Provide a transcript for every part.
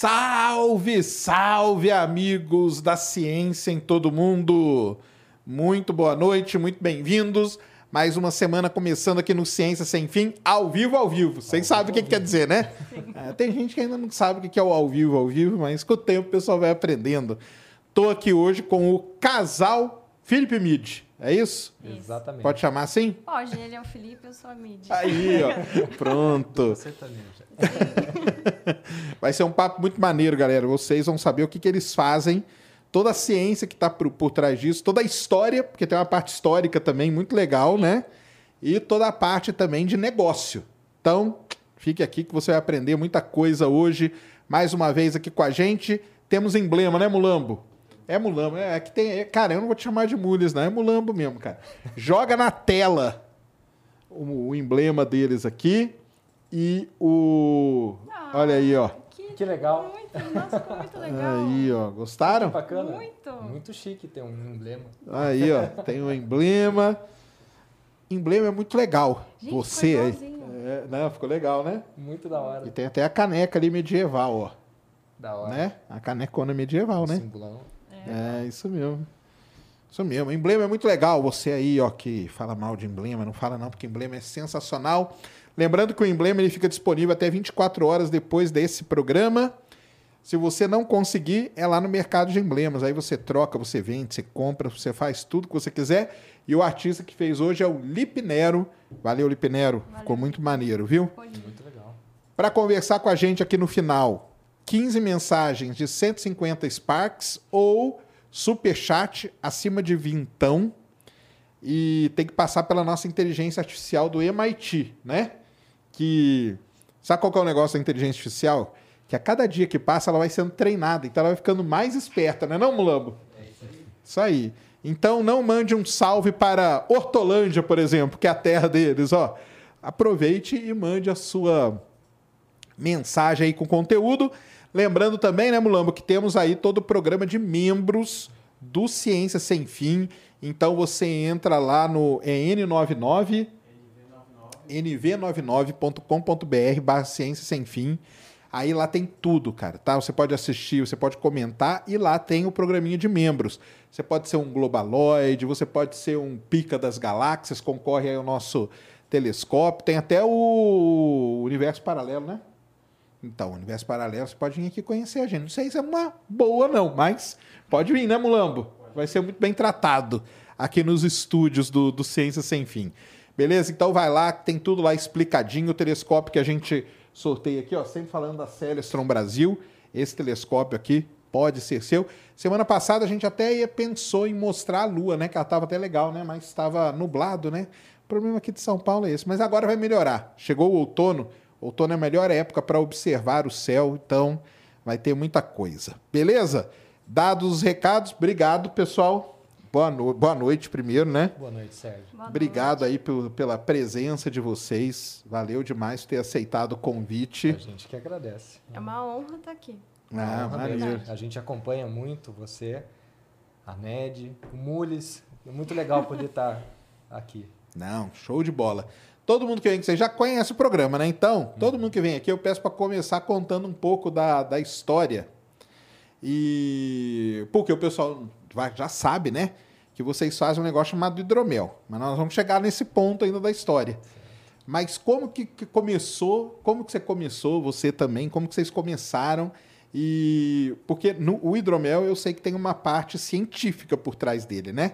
Salve, salve, amigos da ciência em todo mundo! Muito boa noite, muito bem-vindos. Mais uma semana começando aqui no Ciência Sem Fim, ao vivo, ao vivo. Vocês sabem o que, que quer dizer, né? É, tem gente que ainda não sabe o que é o ao vivo, ao vivo, mas com o tempo o pessoal vai aprendendo. Tô aqui hoje com o casal Felipe Mid. É isso? Exatamente. Pode chamar assim? Pode, ele é o Felipe, eu sou a Mid. Aí, ó. Pronto. Vai ser um papo muito maneiro, galera. Vocês vão saber o que, que eles fazem, toda a ciência que está por, por trás disso, toda a história, porque tem uma parte histórica também muito legal, né? E toda a parte também de negócio. Então, fique aqui que você vai aprender muita coisa hoje. Mais uma vez aqui com a gente. Temos emblema, né, Mulambo? É Mulambo. É que tem. é- cara, eu não vou te chamar de Mules, não. É Mulambo mesmo, cara. Joga na tela o, o emblema deles aqui. E o. Olha aí, ó. Que, legal. Muito, nossa, ficou muito legal. Aí, ó. Gostaram? Bacana. Muito. Muito chique ter um emblema. Aí, ó. Tem o emblema. Emblema é muito legal. Gente, Você ficou aí. É, não, ficou legal, né? Muito da hora. E tem até a caneca ali medieval, ó. Da hora. Né? A canecona medieval, né? Simbolão. É, isso mesmo. Isso mesmo. Emblema é muito legal. Você aí, ó, que fala mal de emblema, não fala não, porque emblema é sensacional. Lembrando que o emblema ele fica disponível até 24 horas depois desse programa. Se você não conseguir, é lá no mercado de emblemas. Aí você troca, você vende, você compra, você faz tudo que você quiser. E o artista que fez hoje é o Lipe Nero. Valeu, Lipe Nero. Ficou muito maneiro, viu? Foi. Muito legal. Para conversar com a gente aqui no final, 15 mensagens de 150 Sparks ou super chat acima de vintão e tem que passar pela nossa inteligência artificial do MIT, né? Que sabe qual que é o negócio da inteligência artificial? Que a cada dia que passa ela vai sendo treinada, então ela vai ficando mais esperta, não é não, Mulambo? Isso aí. Então não mande um salve para Hortolândia, por exemplo, que é a terra deles, ó. Aproveite e mande a sua mensagem aí com conteúdo. Lembrando também, né, Mulambo, que temos aí todo o programa de membros do Ciência Sem Fim. Então você entra lá no é N99 nv99.com.br barra ciência sem fim. Aí lá tem tudo, cara, tá? Você pode assistir, você pode comentar e lá tem o programinha de membros. Você pode ser um globaloide, você pode ser um pica das galáxias, concorre aí ao nosso telescópio, tem até o universo paralelo, né? Então, universo paralelo, você pode vir aqui conhecer a gente. Não sei se é uma boa, não, mas pode vir, né, Mulambo? Vai ser muito bem tratado aqui nos estúdios do, do Ciência Sem Fim. Beleza? Então vai lá, tem tudo lá explicadinho. O telescópio que a gente sorteia aqui, ó, sempre falando da Celestron Brasil. Esse telescópio aqui pode ser seu. Semana passada a gente até ia, pensou em mostrar a Lua, né? Que ela estava até legal, né? Mas estava nublado, né? O problema aqui de São Paulo é esse. Mas agora vai melhorar. Chegou o outono. Outono é a melhor época para observar o céu, então vai ter muita coisa. Beleza? Dados os recados, obrigado, pessoal. Boa, no... Boa noite primeiro, né? Boa noite, Sérgio. Boa Obrigado aí pel- pela presença de vocês. Valeu demais por ter aceitado o convite. A gente que agradece. noite. É uma honra estar aqui. Ah, Honra maneiro. A gente acompanha muito você, a Ned, o Mules. É muito legal poder estar aqui. Não, show de bola. Todo mundo que vem aqui, você já conhece o programa, né? Então, todo mundo que vem aqui, eu peço para começar contando um pouco da, da história. E. Porque o pessoal já sabe, né? Que vocês fazem um negócio chamado hidromel. Mas nós vamos chegar nesse ponto ainda da história. Mas como que, que começou? Como que você começou, você também? Como que vocês começaram? E porque no, o hidromel eu sei que tem uma parte científica por trás dele, né?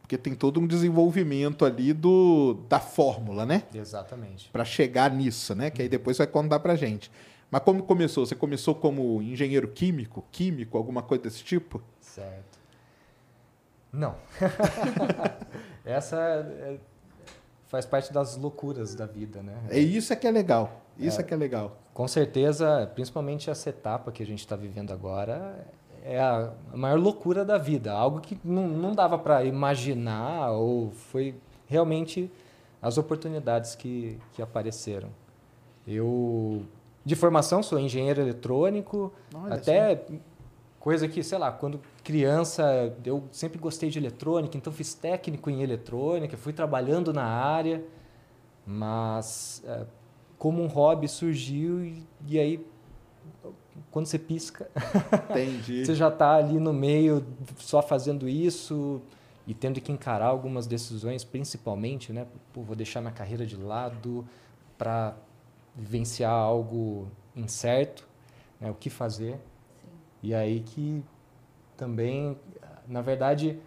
Porque tem todo um desenvolvimento ali do, da fórmula, né? Exatamente. Para chegar nisso, né? Que aí depois vai contar pra gente. Mas como começou? Você começou como engenheiro químico, químico, alguma coisa desse tipo? Certo. Não. Essa é- faz parte das loucuras da vida, né? É isso é que é legal. Isso é, que é legal. Com certeza, principalmente essa etapa que a gente está vivendo agora, é a maior loucura da vida. Algo que não, não dava para imaginar ou foi realmente as oportunidades que, que apareceram. Eu, de formação, sou engenheiro eletrônico, Olha até coisa que, sei lá, quando criança eu sempre gostei de eletrônica, então fiz técnico em eletrônica, fui trabalhando na área, mas eh, como um hobby surgiu e, e aí quando você pisca, você já está ali no meio só fazendo isso e tendo que encarar algumas decisões, principalmente, né? Pô, vou deixar minha carreira de lado para vivenciar algo incerto, né? O que fazer? E aí que também, na verdade,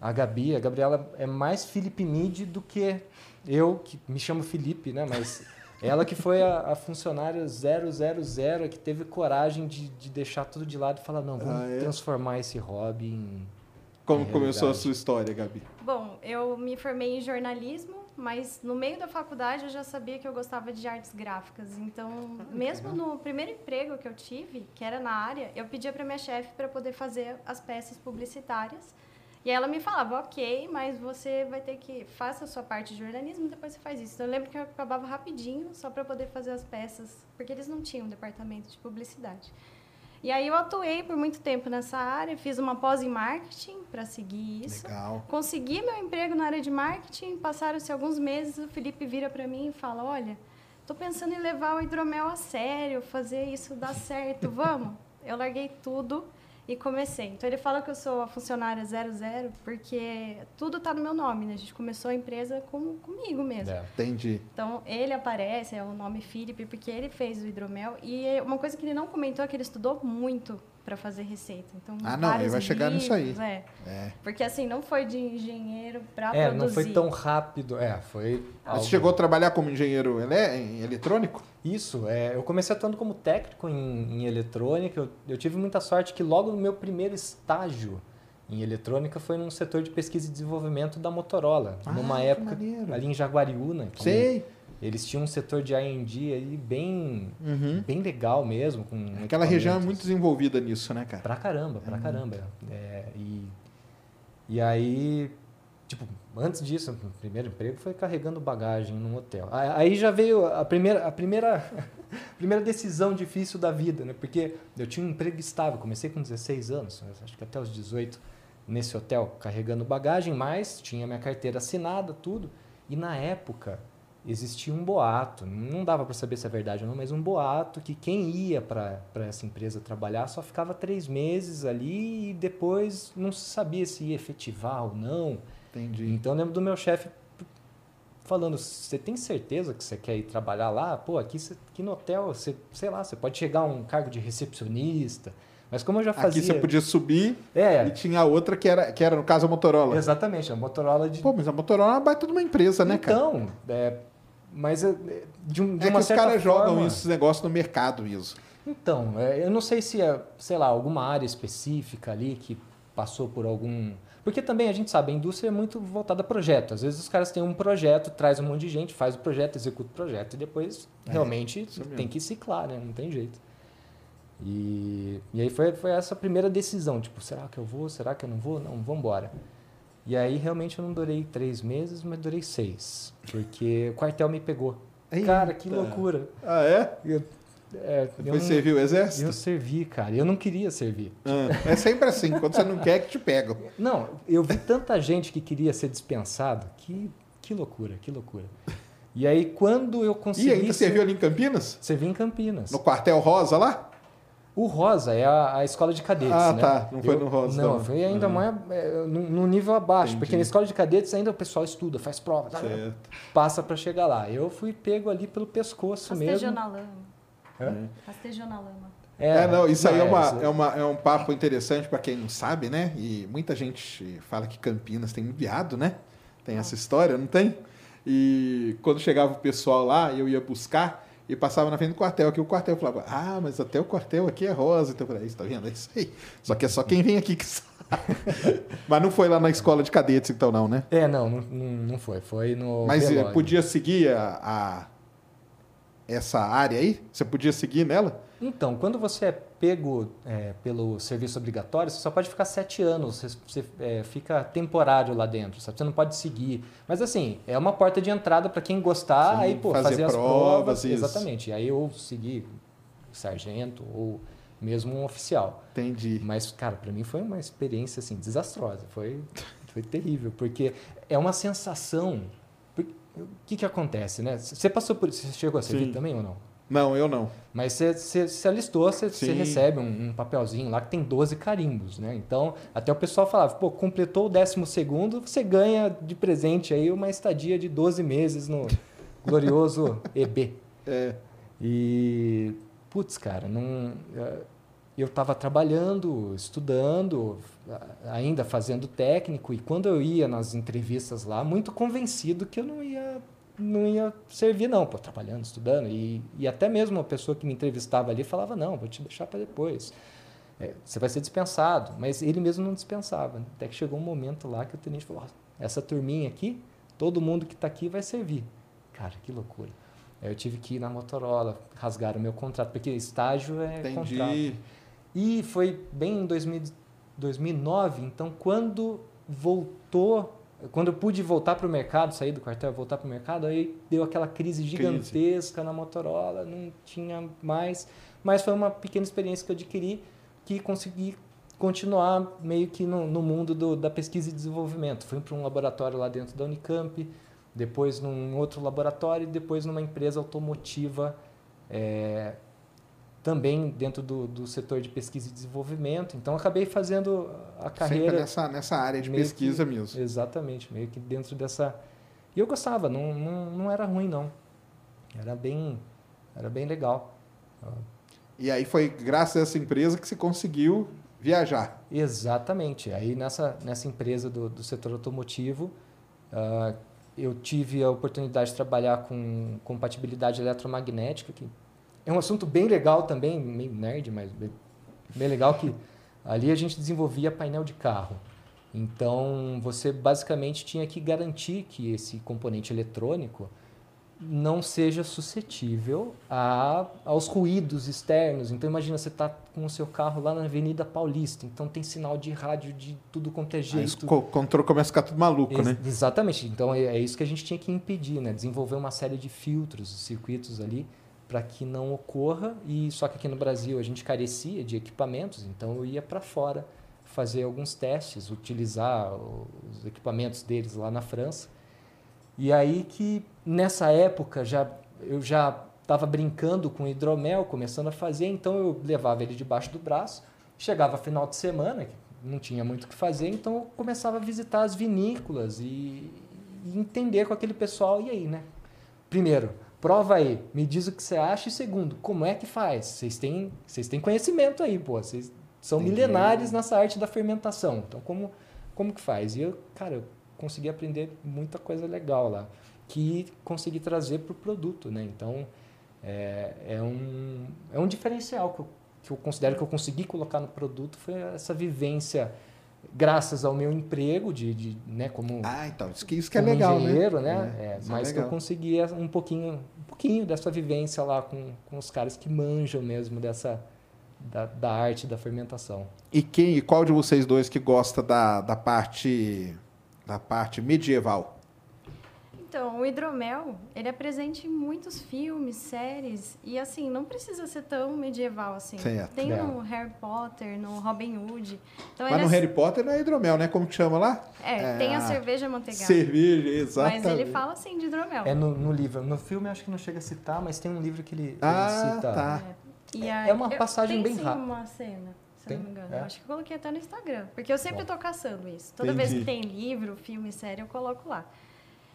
a Gabi, a Gabriela é mais Felipe Mid do que eu, que me chamo Felipe, né? Mas ela que foi a, a funcionária 000 que teve coragem de, de deixar tudo de lado e falar, não, vamos Ah, é? transformar esse hobby em... Como começou a sua história, Gabi? Bom, eu me formei em jornalismo, mas no meio da faculdade eu já sabia que eu gostava de artes gráficas. Então, mesmo no primeiro emprego que eu tive, que era na área, eu pedia para minha chefe para poder fazer as peças publicitárias. E ela me falava, ok, mas você vai ter que faça a sua parte de jornalismo e depois você faz isso. Então, eu lembro que eu acabava rapidinho só para poder fazer as peças, porque eles não tinham um departamento de publicidade. E aí eu atuei por muito tempo nessa área, fiz uma pós em marketing para seguir isso. Legal. Consegui meu emprego na área de marketing, passaram-se alguns meses, o Felipe vira para mim e fala: "Olha, tô pensando em levar o hidromel a sério, fazer isso dar certo, vamos?". Eu larguei tudo e comecei. Então ele fala que eu sou a funcionária 00 porque tudo tá no meu nome, né? A gente começou a empresa com, comigo mesmo. É. Entendi. Então, ele aparece, é o nome Felipe, porque ele fez o hidromel. E uma coisa que ele não comentou é que ele estudou muito para fazer receita. Então, Ah, não, vários ele vai chegar nisso aí. É. É. Porque assim, não foi de engenheiro para É, produzir. não foi tão rápido. É, foi. Mas algo- Você chegou a trabalhar como engenheiro ele- em eletrônico? Isso, é, eu comecei atuando como técnico em, em eletrônica. Eu, eu tive muita sorte que logo no meu primeiro estágio em eletrônica foi num setor de pesquisa e desenvolvimento da Motorola. Ah, numa que época maneiro. ali em Jaguariúna. Sei. Eles tinham um setor de R&D bem, Uhum. bem legal mesmo. Com Aquela região é muito desenvolvida nisso, né, cara? Pra caramba, pra caramba. É, e, e aí, tipo, antes disso, o primeiro emprego foi carregando bagagem num hotel. Aí já veio a primeira, a primeira, a primeira decisão difícil da vida, né? Porque eu tinha um emprego estável, comecei com 16 anos, acho que até os 18, nesse hotel, carregando bagagem, mas tinha minha carteira assinada, tudo. E na época existia um boato, não dava para saber se é verdade ou não, mas um boato que quem ia para essa empresa trabalhar só ficava três meses ali e depois não se sabia se ia efetivar ou não. Entendi. Então eu lembro do meu chefe falando, você tem certeza que você quer ir trabalhar lá? Pô, aqui, você- aqui no hotel, você, sei lá, você pode chegar a um cargo de recepcionista. Mas como eu já fazia... Aqui você podia subir É, e tinha outra que era, que era no caso, a Motorola. exatamente, a Motorola de... Pô, mas a Motorola é uma baita de uma empresa, né, cara? então, é, mas é, de, um, de é uma que os certa caras jogam forma- esses negócios no mercado, isso. Então, é, eu não sei se é, sei lá, alguma área específica ali que passou por algum. Porque também a gente sabe, a indústria é muito voltada a projeto. Às vezes os caras têm um projeto, traz um monte de gente, faz o projeto, executa o projeto e depois É, realmente mesmo. tem que ciclar, né? Não tem jeito. E, e aí foi, foi essa primeira decisão, tipo, será que eu vou, será que eu não vou? Não, vamos embora. E aí realmente eu não durei três meses, mas durei seis. Porque o quartel me pegou. Cara, que Eita. loucura. Ah, é? Eu, é, servir o exército? eu servi, cara. Eu não queria servir. Ah, é sempre assim, quando você não quer que te pegam. Não, eu vi tanta gente que queria ser dispensado. Que, que loucura, que loucura. E aí, quando eu consegui. E ainda ser- serviu ali em Campinas? Servi em Campinas. No quartel Rosa lá? O Rosa é a, a escola de cadetes, Ah, né? tá. Não foi no Rosa, Não, não. foi ainda Ah. mais. É, num, nível abaixo. Entendi. Porque na escola de cadetes ainda o pessoal estuda, faz prova, tá? Certo. passa para chegar lá. Eu fui pego ali pelo pescoço Rastejou mesmo. na lama. Hã? Rastejou na lama. É, não, isso aí é, uma, isso- é, uma, é um papo interessante para quem não sabe, né? E muita gente fala que Campinas tem um viado, né? Tem essa história, não tem? E quando chegava o pessoal lá, eu ia buscar e passava na frente do quartel. Aqui o quartel falava, ah, mas até o quartel aqui é rosa. Então eu falei, "Isso, tá vendo? É isso aí. Só que é só quem vem aqui que sabe. mas não foi lá na escola de cadetes, então, não, né? É, não, não, não foi. Foi no. Mas eh, velório. podia seguir a, a- essa área aí? Você podia seguir nela? Então, quando você é pego é, pelo serviço obrigatório, você só pode ficar sete anos, você, você, é, fica temporário lá dentro, sabe? Você não pode seguir. Mas assim, é uma porta de entrada para quem gostar, Sim, aí, pô, fazer fazer, as provas, provas. Exatamente. Aí eu segui sargento ou mesmo um oficial. Entendi. Mas, cara, para mim foi uma experiência assim desastrosa, foi foi terrível, porque é uma sensação. O que que acontece, né? Você passou por isso, você chegou a servir Sim. também ou não? Não, eu não. Mas você, se alistou, você, recebe um, um papelzinho lá que tem 12 carimbos, né? Então, até o pessoal falava, pô, completou o décimo segundo, você ganha de presente aí uma estadia de 12 meses no glorioso EB. É, E, putz, cara, não, eh, eu estava trabalhando, estudando, ainda fazendo técnico, e quando eu ia nas entrevistas lá, muito convencido que eu não ia, não ia servir, não, pô, trabalhando, estudando, e, e até mesmo a pessoa que me entrevistava ali falava: não, vou te deixar para depois. É, você vai ser dispensado, mas ele mesmo não dispensava. né? Até que chegou um momento lá que o tenente falou: "Ó, essa turminha aqui, todo mundo que está aqui vai servir. Cara, que loucura. Aí eu tive que ir na Motorola, rasgar o meu contrato, porque estágio é contrato. entendi. E foi bem em 2000, 2009, então quando voltou, quando eu pude voltar para o mercado, sair do quartel voltar para o mercado, aí deu aquela crise gigantesca na Motorola, não tinha mais, mas foi uma pequena experiência que eu adquiri que consegui continuar meio que no, no mundo do, da pesquisa e desenvolvimento. Fui para um laboratório lá dentro da Unicamp, depois num outro laboratório e depois numa empresa automotiva é, também dentro do, do setor de pesquisa e desenvolvimento. Então, acabei fazendo a Sempre carreira... nessa, nessa área de pesquisa que- mesmo. Exatamente, meio que dentro dessa... E eu gostava, não, não, não era ruim, não. Era bem, era bem legal. E aí foi graças a essa empresa que você conseguiu viajar. Exatamente. Aí nessa, nessa empresa do, do setor automotivo, ah, eu tive a oportunidade de trabalhar com compatibilidade eletromagnética, que é um assunto bem legal também, meio nerd, mas bem, legal que ali a gente desenvolvia painel de carro. Então você basicamente tinha que garantir que esse componente eletrônico não seja suscetível a, aos ruídos externos. Então imagina você está com o seu carro lá na Avenida Paulista, então tem sinal de rádio de tudo quanto é Aí jeito. o co- controle começa a ficar tudo maluco, Ex- né? Exatamente. Então é, é isso que a gente tinha que impedir, né? Desenvolver uma série de filtros, circuitos ali para que não ocorra. E só que aqui no Brasil a gente carecia de equipamentos, então eu ia para fora fazer alguns testes, utilizar os equipamentos deles lá na França. E aí que nessa época já eu já estava brincando com hidromel, começando a fazer, então eu levava ele debaixo do braço, chegava final de semana, não tinha muito o que fazer, então eu começava a visitar as vinícolas e, e entender com aquele pessoal, e aí, né? Primeiro, prova aí, me diz o que você acha, e segundo, como é que faz? Vocês têm, vocês têm conhecimento aí, pô, vocês são Entendi. milenares nessa arte da fermentação, então como, como que faz? E eu, cara, eu consegui aprender muita coisa legal lá, que consegui trazer para o produto, né? Então, é, é, um, é um diferencial que eu, que eu considero que eu consegui colocar no produto, foi essa vivência, graças ao meu emprego, de, de né, como, Ah, então, isso que, isso que é legal, engenheiro, né? né? É, É, é mas que eu legal. consegui um pouquinho, pouquinho dessa vivência lá com, com os caras que manjam mesmo dessa da, da arte da fermentação. E quem, e qual de vocês dois que gosta da, da parte da parte medieval? Então, o hidromel, ele é presente em muitos filmes, séries, e assim, não precisa ser tão medieval assim. Certo. Tem É. no Harry Potter, no Robin Hood. Então, Mas no é, Harry Potter não é hidromel, né? Como que chama lá? é, é tem a a cerveja manteigada. Cerveja, Mas exatamente. ele fala assim de hidromel. É no, no livro. No filme eu acho que não chega a citar, mas tem um livro que ele, ele Ah, cita. tá. E É- aí- é uma eu- passagem tem bem sim rápida. uma cena, se Tem? eu não me engano. É? Eu acho que eu coloquei até no Instagram. Porque eu sempre Bom. tô caçando isso. Toda vez Entendi. que tem livro, filme, série, eu coloco lá.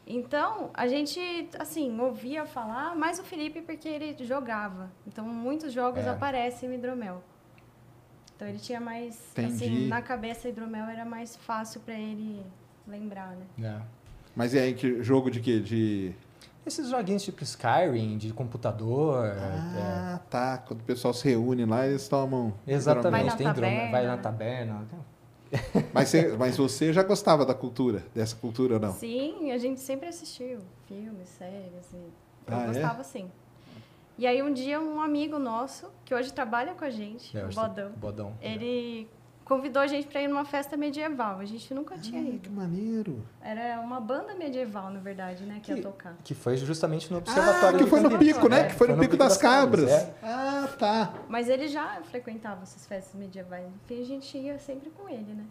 Então, a gente, assim, ouvia falar, mais o Felipe porque ele jogava. Então, muitos jogos É. aparecem hidromel. Então, ele tinha mais, Entendi. assim, na cabeça, hidromel era mais fácil para ele lembrar, né? É. Mas e aí, que jogo de quê? De. Esses joguinhos tipo Skyrim, de computador. é, Ah, tá. Quando o pessoal se reúne lá, eles tomam. Exatamente, Vai na tem drone, taberna. vai na taberna. Mas você, mas você já gostava da cultura, dessa cultura ou não? Sim, a gente sempre assistiu filmes, séries. E eu Ah, é? gostava, sim. E aí, um dia, um amigo nosso, que hoje trabalha com a gente, É, o hoje Bodão, Bodão. ele convidou a gente para ir numa festa medieval. A gente nunca tinha Ah, ido. que maneiro. Era uma banda medieval, na verdade, né, que, ia Que- tocar. Que foi justamente no Ah, observatório que do foi no pico, né? É, Que foi no foi no pico Pico das das Cabras, cabras. é. Ah, tá. Mas ele já frequentava essas festas medievais. Enfim, a gente ia sempre com ele, né?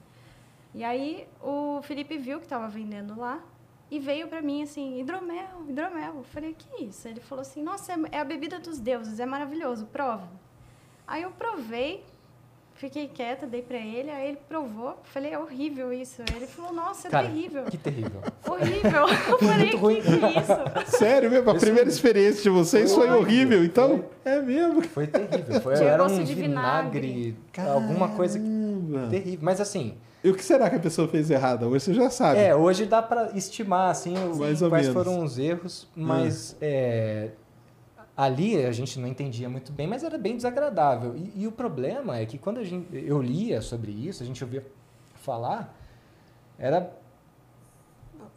E aí o Felipe viu que tava vendendo lá e veio pra mim assim, hidromel, hidromel. Eu falei, que isso? Ele falou assim, nossa, é- é a bebida dos deuses, é maravilhoso, prova. Aí eu provei, fiquei quieta, dei pra ele, aí ele provou, falei, é horrível isso. Aí ele falou, nossa, é Cara, terrível. que terrível. Horrível. Eu falei, Muito ruim. que que é isso? Sério mesmo? A Esse- primeira experiência de vocês foi, Foi. horrível, então? É mesmo? Foi terrível. Foi, era um de vinagre, alguma coisa que- terrível. Mas assim, E o que será que a pessoa fez errado? Hoje você já sabe. é, hoje dá pra estimar assim ou quais menos. foram os erros, mas é, ali a gente não entendia muito bem, mas era bem desagradável. E, e o problema é que quando a gente, eu lia sobre isso, a gente ouvia falar, era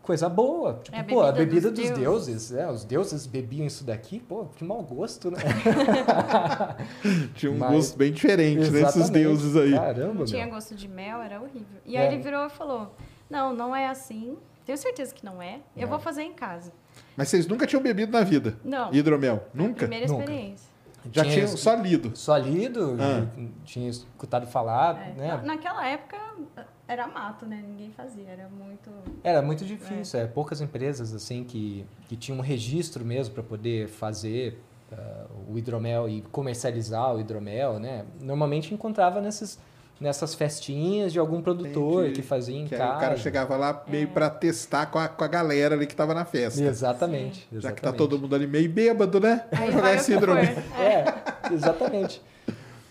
coisa boa. Tipo, É a pô, a bebida dos dos, deuses. é, os deuses bebiam isso daqui, pô, que mau gosto, né? Tinha um Mas- gosto bem diferente nesses Exatamente. deuses aí. Caramba, Tinha meu. gosto de mel, era horrível. E É. aí ele virou e falou: Não, não é assim. Tenho certeza que não é. Eu É. vou fazer em casa. Mas vocês nunca tinham bebido na vida? Não. Hidromel? Nunca? Primeira Nunca. experiência. Já Tinha tinham só lido. Só lido, Ah. tinha escutado falar, É. né? Na- Naquela época era mato, né? Ninguém fazia. Era muito. Era muito difícil, é. poucas empresas assim que, que tinham um registro mesmo para poder fazer ah, o hidromel e comercializar o hidromel, né? Normalmente encontrava nesses, nessas festinhas de algum produtor Entendi. que fazia em Que casa. o cara chegava lá meio pra testar com a, com a galera ali que tava na festa. Exatamente, Já exatamente. que tá todo mundo ali meio bêbado, né? Aí jogar hidromel. É, exatamente.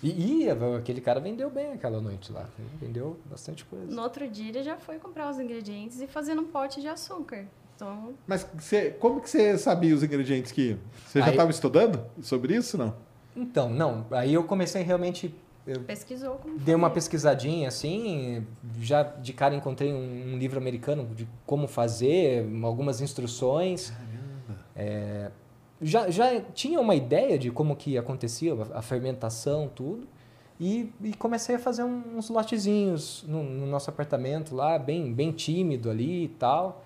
E, e aquele cara vendeu bem aquela noite lá. Vendeu bastante coisa. No outro dia ele já foi comprar os ingredientes e fazer num pote de açúcar. Então, Mas você, como que você sabia os ingredientes que? Você já Aí- estava estudando sobre isso, não? Então, não. Aí eu comecei realmente. Eu pesquisou como dei uma pesquisadinha assim, já de cara encontrei um, um livro americano de como fazer, algumas instruções. É, já, já tinha uma ideia de como que acontecia a, fermentação, tudo. E, e comecei a fazer uns lotezinhos no, no nosso apartamento lá, bem, bem tímido ali e tal.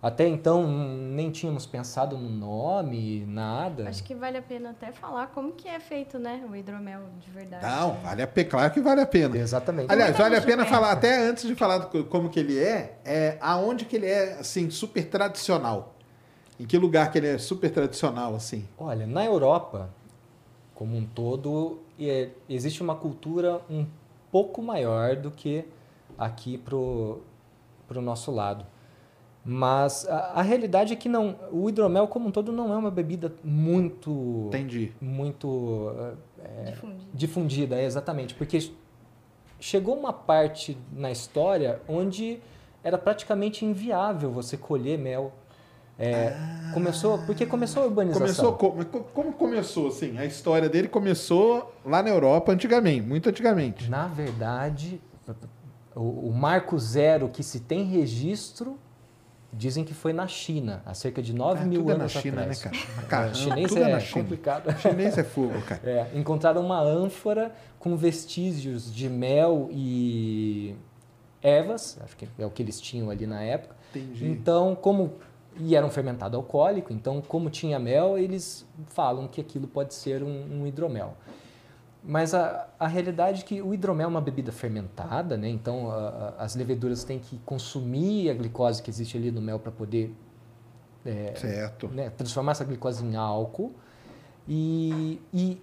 Até então nem tínhamos pensado no nome, nada. Acho que vale a pena até falar como que é feito, né? O hidromel de verdade. Não, vale a pena, claro que vale a pena. Exatamente. Aliás, vale a pena falar, até antes de falar do, como que ele é, é aonde que ele é, assim, super tradicional. Em que lugar que ele é super tradicional, assim? Olha, na Europa, como um todo, é, existe uma cultura um pouco maior do que aqui pro, pro nosso lado. Mas a, a realidade é que não, o hidromel como um todo não é uma bebida muito Entendi. muito eh, Difundido. difundida, é, exatamente, porque chegou uma parte na história onde era praticamente inviável você colher mel. É, Começou, porque começou a urbanização. Começou como? Co- Como começou, assim? A história dele começou lá na Europa antigamente, muito antigamente. Na verdade, o, o marco zero que se tem registro dizem que foi na China, há cerca de 9 Ah, mil tudo é na anos China, atrás. né, cara? É, Caramba, chinês tudo é é, na China. complicado. Chinês é fogo, cara. É, encontraram uma ânfora com vestígios de mel e ervas, acho que é o que eles tinham ali na época. Entendi. Então, como e era um fermentado alcoólico, então como tinha mel, eles falam que aquilo pode ser um, um hidromel. Mas a, a realidade é que o hidromel é uma bebida fermentada, né? então a- a- as leveduras têm que consumir a glicose que existe ali no mel para poder é, Certo. né, transformar essa glicose em álcool. E, e,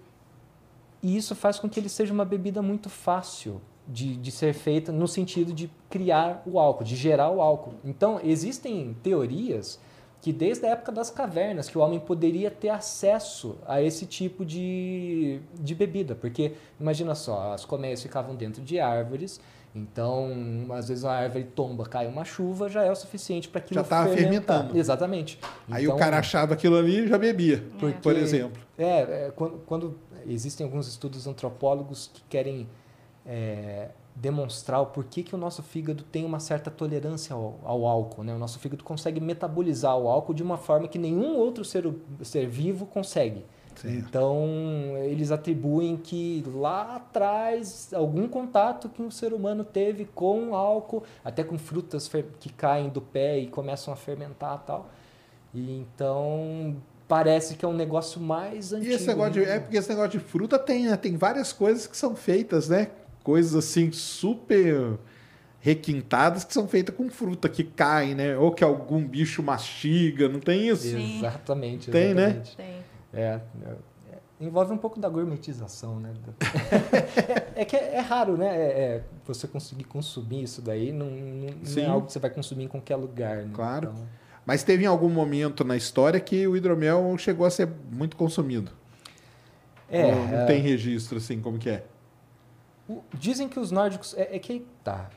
e isso faz com que ele seja uma bebida muito fácil de, de ser feita no sentido de criar o álcool, de gerar o álcool. Então, existem teorias que desde a época das cavernas que o homem poderia ter acesso a esse tipo de, de bebida, porque imagina só, as colmeias ficavam dentro de árvores, então às vezes a árvore tomba, cai uma chuva, já é o suficiente para aquilo Já tava fermentar. fermentando. Exatamente. Aí Então, o cara achava aquilo ali e já bebia, porque- por exemplo. É, é, quando, quando existem alguns estudos antropólogos que querem é, demonstrar o porquê que o nosso fígado tem uma certa tolerância ao, ao álcool. Né? O nosso fígado consegue metabolizar o álcool de uma forma que nenhum outro ser, ser vivo consegue. Certo. Então, eles atribuem que lá atrás, algum contato que o ser humano teve com álcool, até com frutas que caem do pé e começam a fermentar e tal. E então, parece que é um negócio mais E antigo. esse negócio de, é porque esse negócio de fruta tem, né? Tem várias coisas que são feitas, né? Coisas assim super requintadas que são feitas com fruta que caem, né? Ou que algum bicho mastiga, não tem isso? Sim. Exatamente. Tem, né? exatamente. Tem. É, é, envolve um pouco da gourmetização, né? é, é que é, é raro, né? É, é, você conseguir consumir isso daí, não, não, não é algo que você vai consumir em qualquer lugar, né? Claro. Então, Mas teve em algum momento na história que o hidromel chegou a ser muito consumido. é, Ou não é, tem registro assim como que é. O- dizem que os nórdicos... É, é que tá...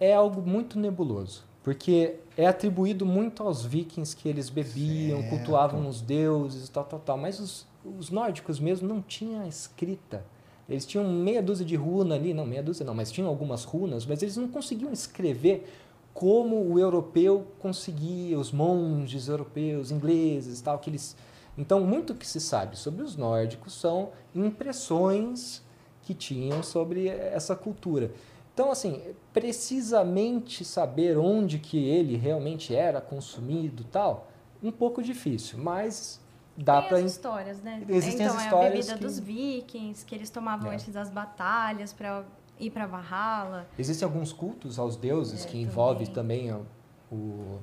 É algo muito nebuloso. Porque é atribuído muito aos vikings que eles bebiam, Certo. cultuavam os deuses, tal, tal, tal. Mas os, os nórdicos mesmo não tinham a escrita. Eles tinham meia dúzia de runa ali, não, meia dúzia não, mas tinham algumas runas, mas eles não conseguiam escrever como o europeu conseguia, os monges europeus, ingleses, tal, que eles... Então, muito que se sabe sobre os nórdicos são impressões que tinham sobre essa cultura. Então, assim, precisamente saber onde que ele realmente era consumido, tal, um pouco difícil, mas dá Tem para as histórias, né? Existem então, as é a histórias bebida que- dos vikings, que eles tomavam É. antes das batalhas para ir para Valhalla. Existem alguns cultos aos deuses É, que envolvem também. também o, o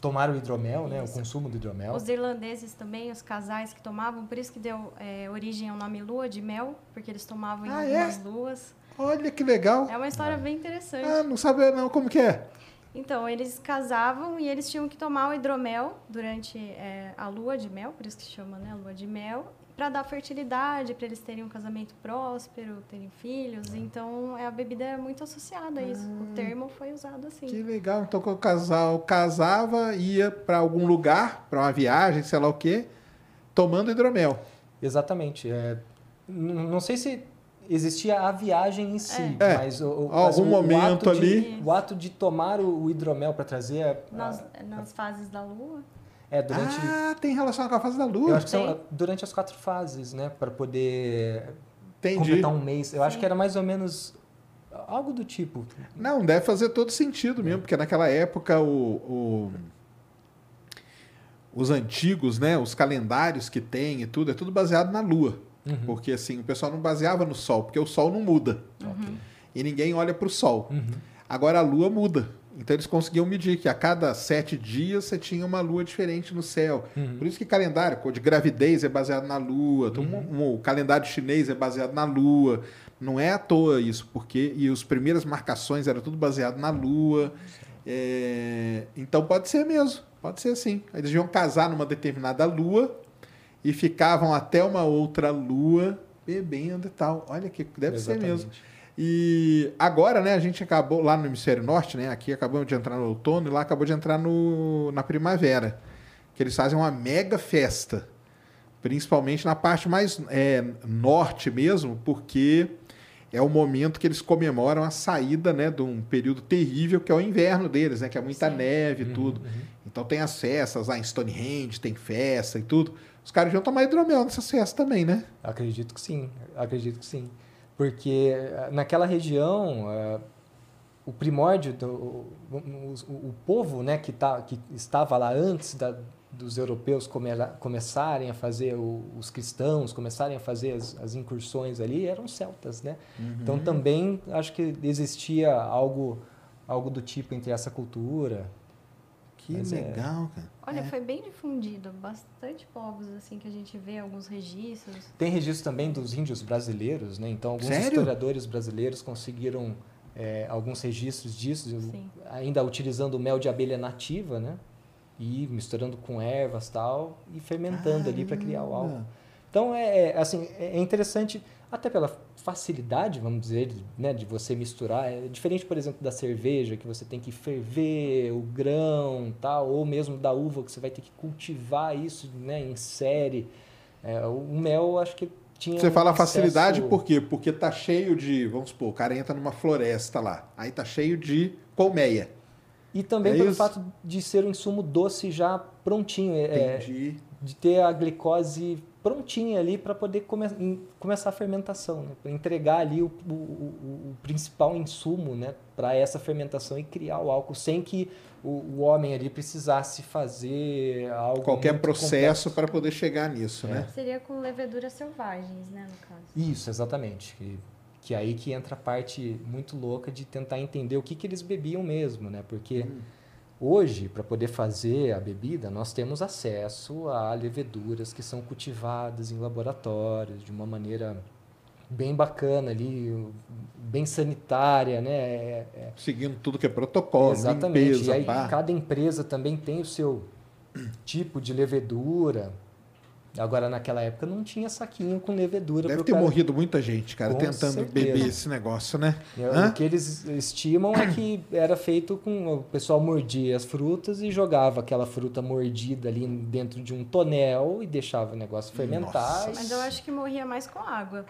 tomar o hidromel, né, o Isso. consumo do hidromel. Os irlandeses também, os casais que tomavam, por isso que deu é, origem ao nome lua de mel, porque eles tomavam em Ah, é? algumas luas. Olha que legal. É uma história bem interessante. Ah, não sabia não como que é. Então, eles casavam e eles tinham que tomar o hidromel durante é, a lua de mel, por isso que se chama, né, lua de mel, para dar fertilidade, para eles terem um casamento próspero, terem filhos. Então, é, a bebida é muito associada a isso. O termo foi usado assim. Que legal. Então quando o casal casava, ia para algum lugar, para uma viagem, sei lá o quê, tomando hidromel. Exatamente. é, não sei se existia a viagem em si, É. mas o, o- Algum mas o- o momento de- ali. o ato de tomar o, o hidromel para trazer a- Nas, a- nas fases da lua. é durante Ah, tem relação com a fase da eu lua. acho que são Tem. ah, durante as quatro fases, né, para poder Entendi. completar um mês. Eu acho Sim. que era mais ou menos algo do tipo. Não, deve fazer todo sentido mesmo, porque naquela época o, o- os antigos, né, os calendários que tem e tudo, é tudo baseado na lua. Uhum. Porque assim, o pessoal não baseava no sol, porque o sol não muda. E ninguém olha para o sol. Uhum. Agora a lua muda. Então eles conseguiam medir que a cada sete dias você tinha uma lua diferente no céu. Uhum. Por isso que calendário de gravidez é baseado na lua. Então, um- um- o calendário chinês é baseado na lua. Não é à toa isso, porque e as primeiras marcações era tudo baseado na lua. É, então pode ser mesmo, pode ser assim. Eles iam casar numa determinada lua e ficavam até uma outra lua bebendo e tal. Olha que deve ser mesmo. Exatamente. E agora, né, a gente acabou lá no hemisfério norte, né? Aqui acabamos de entrar no outono e lá acabou de entrar no, na primavera. Que eles fazem uma mega festa. Principalmente na parte mais é, norte mesmo, porque é o momento que eles comemoram a saída né, de um período terrível que é o inverno deles, né? Que é muita Sim. neve e tudo. Então tem as festas lá em Stonehenge, tem festa e tudo. Os caras iam tomar hidromel nessas festas também, né? Acredito que sim, acredito que sim. Porque eh, naquela região, eh, o primórdio, do, o, o, o povo né, que, tá, que estava lá antes da, dos europeus come- começarem a fazer, o- os cristãos começarem a fazer as, as incursões ali, eram celtas, né? Então também acho que existia algo, algo do tipo entre essa cultura. Que Mas é- legal, cara. Olha, É. foi bem difundido. Bastante povos, assim, que a gente vê alguns registros. Tem registro também dos índios brasileiros, né? Então, alguns Sério? historiadores brasileiros conseguiram é, alguns registros disso, Sim. ainda utilizando mel de abelha nativa, né? e misturando com ervas tal e fermentando ali para criar o álcool. Então é, é, assim é interessante até pela facilidade, vamos dizer, né, de você misturar. É diferente, por exemplo, da cerveja que você tem que ferver o grão, tal, ou mesmo da uva que você vai ter que cultivar isso, né, em série. É, o mel, acho que tinha Você um fala acesso- facilidade por quê? Porque tá cheio de, vamos supor, o cara entra numa floresta lá, aí tá cheio de colmeia. E também É pelo isso? fato de ser um insumo doce já prontinho, é, Entendi. De ter a glicose prontinha ali para poder come começar a fermentação, né? Pra entregar ali o, o- o- o principal insumo né? para essa fermentação e criar o álcool, sem que o, o homem ali precisasse fazer algo Qualquer processo para poder chegar nisso, né? Seria com leveduras selvagens, né, no caso. Isso, exatamente. Que, que aí que entra a parte muito louca de tentar entender o que, que eles bebiam mesmo, né? Porque hoje, para poder fazer a bebida, nós temos acesso a leveduras que são cultivadas em laboratórios de uma maneira bem bacana ali, bem sanitária, né? É- é- Seguindo tudo que é protocolo, Exatamente. limpeza, e aí pá. cada empresa também tem o seu tipo de levedura. Agora, naquela época, não tinha saquinho com levedura. Deve ter cara- morrido muita gente, cara, Com tentando certeza. beber esse negócio, né? Hã? O que eles estimam é que era feito com. O pessoal mordia as frutas e jogava aquela fruta mordida ali dentro de um tonel e deixava o negócio fermentar. Nossa. Mas eu acho que morria mais com água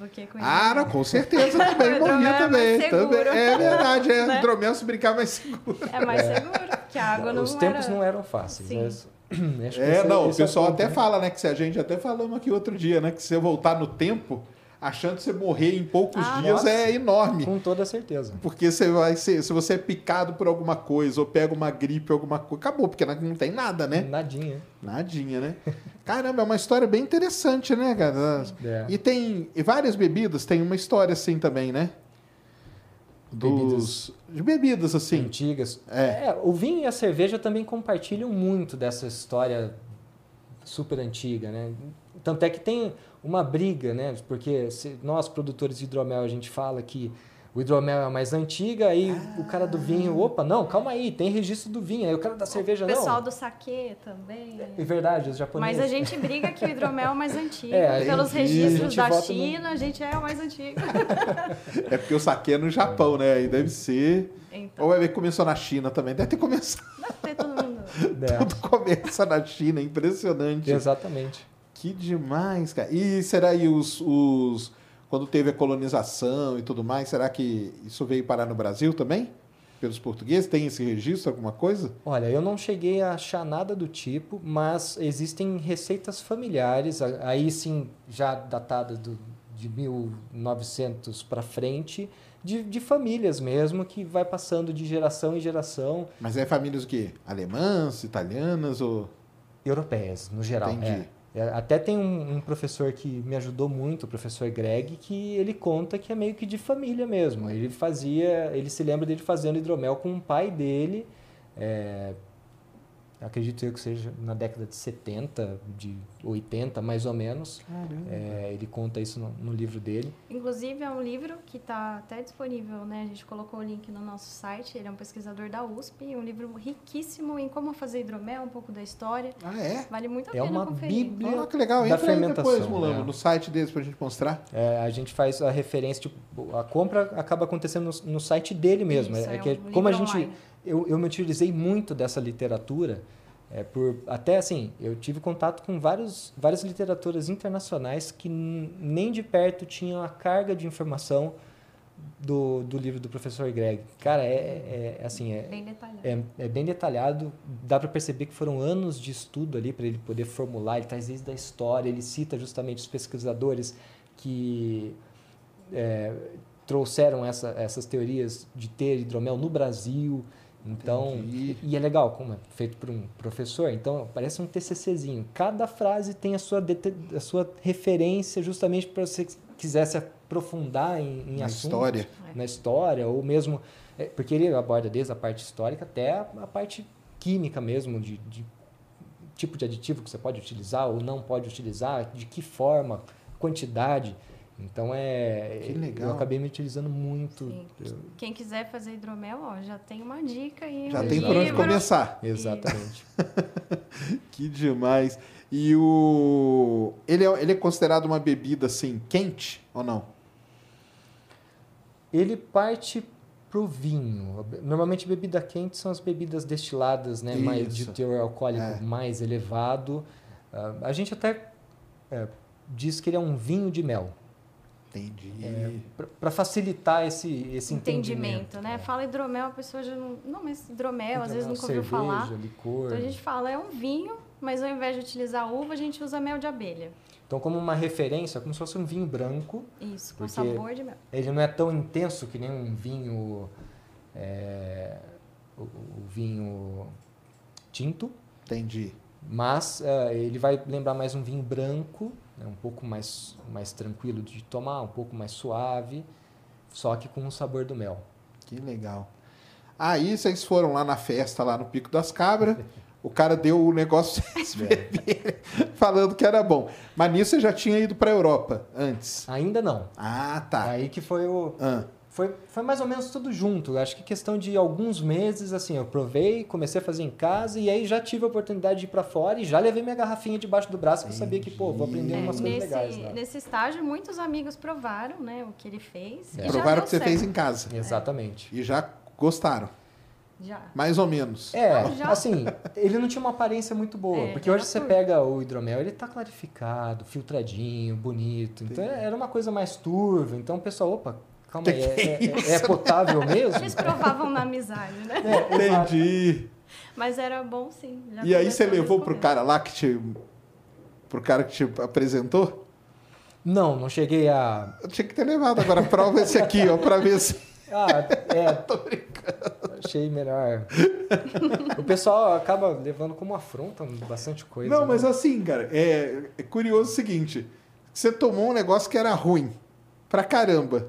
do que com Ah, não, com certeza também morria é também, também. É verdade, é. Né? Hidromel se brincar mais seguro. É mais seguro, porque a água não Os tempos era... não eram fáceis. Sim. mas- acho que É, esse- não, o esse é pessoal até né? fala, né, que se a gente até falamos aqui outro dia, né, que se você voltar no tempo, a chance de você morrer em poucos Ah, dias nossa. é enorme. Com toda certeza. Porque você vai ser, se você é picado por alguma coisa ou pega uma gripe, alguma coisa, acabou, porque não não tem nada, né? Nadinha. Nadinha, né? Caramba, é uma história bem interessante, né, cara? É. E tem e várias bebidas, tem uma história assim também, né? Dos, de bebidas, assim. Antigas. É. É, o vinho e a cerveja também compartilham muito dessa história super antiga, né? Tanto é que tem uma briga, né? Porque se nós, produtores de hidromel, a gente fala que o hidromel é a mais antiga, aí o cara do vinho, opa, não, calma aí, tem registro do vinho, aí o cara da cerveja O pessoal não. do saquê também. É verdade, os japoneses. Mas a gente briga que o hidromel é o mais antigo. É, Pelos registros da vota no- China, a gente é o mais antigo. É porque o saque é no Japão, né? Aí deve ser. Então, Ou ver que começou na China também. Deve ter começado. deve ter todo mundo. É, Tudo começa na China, impressionante. exatamente. Que demais, cara. E será aí os, os. Quando teve a colonização e tudo mais, será que isso veio parar no Brasil também? Pelos portugueses? Tem esse registro, alguma coisa? Olha, eu não cheguei a achar nada do tipo, mas existem receitas familiares, aí sim, já datadas do, de 1900 para frente, de, de famílias mesmo, que vai passando de geração em geração, Mas é famílias o quê? Alemãs, italianas ou. europeias, no geral. Entendi. é. É, Até tem um, um professor que me ajudou muito, o professor Greg, que ele conta que é meio que de família mesmo. Ele fazia, ele se lembra dele fazendo hidromel com o pai dele, é, acredito eu que seja na década de 70, de 80 mais ou menos. É, ele conta isso no, no livro dele. Inclusive, é um livro que está até disponível, né? A gente colocou o link no nosso site. Ele é um pesquisador da USP. Um livro riquíssimo em como fazer hidromel, um pouco da história. Ah, é? Vale muito a É pena uma conferir. bíblia Ah, que legal. da Entra aí fermentação. depois, Mulambo, né? no site deles pra gente mostrar. É, a gente faz a referência, tipo, a compra acaba acontecendo no, no site dele mesmo. Isso, é, é que, um como a gente, online. Eu, eu me utilizei muito dessa literatura, é, por até assim, eu tive contato com vários, várias literaturas internacionais que nem de perto tinham a carga de informação do, do livro do professor Greg. Cara, é, é assim, é, Bem detalhado. é, é bem detalhado, dá para perceber que foram anos de estudo ali para ele poder formular, ele traz desde a história, ele cita justamente os pesquisadores que é, trouxeram essa, essas teorias de ter hidromel no Brasil. Então, Entendi. e é legal, como é feito por um professor, então parece um TCCzinho. Cada frase tem a sua, a sua referência justamente para você que quisesse aprofundar em, em Na assuntos história. na história, ou mesmo. é, porque ele aborda desde a parte histórica até a, a parte química mesmo, de, de tipo de aditivo que você pode utilizar ou não pode utilizar, de que forma, quantidade. Então é. Que legal. Eu acabei me utilizando muito. Sim. Quem quiser fazer hidromel, ó, já tem uma dica aí. Já um tem por onde livro. começar. Exatamente. Que demais. E o. Ele é, ele é considerado uma bebida assim, quente ou não? Ele parte pro vinho. Normalmente bebida quente são as bebidas destiladas, né? Mais de teor alcoólico É. mais elevado. Ah, a gente até é, diz que ele é um vinho de mel. Entendi. Para facilitar esse, esse Entendimento, entendimento. né? É. Fala hidromel, a pessoa já não. Não, mas hidromel, às vezes Hidromel, nunca ouviu falar. cerveja, licor. Então a gente fala, é um vinho, mas ao invés de utilizar uva, a gente usa mel de abelha. Então, como uma referência, como se fosse um vinho branco. Isso, com sabor de mel. Ele não é tão intenso que nem um vinho. é, o, o vinho tinto, Entendi. mas é, ele vai lembrar mais um vinho branco, né, um pouco mais, mais tranquilo de tomar, um pouco mais suave, só que com o sabor do mel. Que legal. Aí vocês foram lá na festa, lá no Pico das Cabras. O cara deu o negócio pra vocês beberem, falando que era bom. Mas nisso você já tinha ido pra Europa antes. Ainda não. Ah, tá. Aí que foi o. Ah, Foi, foi mais ou menos tudo junto. Acho que questão de alguns meses, assim, eu provei, comecei a fazer em casa e aí já tive a oportunidade de ir pra fora e já levei minha garrafinha debaixo do braço porque eu sabia que, pô, vou aprender É, umas coisas nesse, legais lá. nesse estágio, muitos amigos provaram né, o que ele fez. É. e já provaram deu que você certo. fez em casa. Exatamente. E já gostaram. Já. Mais ou menos. É, já. assim, ele não tinha uma aparência muito boa. É, porque hoje você pega o hidromel, ele tá clarificado, filtradinho, bonito. Então era uma coisa mais turva. Então o pessoal, opa, calma aí, é, é- é potável mesmo? Eles provavam na amizade, né? É. Entendi. Mas era bom sim. já E aí você levou pro cara lá que te. Pro cara que te apresentou? Não, não cheguei a. Eu tinha que ter levado. Agora prova esse aqui, ó, pra ver se. Ah, é. Tô brincando. Achei melhor. o pessoal acaba levando como afronta bastante coisa. Não, né? mas assim, cara, é, é curioso o seguinte: você tomou um negócio que era ruim pra caramba.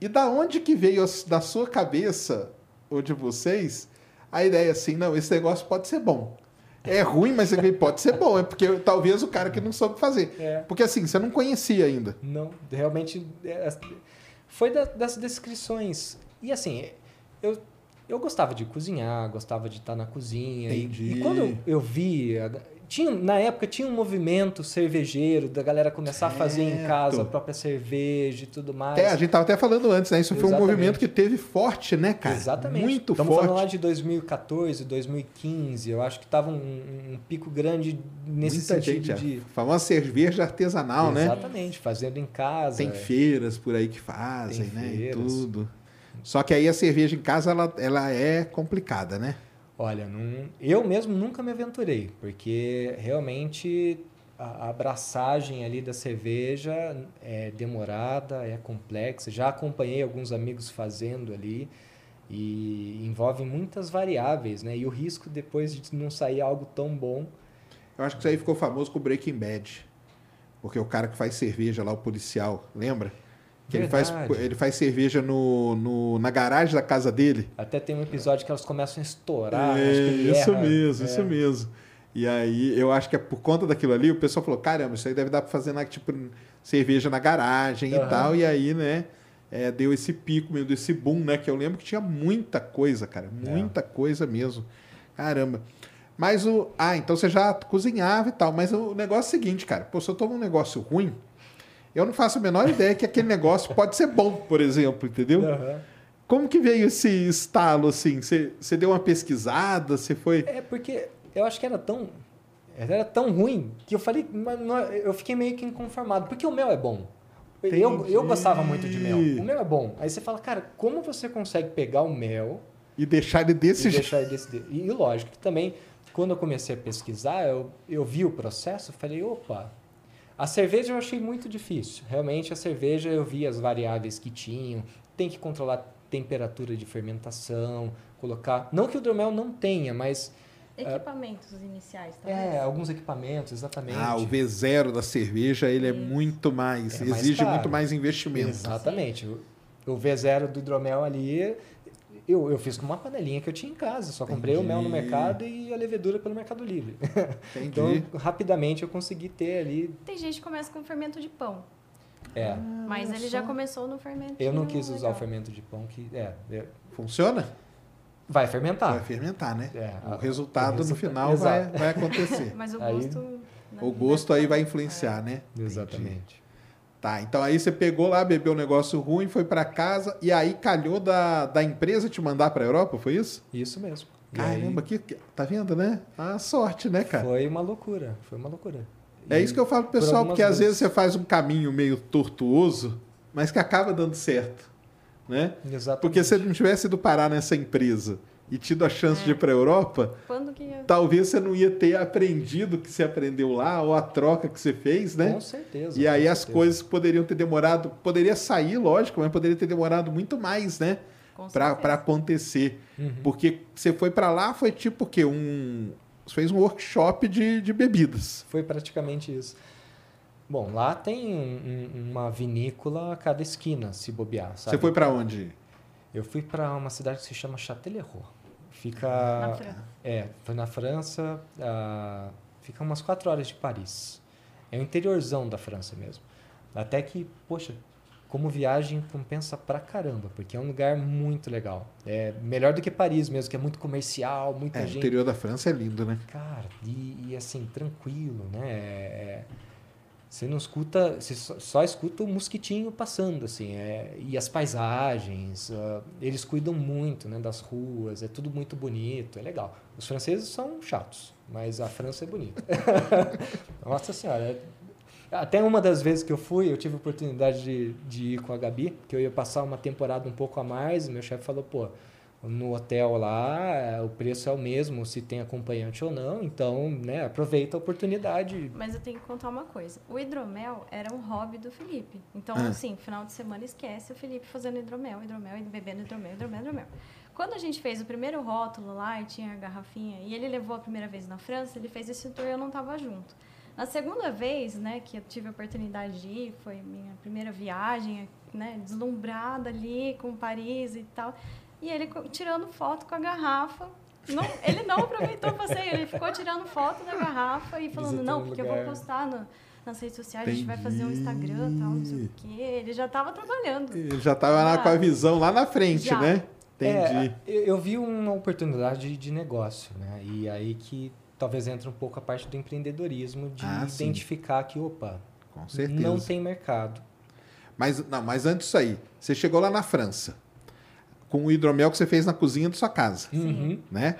E da onde que veio da sua cabeça, ou de vocês, a ideia assim, não, esse negócio pode ser bom. É ruim, mas ele pode ser bom. É porque talvez o cara que não soube fazer. É. Porque assim, você não conhecia ainda. Não, realmente é, foi da- das descrições. E assim, eu, eu gostava de cozinhar, gostava de estar na cozinha. E- Entendi. E, quando eu, eu vi. Tinha, na época tinha um movimento cervejeiro da galera começar a fazer em casa a Certo. própria cerveja e tudo mais. É, a gente tava até falando antes, né? Isso foi um Exatamente. movimento que teve forte, né, cara? Exatamente. Muito Estamos forte. falando lá de 2014, 2015. Eu acho que tava um, um pico grande nesse Muita sentido gente, de. a famosa cerveja artesanal, né? Exatamente, fazendo em casa. Tem feiras por aí que fazem, Tem né? E feiras. tudo. Só que aí a cerveja em casa, ela, ela é complicada, né? Olha, não- eu mesmo nunca me aventurei, porque realmente a a abraçagem ali da cerveja é demorada, é complexa. Já acompanhei alguns amigos fazendo ali e envolve muitas variáveis, né? E o risco depois de não sair algo tão bom. Eu acho que isso aí ficou famoso com o Breaking Bad. Porque o cara que faz cerveja lá, o policial, lembra? Que ele faz, ele faz cerveja no, no- na garagem da casa dele. Até tem um episódio que elas começam a estourar. é, isso erra. mesmo, É. isso mesmo. E aí, eu acho que é por conta daquilo ali, o pessoal falou: caramba, isso aí deve dar pra fazer na, tipo, cerveja na garagem e Aham. tal. E aí, né, é, deu esse pico mesmo, esse boom, né? Que eu lembro que tinha muita coisa, cara. É. Muita coisa mesmo. Caramba. Mas o. Ah, então você já cozinhava e tal. Mas o negócio é o seguinte, cara. Pô, se eu tomo um negócio ruim, eu não faço a menor ideia que aquele negócio pode ser bom, por exemplo, entendeu? Aham. Como que veio esse estalo assim? Você, deu uma pesquisada? Você foi. É porque eu acho que era tão era tão ruim que eu falei, não- eu fiquei meio que inconformado, porque o mel é bom. Eu, Entendi. eu gostava muito de mel. O mel é bom. Aí você fala, cara, como você consegue pegar o mel E deixar ele desse jeito. deixar ele desse... E, lógico que também, quando eu comecei a pesquisar, eu, eu vi o processo, falei, opa, a cerveja eu achei muito difícil. Realmente a cerveja eu vi as variáveis que tinham, tem que controlar temperatura de fermentação, colocar... Não que o hidromel não tenha, mas... Equipamentos iniciais, talvez. É, alguns equipamentos, exatamente. Ah, o V0 da cerveja, ele é muito mais, É mais exige caro. muito mais investimento. Exatamente. O, o V0 do hidromel ali, eu, eu fiz com uma panelinha que eu tinha em casa. Só comprei o mel no Entendi. mercado e a levedura pelo Mercado Livre. Entendi. Então, rapidamente eu consegui ter ali. Tem gente que começa com fermento de pão. É. Mas ele já começou no fermento. Eu não quis usar o legal. fermento de pão que. É. é- Funciona? vai fermentar. Vai fermentar, né? É, o a- resultado o no resulta- final vai, Exato. vai acontecer. Mas o Aí- gosto. o gosto aí vai É. influenciar, né? Entendi. Tá, então aí você pegou lá, bebeu um negócio ruim, foi pra casa e aí calhou da, da empresa te mandar pra Europa, foi isso? Isso mesmo. E aí Caramba, que, tá vendo, né? A sorte, né, cara? Foi uma loucura. Foi uma loucura. É E- isso que eu falo pro pessoal, porque às vezes vezes- você faz um caminho meio tortuoso, mas que acaba dando certo, né? Exatamente. Porque se você não tivesse ido parar nessa empresa e tido a chance de ir para a Europa, Quando que ia... talvez você não ia ter aprendido o que você aprendeu lá ou a troca que você fez, né? Com certeza. E aí com as certeza. coisas poderiam ter demorado, poderia sair, lógico, mas poderia ter demorado muito mais, né? Com Para certeza. acontecer. Uhum. Porque você foi para lá, foi tipo o quê? Um, você fez um workshop de, de bebidas. Foi praticamente isso. Bom, lá tem um- um- uma vinícola a cada esquina, se bobear, sabe? Você foi para onde? Eu fui para uma cidade que se chama Châtellerault. Fica... Na França. É, foi na França. ah, fica umas quatro horas de Paris. É o interiorzão da França mesmo. Até que, poxa, como viagem compensa pra caramba, porque é um lugar muito legal. É melhor do que Paris mesmo, que é muito comercial, muita É, o gente. interior da França é lindo, né? Cara, e, e, assim, tranquilo, né? É- é- você não escuta, você só, escuta o mosquitinho passando, assim, é, e as paisagens, ah, eles cuidam muito, né, das ruas, é tudo muito bonito, é legal. Os franceses são chatos, mas a França é bonita. Nossa Senhora, é- até uma das vezes que eu fui, eu tive a oportunidade de, de ir com a Gabi, que eu ia passar uma temporada um pouco a mais, e meu chefe falou, pô, no hotel lá, eh, o preço é o mesmo, se tem acompanhante ou não, então, né, aproveita a oportunidade. Mas eu tenho que contar uma coisa. O hidromel era um hobby do Felipe. Então, Ah. assim, final de semana esquece o Felipe fazendo hidromel, hidromel, e bebendo hidromel, hidromel, hidromel. Quando a gente fez o primeiro rótulo lá e tinha a garrafinha, e ele levou a primeira vez na França, ele fez esse tour e eu não estava junto. Na segunda vez, né, que eu tive a oportunidade de ir, foi minha primeira viagem, né, deslumbrada ali com Paris e tal. E ele tirando foto com a garrafa. Não, ele não aproveitou o passeio, ele ficou tirando foto da garrafa e falando, Visitando não, porque eu vou lugar. postar no- nas redes sociais, a gente vai fazer um Entendi. Instagram tal, não sei o quê. Ele já estava trabalhando. Ele já tava lá Ah. com a visão lá na frente, Já. né? Entendi. É, eu, eu vi uma oportunidade de negócio, né, e aí que talvez entre um pouco a parte do empreendedorismo, de Ah, sim. identificar que, opa, com certeza. não tem mercado. Mas, não, mas antes disso aí, você chegou lá na França com o hidromel que você fez na cozinha da sua casa, Uhum. né?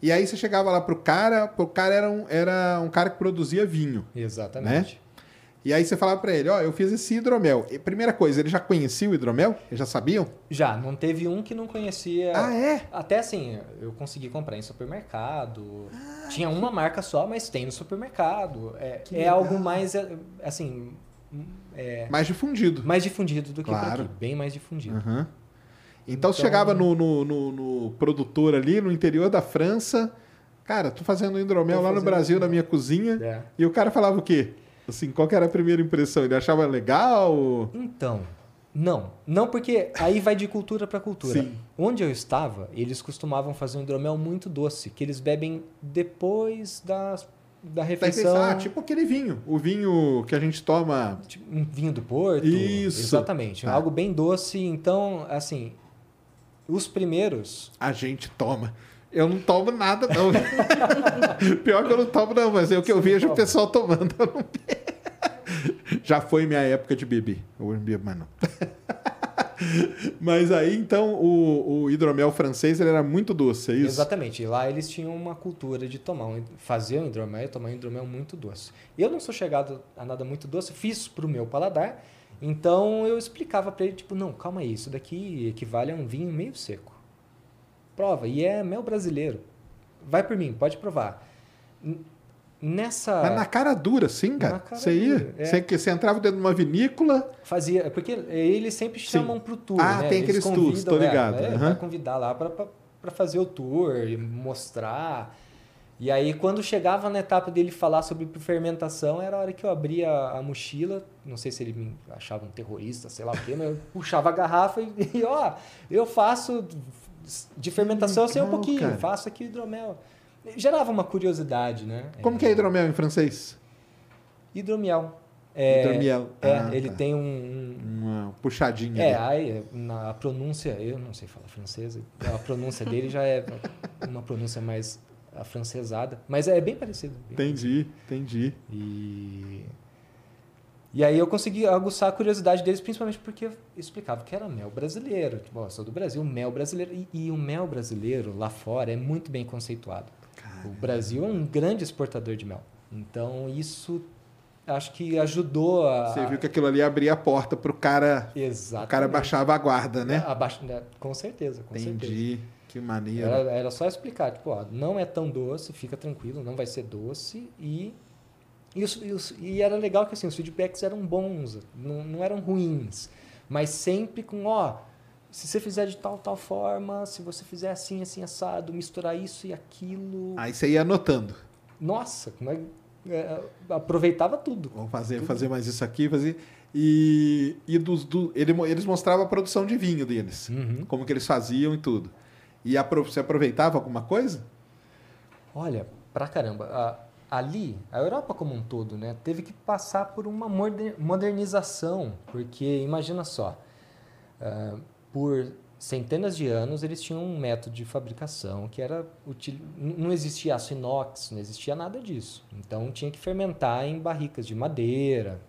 E aí você chegava lá pro cara, pro cara era um, era um cara que produzia vinho. Exatamente. E aí você falava pra ele, ó, eu fiz esse hidromel. E, primeira coisa, ele já conhecia o hidromel? Eles já sabiam? Já, não teve um que não conhecia. Ah, é? Até assim, eu consegui comprar em supermercado. Tinha uma marca só, mas tem no supermercado. É, Que é algo mais, é, assim, é, Mais difundido. mais difundido do que Claro. aqui. Bem mais difundido. Aham. Então, você Então- chegava no, no, no- no produtor ali, no interior da França. Cara, tô fazendo hidromel Tô lá no fazendo Brasil, na hidromel. minha cozinha. É. E o cara falava o quê? Assim, qual que era a primeira impressão? Ele achava legal? Então, não. Não porque aí vai de cultura para cultura. Sim. Onde eu estava, eles costumavam fazer um hidromel muito doce, que eles bebem depois da, da refeição. ah, tipo aquele vinho. O vinho que a gente toma. Tipo, um vinho do Porto. Isso. Exatamente. Tá. Algo bem doce. Então, assim, os primeiros. A gente toma. Eu não tomo nada, não. Pior que eu não tomo, não, mas é o que eu vejo o pessoal tomando. Eu não. Já foi minha época de beber. Eu não bebo mais, não. Mas aí, então, o, o hidromel francês ele era muito doce, é isso? Exatamente. E lá eles tinham uma cultura de tomar um, fazer um hidromel e tomar um hidromel muito doce. Eu não sou chegado a nada muito doce, fiz pro meu paladar. Então eu explicava para ele, tipo, não, calma aí, isso daqui equivale a um vinho meio seco. Prova. E é mel brasileiro. Vai por mim, pode provar. Nessa. Mas na cara dura, sim, cara. Você ia. é. Você, você entrava dentro de uma vinícola. Fazia, porque eles sempre chamam pro tour, Ah, né? tem Eles aqueles tours, tô é, ligado, é, aham. Vai convidar lá para fazer o tour, mostrar. E aí, quando chegava na etapa dele falar sobre fermentação, era a hora que eu abria a mochila. Não sei se ele me achava um terrorista, sei lá o quê, mas eu puxava a garrafa e, e, ó, eu faço de fermentação, eu sei um pouquinho, cara. faço aqui hidromel. Gerava uma curiosidade, né? Como que é hidromel em francês? Hidromiel. É, Hidromiel. é, Ah, ele tá. tem um, um- Uma puxadinha. É, aí, na a pronúncia, eu não sei falar francês, a pronúncia dele já é uma pronúncia mais afrancesada, mas é bem parecido. bem Entendi, entendi. E, e aí eu consegui aguçar a curiosidade deles, principalmente porque eu explicava que era mel brasileiro. Tipo, ó, sou do Brasil, mel brasileiro. E, e o mel brasileiro lá fora é muito bem conceituado. O Brasil é um grande exportador de mel. Então isso acho que ajudou a. Você viu que aquilo ali abria a porta pro cara. Exatamente. O cara baixava a guarda, né? Abaixa- né? Com certeza, com certeza. Entendi. Que maneiro. Era, era só explicar, tipo, ó, não é tão doce, fica tranquilo, não vai ser doce e e, os- e era legal que assim, os feedbacks eram bons, não, não eram ruins, mas sempre com, ó, se você fizer de tal, tal forma, se você fizer assim, assim, assado, misturar isso e aquilo, Aí você ia anotando. nossa, como é, é, aproveitava tudo. Vamos fazer, Tudo. fazer mais isso aqui, fazer. E, e dos, do, ele, eles mostravam a produção de vinho deles. Uhum. Como que eles faziam e tudo. E você aproveitava alguma coisa? Olha, pra caramba. ali, a Europa como um todo, né, teve que passar por uma moder- modernização, porque imagina só, ah, por centenas de anos eles tinham um método de fabricação que era util... não existia aço inox, não existia nada disso. Então tinha que fermentar em barricas de madeira.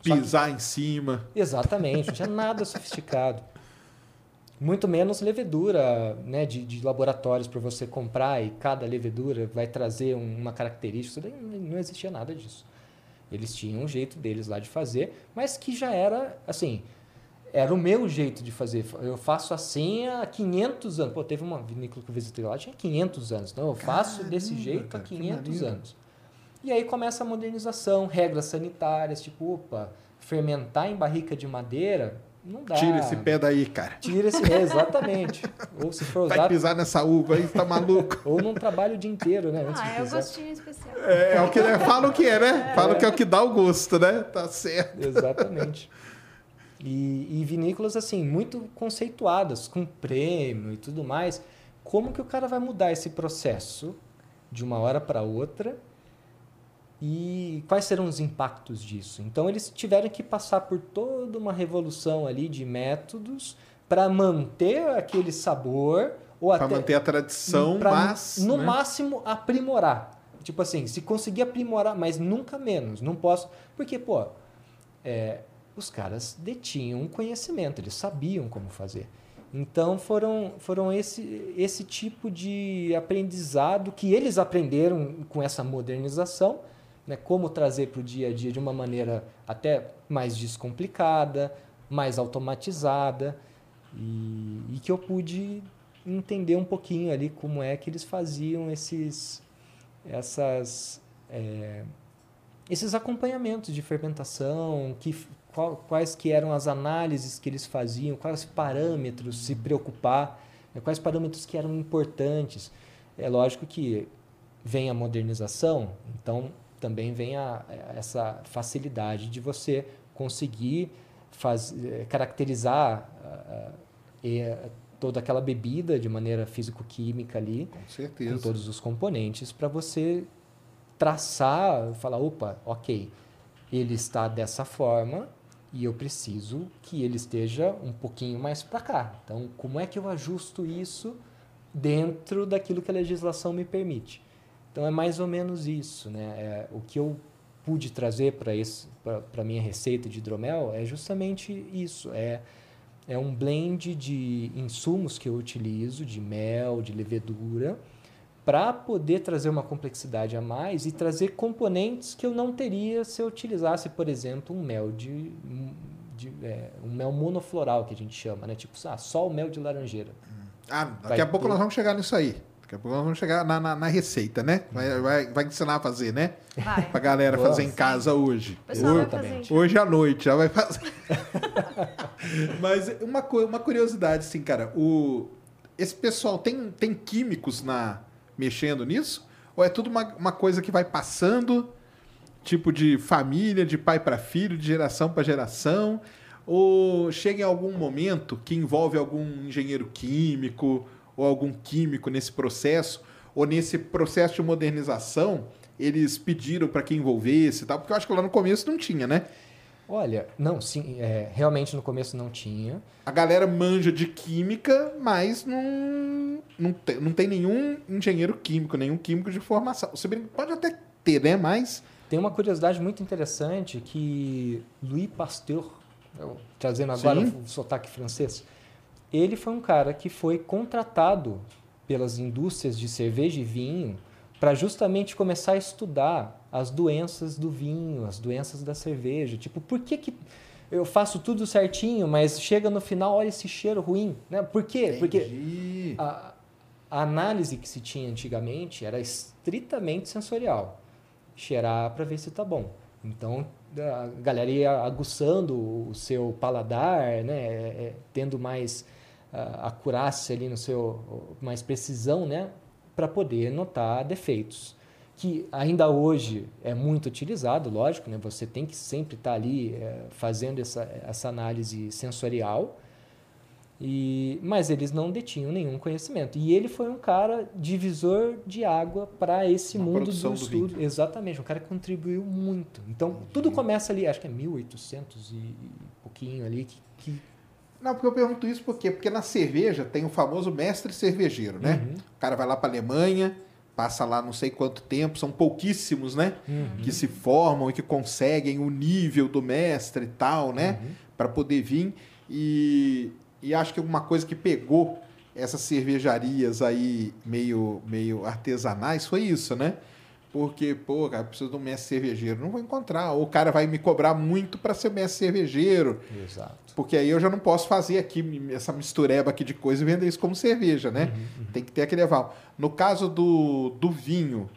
Só que- Pisar em cima. Exatamente, não tinha nada sofisticado. Muito menos levedura né, de, de laboratórios para você comprar e cada levedura vai trazer um- uma característica. Isso daí não existia nada disso. Eles tinham um jeito deles lá de fazer, mas que já era assim. Era o meu jeito de fazer. Eu faço assim há 500 anos. Pô, teve uma vinícola que eu visitei lá, tinha 500 anos. Então eu faço desse jeito cara, há que 500 maneiro. anos. E aí começa a modernização, regras sanitárias, tipo, opa, fermentar em barrica de madeira não dá. Tira esse pé daí, cara. Tira esse é, exatamente. Ou se for Vai usar, pisar nessa uva aí, tá maluco. ou não trabalha o dia inteiro, né? Antes Ah, de é o gostinho especial. É, é o que é, fala o que é, né? Fala o que é o que dá o gosto, né? Tá certo. Exatamente. E, e vinícolas, assim, muito conceituadas, com prêmio e tudo mais. Como que o cara vai mudar esse processo de uma hora para outra? E quais serão os impactos disso? Então, eles tiveram que passar por toda uma revolução ali de métodos para manter aquele sabor até manter a tradição, pra, mas. no né? máximo aprimorar. Tipo assim, se conseguir aprimorar, mas nunca menos. Não posso. Porque, pô, é, os caras detinham um conhecimento, eles sabiam como fazer. Então foram, foram esse, esse tipo de aprendizado que eles aprenderam com essa modernização, né, como trazer para o dia a dia de uma maneira até mais descomplicada, mais automatizada, e, e que eu pude entender um pouquinho ali como é que eles faziam esses, essas, é, esses acompanhamentos de fermentação, que, qual- quais que eram as análises que eles faziam, quais parâmetros se preocupar, né, quais parâmetros que eram importantes. É lógico que vem a modernização, então também vem a, essa facilidade de você conseguir faz, eh, caracterizar ah, ah, e, ah, toda aquela bebida de maneira físico-química ali, Com com certeza. todos os componentes, para você traçar, falar, opa, ok, ele está dessa forma e eu preciso que ele esteja um pouquinho mais para cá. Então, como é que eu ajusto isso dentro daquilo que a legislação me permite? Então, é mais ou menos isso, né? É, o que eu pude trazer para para minha receita de hidromel é justamente isso, é é um blend de insumos que eu utilizo, de mel, de levedura, para poder trazer uma complexidade a mais e trazer componentes que eu não teria se eu utilizasse, por exemplo, um mel de, de é, um mel monofloral que a gente chama, né? Tipo, ah, só o mel de laranjeira. Ah, daqui Vai a pouco ter- nós vamos chegar nisso aí. Daqui a pouco nós vamos chegar na, na, na receita, né? Vai, vai, vai ensinar a fazer, né? Vai. Pra galera Vamos. fazer em casa hoje. Fazer. Hoje à noite já vai fazer. Mas uma, co- uma curiosidade, assim, cara. O, esse pessoal tem, tem químicos na mexendo nisso? Ou é tudo uma, uma coisa que vai passando, tipo de família, de pai para filho, de geração para geração? Ou chega em algum momento que envolve algum engenheiro químico ou algum químico nesse processo? Ou nesse processo de modernização, eles pediram para que envolvesse e tal? Porque eu acho que lá no começo não tinha, né? Olha, não, sim, é, realmente no começo não tinha. A galera manja de química, mas não, não, tem, não tem nenhum engenheiro químico, nenhum químico de formação. Bem, pode até ter, né? Mas Tem uma curiosidade muito interessante que Louis Pasteur, eu- trazendo agora o sotaque francês, ele foi um cara que foi contratado pelas indústrias de cerveja e vinho para justamente começar a estudar as doenças do vinho, as doenças da cerveja. Tipo, por que, que eu faço tudo certinho, mas chega no final, olha esse cheiro ruim? Né? Por quê? Porque Entendi. a, a análise que se tinha antigamente era estritamente sensorial. Cheirar para ver se tá bom. Então, a galera ia aguçando o seu paladar, né? é, é, tendo mais acurácia ali no seu, mais precisão, né? Para poder notar defeitos. Que ainda hoje é muito utilizado, lógico, né? Você tem que sempre estar ali eh, fazendo essa, essa análise sensorial. E, mas eles não detinham nenhum conhecimento. E ele foi um cara divisor de água para esse Na mundo do estudo. Exatamente, um cara que contribuiu muito. Então, tudo começa ali, acho que é 1800 e e pouquinho ali, que, que Não, porque eu pergunto isso por quê? Porque na cerveja tem o famoso mestre cervejeiro, né? Uhum. O cara vai lá para Alemanha, passa lá não sei quanto tempo, são pouquíssimos, né? Uhum. Que se formam e que conseguem o nível do mestre e tal, né? Uhum. Para poder vir. E, e acho que uma coisa que pegou essas cervejarias aí meio, meio artesanais foi isso, né? Porque, pô, cara, preciso de um mestre cervejeiro. Não vou encontrar. Ou o cara vai me cobrar muito para ser mestre cervejeiro. Exato. Porque aí eu já não posso fazer aqui essa mistureba aqui de coisa e vender isso como cerveja, né? Uhum, Tem que ter aquele aval. No caso do, do vinho,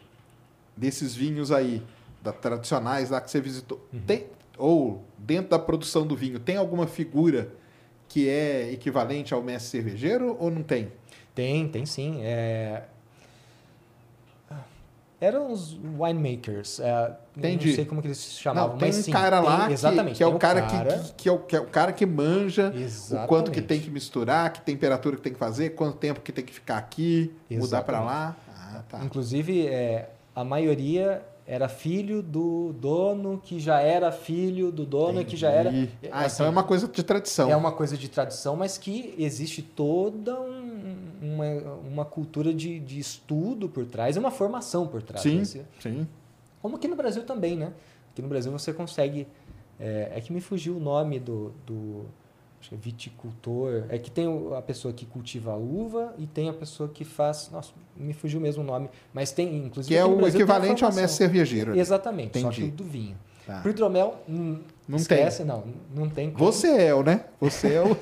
desses vinhos aí, da, tradicionais lá que você visitou, Uhum. tem, ou dentro da produção do vinho, tem alguma figura que é equivalente ao mestre cervejeiro ou não tem? Tem, tem sim. É... Eram os winemakers. É, Entendi. Não sei como que eles se chamavam, não, tem mas um sim, cara tem- lá que, exatamente, que é tem o cara, Que, que, que é o, que é o cara que manja o quanto que Exatamente. tem que misturar, que temperatura que tem que fazer, quanto tempo que tem que ficar aqui, mudar para lá. Ah, tá. Inclusive, é, a maioria era filho do dono, que já era filho do dono, que já era. Entendi. Ah, assim, então é uma coisa de tradição. é uma coisa de tradição, mas que existe toda um- uma, uma cultura de, de estudo por trás uma formação por trás. Sim, desse- sim. Como aqui no Brasil também, né? Aqui no Brasil você consegue. É, é que me fugiu o nome do, do acho que é viticultor. É que tem a pessoa que cultiva a uva e tem a pessoa que faz. Nossa, me fugiu mesmo o nome. Mas tem, inclusive. Que é o Brasil tem equivalente ao mestre cervejeiro. Exatamente, só Entendi. que do vinho. Tá. Pro hidromel, hum, Não esquece, não. Não tem como. Você é o, né? Você é o.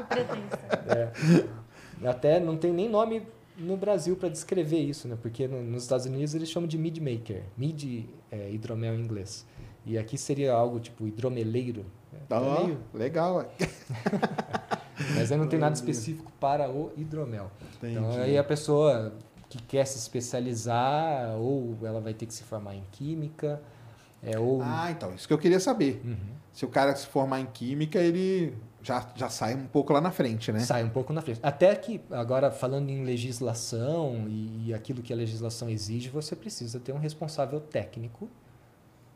Que pretensa. É. Até não tem nem nome no Brasil para descrever isso, né? Porque no- nos Estados Unidos eles chamam de mid maker, mid é, hidromel em inglês. E aqui seria algo tipo hidromeleiro. É Ó, meio- legal. mas aí não tem nada específico para o hidromel. Então Entendi. aí a pessoa que quer se especializar ou ela vai ter que se formar em química, é, ou Ah, então, isso que eu queria saber. Uhum. Se o cara se formar em química, ele já, já sai um pouco lá na frente, né? sai um pouco na frente. Até que, agora falando em legislação e, e aquilo que a legislação exige, você precisa ter um responsável técnico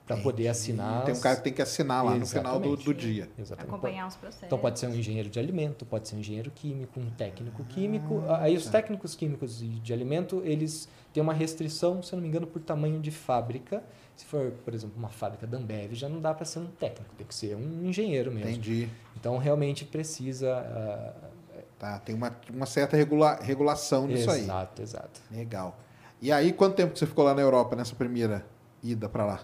para poder assinar. Tem um cara que tem que assinar lá no final do, Exatamente. do dia. Exatamente. Acompanhar os processos. Então pode ser um engenheiro de alimento, pode ser um engenheiro químico, um técnico químico. Ah, Aí os tá. técnicos químicos e de alimento, eles têm uma restrição, se eu não me engano, por tamanho de fábrica. Se for, por exemplo, uma fábrica da Ambev, já não dá para ser um técnico, tem que ser um engenheiro mesmo. Entendi. Então realmente precisa. ah, Tá, tem uma, uma certa regula- regulação nisso aí. exato, exato. Legal. E aí, quanto tempo que você ficou lá na Europa nessa primeira ida para lá?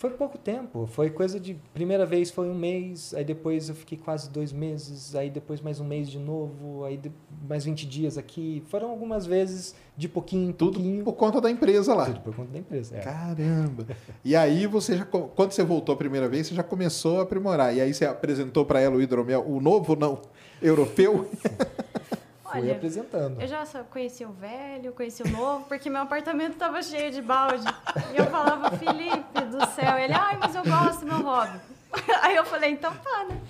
Foi pouco tempo, foi coisa de. Primeira vez foi um mês, aí depois eu fiquei quase dois meses, aí depois mais um mês de novo, aí de- mais 20 dias aqui. Foram algumas vezes de pouquinho em Tudo pouquinho. por conta da empresa lá. Tudo por conta da empresa. É. Caramba! E aí você já, quando você voltou a primeira vez, você já começou a aprimorar. E aí você apresentou para ela o hidromel, o novo não, europeu. Fui Olha, apresentando. eu já conheci o velho, conheci o novo, porque meu apartamento estava cheio de balde. E eu falava, Felipe do céu. Ele, ai, mas eu gosto do meu hobby. Aí eu falei, então tá, né?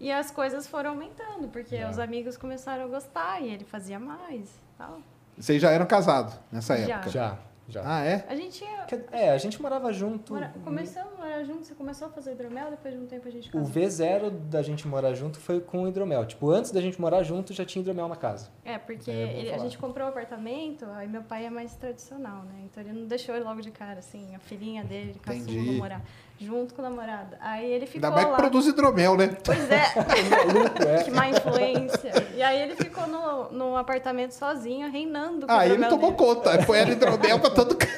E as coisas foram aumentando, porque É. os amigos começaram a gostar e ele fazia mais tal. Vocês já eram casados nessa Já. época? Já, já. Ah, é? A gente É, a gente morava junto. Mora, começamos morar junto, você começou a fazer hidromel, depois de um tempo a gente O casou. V0 da gente morar junto foi com hidromel. Tipo, antes da gente morar junto já tinha hidromel na casa. É, porque É, vou ele- a gente comprou um apartamento, aí meu pai é mais tradicional, né? Então ele não deixou ele logo de cara, assim, a filhinha dele, caçula, morar junto com o namorado. Aí ele ficou Ainda mais que lá. produz hidromel, né? Pois é, Maluco, é. que má influência. E aí ele ficou no, no apartamento sozinho, reinando com o Aí ele tomou dele. conta. Foi era hidromel pra todo canto.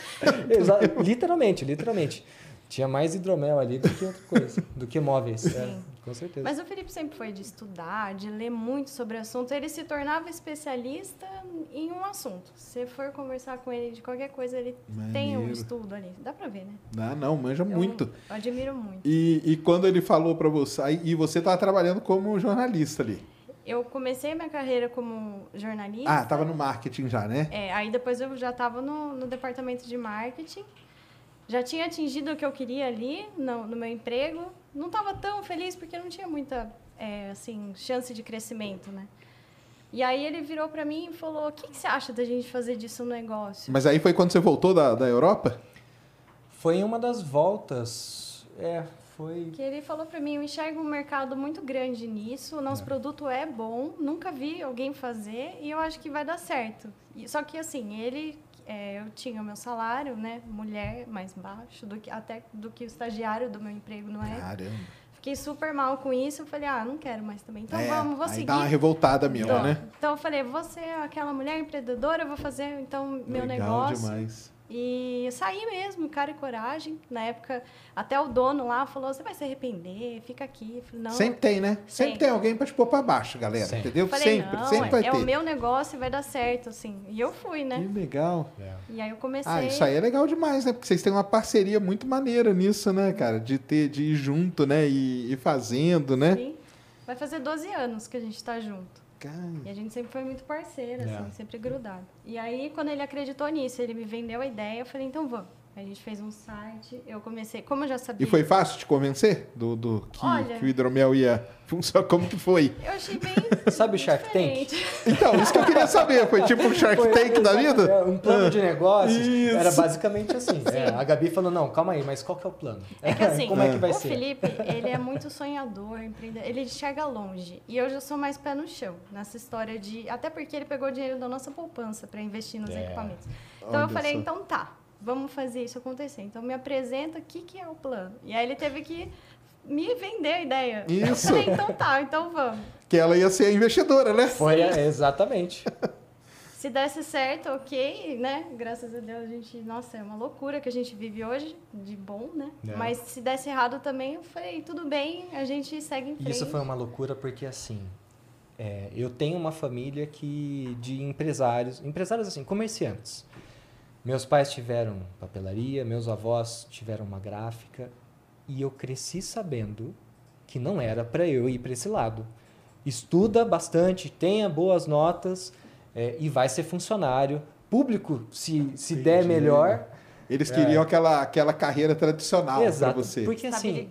Exa- literalmente, literalmente. Tinha mais hidromel ali do que outra coisa, do que móveis. É, com certeza. Mas o Felipe sempre foi de estudar, de ler muito sobre o assunto. Ele se tornava especialista em um assunto. Se você for conversar com ele de qualquer coisa, ele tem um Maneiro. estudo ali. Dá pra ver, né? Não, não, manja Eu- muito. Eu admiro muito. E, e quando ele falou pra você... E você tava trabalhando como jornalista ali. Eu comecei minha carreira como jornalista. Ah, tava no marketing já, né? É, aí depois eu já estava no, no departamento de marketing. Já tinha atingido o que eu queria ali no, no meu emprego. Não estava tão feliz porque não tinha muita é, assim, chance de crescimento, né? E aí ele virou para mim e falou: O que, que você acha da gente fazer disso um negócio? Mas aí foi quando você voltou da, da Europa? Foi em uma das voltas. É, foi. Que ele falou para mim: Eu enxergo um mercado muito grande nisso. O nosso produto é bom, nunca vi alguém fazer e eu acho que vai dar certo. E- Só que assim, ele. É, eu tinha o meu salário, né? Mulher mais baixo do que até do que o estagiário do meu emprego, não é? Caramba. Fiquei super mal com isso. Eu falei, ah, não quero mais também. Então É, vamos, vou aí seguir. dá uma revoltada mesmo, então, né? então eu falei, você é aquela mulher empreendedora, eu vou fazer então meu Legal negócio. demais. E eu saí mesmo, cara e coragem. Na época, até o dono lá falou: você vai se arrepender, fica aqui. Falei, não. Sempre tem, né? Sempre, Sempre. tem alguém pra te pôr pra baixo, galera. Sempre. Entendeu? Eu falei, sempre, não, sempre é, vai é ter. o meu negócio e vai dar certo, assim. E eu fui, né? Que legal. É. E aí eu comecei. Ah, isso aí é legal demais, né? Porque vocês têm uma parceria muito maneira nisso, né, cara? De ter, de ir junto, né? E ir fazendo, né? Sim. Vai fazer 12 anos que a gente tá junto. Cara, E a gente sempre foi muito parceira, É. assim, sempre grudado. E aí, quando ele acreditou nisso, ele me vendeu a ideia, eu falei, então vamos. A gente fez um site, eu comecei, como eu já sabia. E foi fácil te convencer do, do que, Olha. que o hidromel ia funcionar? Como que foi? Eu achei bem. Sabe o Shark Tank? Então, isso que eu queria saber. Foi tipo um Shark Tank da vida? É, um plano de negócios Isso. era basicamente assim. É, a Gabi falou, não, calma aí, mas qual que é o plano? É que assim, Como é que vai o ser? Felipe, ele é muito sonhador, empreendedor, ele enxerga longe. E eu já sou mais pé no chão nessa história de. Até porque ele pegou dinheiro da nossa poupança para investir nos É. equipamentos. Então Olha eu falei, só. então tá, vamos fazer isso acontecer. Então me apresenta o que, que é o plano. E aí ele teve que me vender a ideia. Isso. falei, então tá, então vamos. Que ela ia ser a investidora, né? Foi, é, exatamente. Se desse certo, ok, né? Graças a Deus a gente, nossa, é uma loucura que a gente vive hoje, de bom, né? É. Mas se desse errado também, eu falei, tudo bem, a gente segue em frente. Isso foi uma loucura porque, assim, é, eu tenho uma família que de empresários, empresários assim, comerciantes. Meus pais tiveram papelaria, meus avós tiveram uma gráfica e eu cresci sabendo que não era para eu ir para esse lado. Estuda bastante, tenha boas notas é, e vai ser funcionário. Público, se, se der melhor. Eles queriam aquela, aquela carreira tradicional pra Exato. você. Porque assim,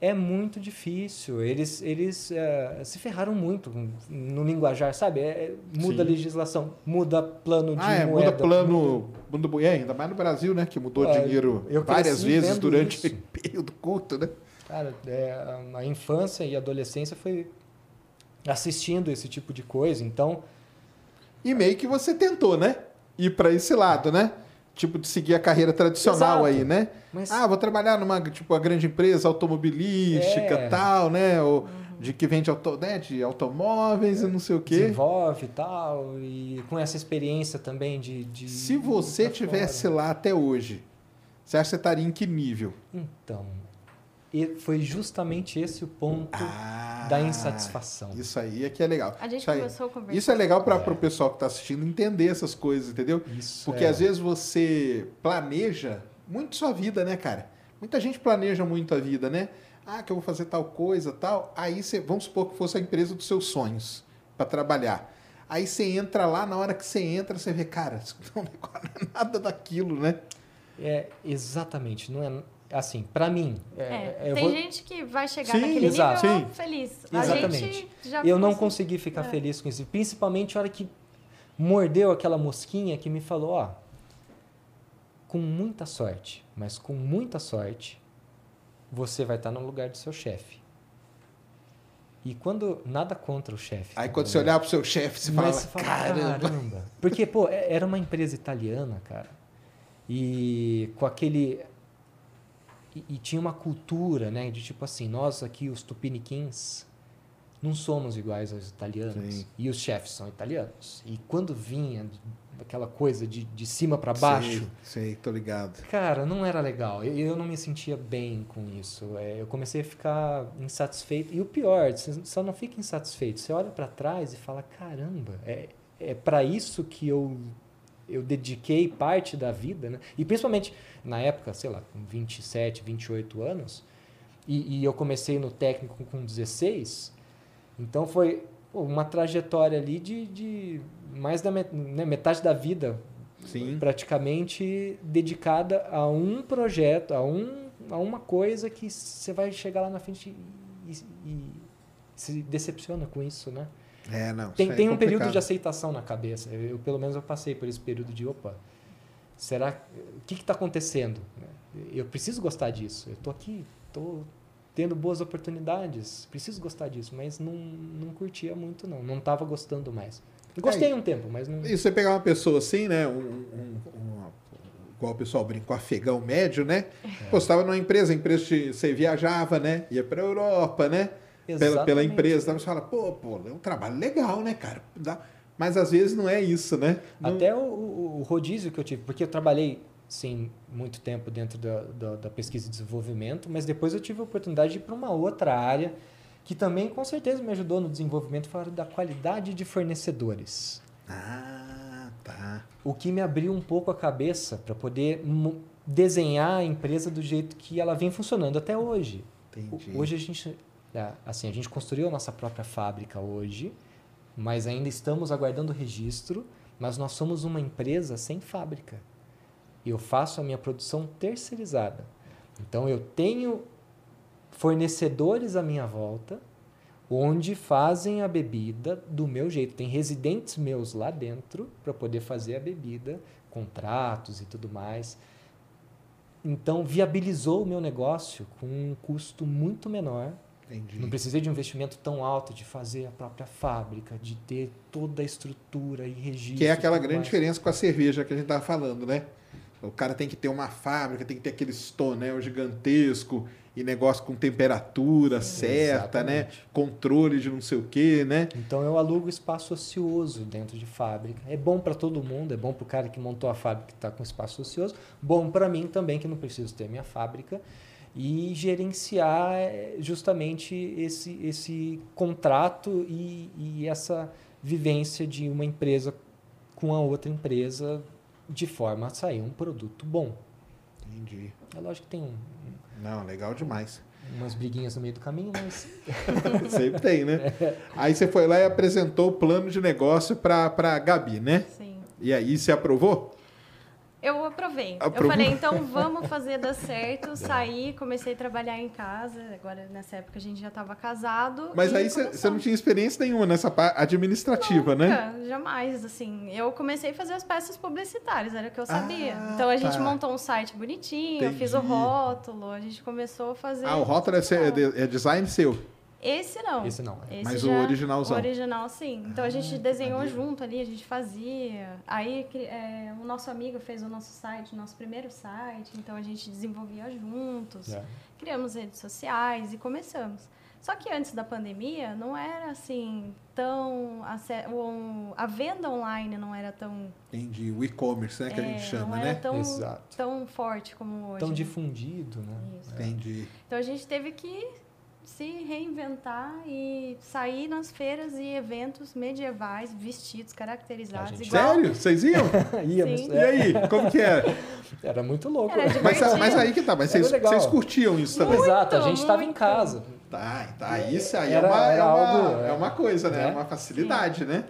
é muito difícil. Eles, eles eh, se ferraram muito no linguajar, sabe? É, é, muda a legislação, muda plano de Ah, é, moeda. muda plano. Muda, é, ainda mais no Brasil, né? Que mudou É, dinheiro eu várias vezes durante isso. o período culto, né? Cara, é, a infância e a adolescência foi assistindo esse tipo de coisa. Então, E meio que você tentou, né? Ir pra esse lado, né? Tipo, de seguir a carreira tradicional Exato. aí, né? mas Ah, vou trabalhar numa, tipo, uma grande empresa automobilística É. tal, né? Ou de que vende auto, né? de automóveis e não sei o quê. desenvolve e tal. E com essa experiência também de. de Se você tivesse fora. lá até hoje, você acha que você estaria em que nível? Então, e foi justamente esse o ponto Ah, da insatisfação. Isso aí é que é legal. A gente isso, aí- começou a conversar. isso é legal para o pessoal que está assistindo entender essas coisas, entendeu? Isso Porque é- às vezes você planeja muito sua vida, né, cara? Muita gente planeja muito a vida, né? Ah, que eu vou fazer tal coisa, tal. Aí você, vamos supor que fosse a empresa dos seus sonhos para trabalhar. Aí você entra lá, na hora que você entra, você vê, cara, não é nada daquilo, né? É, exatamente. Não é assim, para mim. é, É, eu tem vou- gente que vai chegar Sim, naquele exato. nível Sim. feliz. Exatamente. A gente já eu não consegui ficar É. feliz com isso. Principalmente a hora que mordeu aquela mosquinha que me falou, ó. com muita sorte, mas com muita sorte, você vai estar no lugar do seu chefe. E quando nada contra o chefe. Aí tá quando você né? olhar pro seu chefe, você fala, você fala, caramba. caramba. Porque, pô, é- era uma empresa italiana, cara. E com aquele. E, e tinha uma cultura, né? De tipo assim, nós aqui, os tupiniquins, não somos iguais aos italianos. Sim. E os chefes são italianos. E quando vinha aquela coisa de, de cima para baixo. Sei, sei, tô ligado. Cara, não era legal. Eu, eu não me sentia bem com isso. É, eu comecei a ficar insatisfeito. E o pior, você só não fica insatisfeito. Você olha para trás e fala: caramba, é, é para isso que eu, eu dediquei parte da vida. Né? E principalmente na época, sei lá, com 27, 28 anos, e, e eu comecei no técnico com 16. Então foi pô, uma trajetória ali de, de mais da met- né, metade da vida Sim. praticamente dedicada a um projeto, a, um, a uma coisa que você vai chegar lá na frente e, e se decepciona com isso, né? É, não. Tem, tem é um período de aceitação na cabeça. Eu, eu, pelo menos eu passei por esse período de opa, será o que está acontecendo? Eu preciso gostar disso. Eu tô aqui, tô tendo boas oportunidades, preciso gostar disso, mas não, não curtia muito não, não estava gostando mais. Gostei É, um tempo, mas não. E você pegar uma pessoa assim, né? Um, um- um- igual o pessoal brinca, um afegão médio, né? É. Estava numa empresa, a empresa te- você viajava, né? Ia pra Europa, né? Pela, pela empresa. Então você fala, pô, pô, é um trabalho legal, né, cara? Dá- Mas às vezes não é isso, né? Não- Até o, o- rodízio que eu tive, porque eu trabalhei, sim, muito tempo dentro da, da, da pesquisa e desenvolvimento, mas depois eu tive a oportunidade de ir para uma outra área que também com certeza me ajudou no desenvolvimento, falar da qualidade de fornecedores. Ah, tá. O que me abriu um pouco a cabeça para poder desenhar a empresa do jeito que ela vem funcionando até hoje. Entendi. Hoje a gente, assim, a gente construiu a nossa própria fábrica hoje, mas ainda estamos aguardando o registro, mas nós somos uma empresa sem fábrica. Eu faço a minha produção terceirizada. Então eu tenho fornecedores à minha volta, onde fazem a bebida do meu jeito. Tem residentes meus lá dentro para poder fazer a bebida, contratos e tudo mais. Então, viabilizou o meu negócio com um custo muito menor. Entendi. Não precisei de um investimento tão alto de fazer a própria fábrica, de ter toda a estrutura e registro. Que é aquela grande mais. diferença com a cerveja que a gente tava falando, né? O cara tem que ter uma fábrica, tem que ter aquele tonel gigantesco e negócio com temperatura certa, né? exatamente. Controle de não sei o quê, né? Então eu alugo espaço ocioso dentro de fábrica. É bom para todo mundo, é bom para o cara que montou a fábrica que está com espaço ocioso, bom para mim também que não preciso ter minha fábrica e gerenciar eh, justamente esse, esse contrato e, e essa vivência de uma empresa com a outra empresa de forma a sair um produto bom. Entendi. É lógico que tem um- Não, legal demais. umas briguinhas no meio do caminho, mas Sempre tem, né? Aí você foi lá e apresentou o plano de negócio para pra Gabi, né? Sim. E aí você aprovou? Eu aprovei. Aprovou. Eu falei, então vamos fazer dar certo. Saí, comecei a trabalhar em casa. Agora, nessa época, a gente já estava casado. Mas aí você não tinha experiência nenhuma nessa parte administrativa, né? Nunca, jamais, assim. Eu comecei a fazer as peças publicitárias, era o que eu sabia. Ah, então a gente tá. montou um site bonitinho, eu fiz o rótulo, a gente começou a fazer. Ah, o rótulo é, é é design seu. Esse não. esse não. Esse Mas o já- originalzão. O original, sim. Então a gente Ah, desenhou junto ali, a gente fazia. Aí é, o nosso amigo fez o nosso site, o nosso primeiro site. Então a gente desenvolvia juntos. É. Criamos redes sociais e começamos. Só que antes da pandemia não era assim tão. A, o- venda online não era tão. Entendi. O e-commerce, né? Que a gente é, chama, não era né? tão, Exato. tão forte como hoje. Tão né? difundido, né? Isso. Entendi. Então a gente teve que se reinventar e sair nas feiras e eventos medievais, vestidos, caracterizados, igual. Sério? Vocês iam? Íamos, Sim. E é, aí? Como que é? era muito louco. Era Mas, divertido. mas aí que tá. Mas Era vocês, curtiam isso também? Exato, a gente estava em muito. casa. Tá, tá. Isso aí Era- é, uma, é, era uma, algo, é uma coisa, né? né? É uma facilidade, né?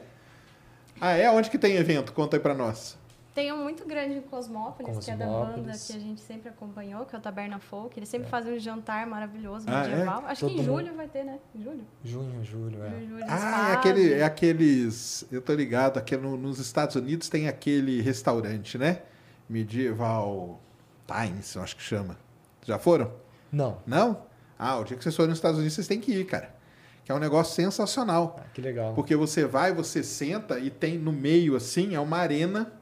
Ah, é? Onde que tem evento? Conta aí pra nós. Tem um muito grande em Cosmópolis, que é da Cosmópolis. banda que a gente sempre acompanhou, que é o Taberna Folk. Eles sempre fazem um jantar maravilhoso, Ah, é? medieval. Acho que Todo em mundo- julho vai ter, né? Em julho? Junho, julho, é. Julho, Ah, é, aquele, é aqueles. Eu tô ligado, aqui no- nos Estados Unidos tem aquele restaurante, né? Medieval Times, eu acho que chama. Já foram? Não. Não? Ah, o dia que vocês forem nos Estados Unidos, vocês têm que ir, cara. Que é um negócio sensacional. Ah, que legal. Porque você vai, você senta e tem no meio, assim, é uma arena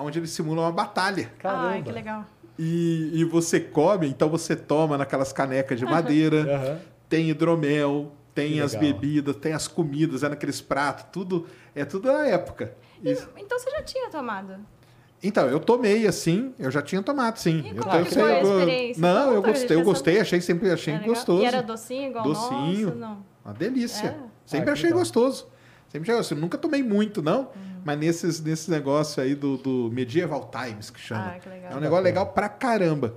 onde eles simulam uma batalha. Caramba. Ai, que legal. E, e você come, então você toma naquelas canecas de madeira, Aham. tem hidromel, tem Que as legal. bebidas, tem as comidas, é naqueles pratos, tudo. É tudo da época. E- então você já tinha tomado? Então, eu tomei assim, eu já tinha tomado, sim. E eu como que foi a experiência? Não, eu gostei, eu gostei, achei sempre achei É gostoso. E era docinho igual Docinho. nosso? Não. Uma delícia. É? Sempre Ah, achei legal. gostoso. Sempre achei gostoso. Nunca tomei muito, não. Uhum. Mas nesses, nesses negócios aí do, do Medieval Times, que chama. Ah, que legal. É um negócio legal pra caramba.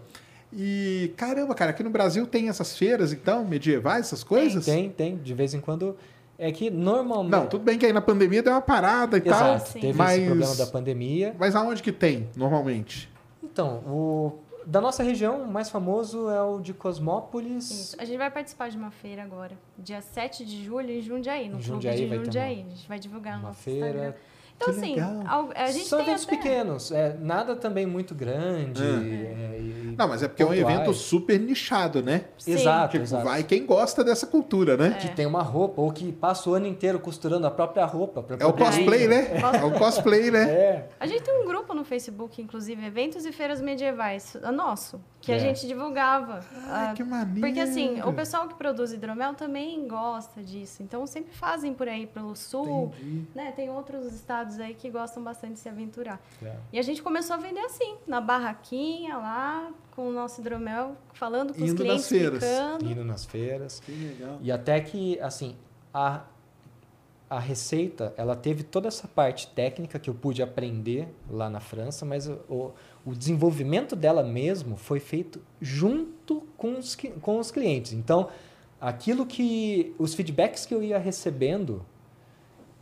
E, caramba, cara, aqui no Brasil tem essas feiras, então, medievais, essas coisas? Tem, tem. De vez em quando. É que normalmente. Não, tudo bem que aí na pandemia deu uma parada e tal. Exato. Sim. Teve mas- esse problema da pandemia. Mas aonde que tem, normalmente? Então, o da nossa região, o mais famoso é o de Cosmópolis. Isso. A gente vai participar de uma feira agora, dia 7 de julho, em Jundiaí, no Em clube Jundiaí de Jundiaí. A gente vai divulgar no Uma nosso feira. Instagram. Então, Que assim, legal. al- a gente São tem eventos até... pequenos, é, nada também muito grande. É. é, e- Não, mas é porque é um pontuais. evento super nichado, né? Sim. Exato, Tipo, exato. vai quem gosta dessa cultura, né? Que tem uma roupa, ou que passa o ano inteiro costurando a própria roupa. pra É o cosplay, né? É o cosplay, né? É. A gente tem um grupo no Facebook, inclusive, Eventos e Feiras Medievais, é nosso, que a É. gente divulgava. Ai, ah, que maneiro. Porque assim, o pessoal que produz hidromel também gosta disso. Então sempre fazem por aí pelo sul, Entendi. né? Tem outros estados aí que gostam bastante de se aventurar. É. E a gente começou a vender assim, na barraquinha lá, com o nosso hidromel, falando com os Indo clientes, nas feiras. explicando. Indo nas feiras. Que legal. E até que, assim, a, a receita, ela teve toda essa parte técnica que eu pude aprender lá na França, mas o, o, desenvolvimento dela mesmo foi feito junto com os, com os clientes. Então, aquilo que... Os feedbacks que eu ia recebendo,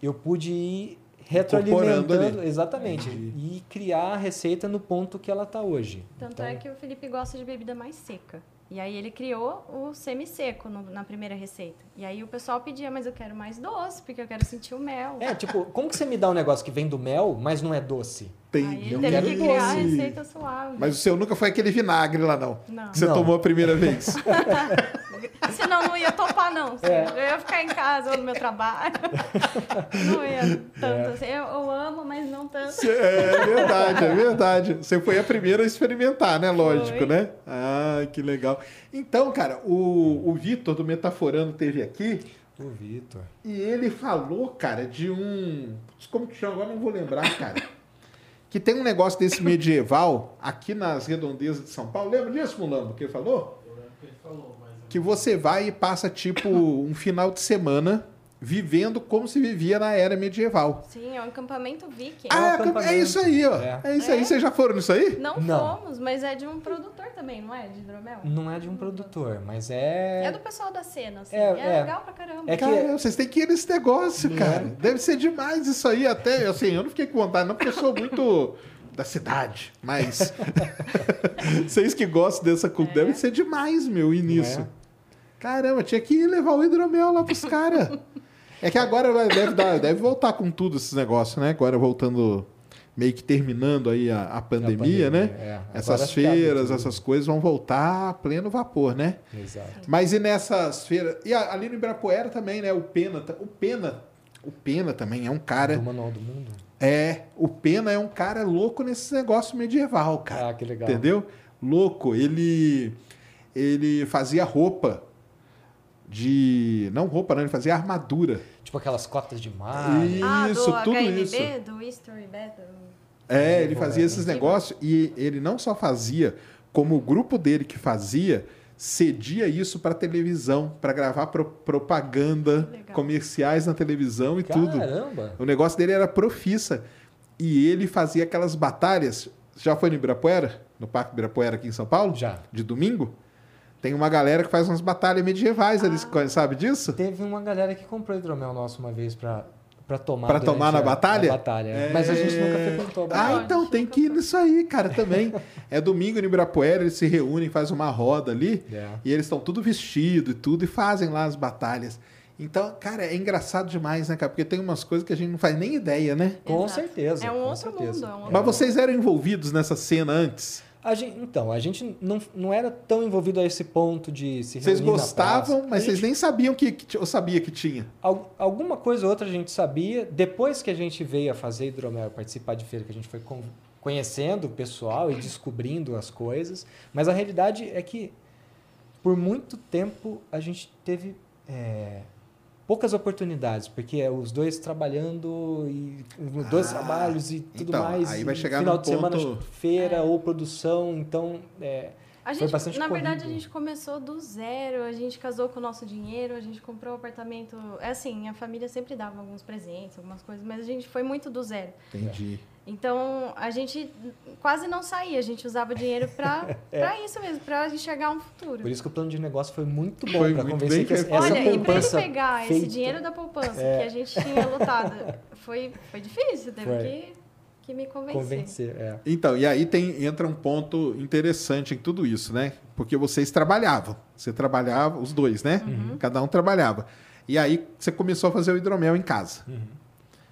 eu pude ir retroalimentando, ali. exatamente, Entendi. e criar a receita no ponto que ela está hoje. Tanto Então, é que o Felipe gosta de bebida mais seca. E aí ele criou o semi-seco no- na primeira receita. E aí o pessoal pedia, mas eu quero mais doce, porque eu quero sentir o mel. É, tipo, como que você me dá um negócio que vem do mel, mas não é doce? Aí Entendi. ele teve que criar a Entendi. receita suave. Mas o seu nunca foi aquele vinagre lá, não. Não. Que você Não. tomou a primeira vez. Senão não ia topar, não. É. Eu ia ficar em casa ou no meu trabalho. Não ia É. tanto assim. Eu, eu amo, mas não tanto. Cê- É verdade, é verdade. Você foi a primeira a experimentar, né? Lógico, Foi. né? Ah, que legal. Então, cara, o, o Vitor do Metaforando teve aqui O Vitor. e ele falou, cara, de um. Como que chama? Agora não vou lembrar, cara. Que tem um negócio desse medieval aqui nas redondezas de São Paulo. Lembra disso, Mulambo, que ele falou? Que você vai e passa, tipo, um final de semana vivendo como se vivia na era medieval. Sim, é um acampamento viking. Ah, é, acampamento. é isso aí, ó. É. É, isso aí. É? Vocês já foram nisso aí? Não, Não. fomos, mas é de um produtor também, não é? De hidromel? Não é de um produtor, mas é. É do pessoal da cena, assim. É, É, é. legal pra caramba. É que- Cara, vocês têm que ir nesse negócio, cara. é? Deve ser demais isso aí. Até, assim, eu não fiquei com vontade, não, porque eu sou muito da cidade. Mas vocês que gostam dessa cultura, É. deve ser demais, meu, é? Caramba, tinha que levar o hidromel lá pros caras. É que agora deve, dar, deve voltar com tudo esses negócios, né? Agora voltando, meio que terminando aí a, a pandemia, pandemia, né? é. Essas feiras, essas coisas vão voltar a pleno vapor, né? Exato. Mas e nessas feiras. E a- ali no Ibirapuera também, né? O Pena. O Pena. O Pena também é um cara. Do Manual do Mundo. É. O Pena é um cara louco nesse negócio medieval, cara. Ah, que legal. Entendeu? Louco. Ele. Ele fazia roupa. De. Não roupa, não, ele fazia armadura. Tipo aquelas cotas de mar. Ah, Isso, do tudo HNB, isso. do History Battle. É, ele fazia é. esses negócios e ele não só fazia, como o grupo dele que fazia, cedia isso para televisão, para gravar pro- propaganda, Legal. comerciais na televisão e tudo. Caramba! O negócio dele era profissa. E ele fazia aquelas batalhas. Já foi no Ibirapuera? No Parque Ibirapuera aqui em São Paulo? Já. De domingo? Tem uma galera que faz umas batalhas medievais ali, Ah. sabe disso? Teve uma galera que comprou hidromel nosso uma vez pra, pra tomar. Pra tomar na a- batalha? a batalha. é. Mas a gente nunca frequentou a Ah, então tem que ir nisso aí, cara, também. É domingo no Ibirapuera, eles se reúnem, fazem uma roda ali, É. e eles estão tudo vestido e tudo, e fazem lá as batalhas. Então, cara, é engraçado demais, né, cara? Porque tem umas coisas que a gente não faz nem ideia, né? Com Exato. certeza. É um com outro certeza. mundo. É um outro Mas vocês eram envolvidos nessa cena antes? A gente, então, a gente não, não era tão envolvido a esse ponto de se Vocês reunir na gostavam, mas A vocês gente- nem sabiam que, que eu sabia que tinha. Al- alguma coisa ou outra a gente sabia. Depois que a gente veio a fazer hidromel, participar de feira, que a gente foi con- conhecendo o pessoal e descobrindo as coisas. Mas a realidade é que, por muito tempo, a gente teve é, poucas oportunidades, porque é os dois trabalhando e dois Ah, trabalhos e tudo então, mais. aí vai chegar final num de semana ponto- feira É. ou produção, então é, A Foi gente, bastante na verdade, corrido. a gente começou do zero, a gente casou com o nosso dinheiro, a gente comprou um apartamento. É assim, a família sempre dava alguns presentes, algumas coisas, mas a gente foi muito do zero. Entendi. Então, a gente quase não saía, a gente usava dinheiro pra, pra isso mesmo, pra enxergar um futuro. por isso que o plano de negócio foi muito bom Foi para convencer que essa, Olha, e pra ele poupança pegar esse feita- dinheiro da poupança É. que a gente tinha lutado, foi, foi difícil, teve Foi. que, que me convencer. convencer, é. Então, e aí tem, entra um ponto interessante em tudo isso, né? Porque vocês trabalhavam. Você trabalhava, os dois, né? Cada um trabalhava. E aí você começou a fazer o hidromel em casa.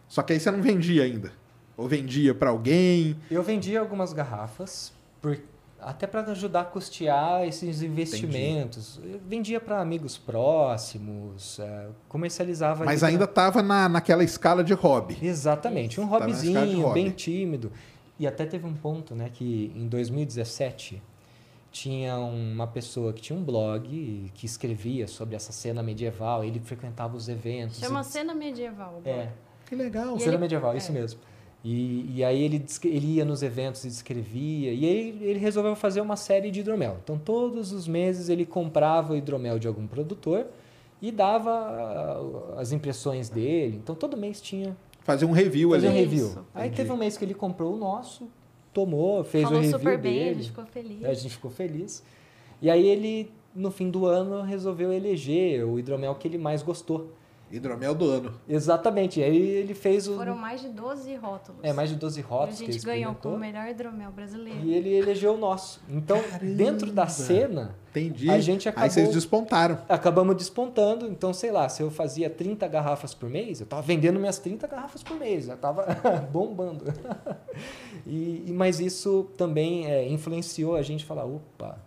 Só que aí você não vendia ainda. Ou vendia para alguém. Eu vendi algumas garrafas, por- até para ajudar a custear esses investimentos. Eu vendia para amigos próximos, é, comercializava. Mas ainda estava na, naquela escala de hobby. Exatamente, um hobbyzinho, hobby. bem tímido. E até teve um ponto, né, que em 2017 tinha uma pessoa que tinha um blog e que escrevia sobre essa cena medieval, ele frequentava os eventos. Chama e- Cena Medieval. É. Que legal. E cena ele- medieval, é. isso mesmo. E, e aí ele, ele ia nos eventos e descrevia, e aí ele resolveu fazer uma série de hidromel. Então todos os meses ele comprava o hidromel de algum produtor e dava ah, as impressões dele. Então todo mês tinha Fazer um review fazer um ali. Isso. review. Aí Entendi. teve um mês que ele comprou o nosso, tomou, fez Falou o review super bem, a dele. gente ficou feliz. É, A gente ficou feliz. E aí ele, no fim do ano, resolveu eleger o hidromel que ele mais gostou. Hidromel do ano. Exatamente. E aí ele fez o... Foram mais de 12 rótulos. É, mais de 12 E a rótulos que ele gente ganhou com o melhor hidromel brasileiro. E ele elegeu o nosso. Então, dentro da cena, Entendi. A gente acabou- Aí vocês despontaram. acabamos despontando. Então, sei lá, se eu fazia 30 garrafas por mês, eu tava vendendo minhas 30 garrafas por mês. Eu tava bombando. e, e- mas isso também é, influenciou a gente a falar, opa,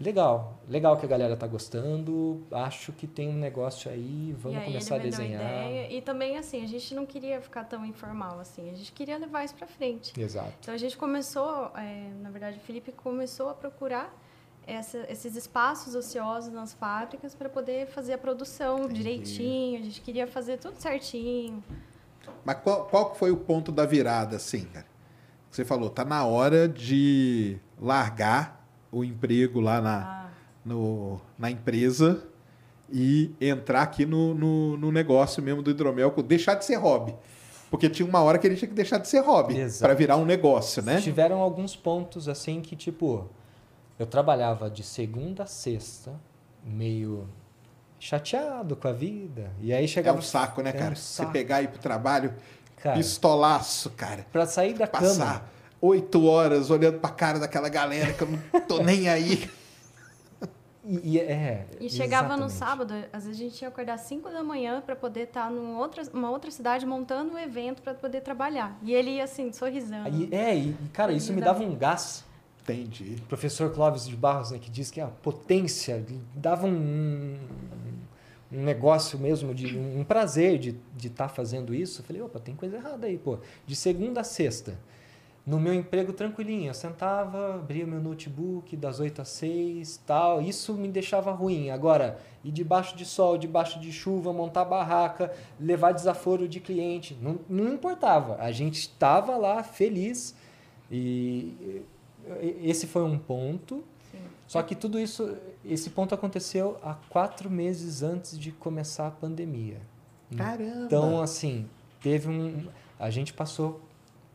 legal. Legal que a galera tá gostando. Acho que tem um negócio aí, vamos e aí começar a desenhar. ideia. E também, assim, a gente não queria ficar tão informal, assim. A gente queria levar isso pra frente. Exato. Então a gente começou, é, na verdade, o Felipe começou a procurar essa- esses espaços ociosos nas fábricas para poder fazer a produção direitinho. A gente queria fazer tudo certinho. Mas qual, qual foi o ponto da virada, assim, cara? Você falou, tá na hora de largar o emprego lá na, Ah, no, na empresa e entrar aqui no, no, no negócio mesmo do hidromel, deixar de ser hobby. Porque tinha uma hora que ele tinha que deixar de ser hobby para virar um negócio, né? Tiveram alguns pontos assim que, tipo, eu trabalhava de segunda a sexta, meio chateado com a vida. E aí É chegava. um saco, né, É um cara? Você saco. pegar e ir pro trabalho, Cara, pistolaço, cara. pra sair da cama. Oito horas olhando pra cara daquela galera que eu não tô nem aí. E, e é. E chegava no exatamente. sábado, às vezes a gente tinha que acordar 5 da manhã para poder estar numa outra, uma outra cidade montando um evento para poder trabalhar. E ele ia assim, sorrisando. Aí- é, e, cara, isso me dava um gás. Entendi. O professor Clóvis de Barros, né, que diz que a potência dava um, um negócio mesmo, de um prazer de estar de tá fazendo isso. Eu falei, opa, tem coisa errada aí, pô. De segunda a sexta, no meu emprego tranquilinho, eu sentava, abria meu notebook das 8 às 6 tal. Isso me deixava ruim. Agora, ir debaixo de sol, debaixo de chuva, montar barraca, levar desaforo de cliente, não, não importava. A gente estava lá feliz e esse foi um ponto. Sim. Só que tudo isso, esse ponto aconteceu há quatro meses antes de começar a pandemia. Caramba. Então, assim, teve um. A gente passou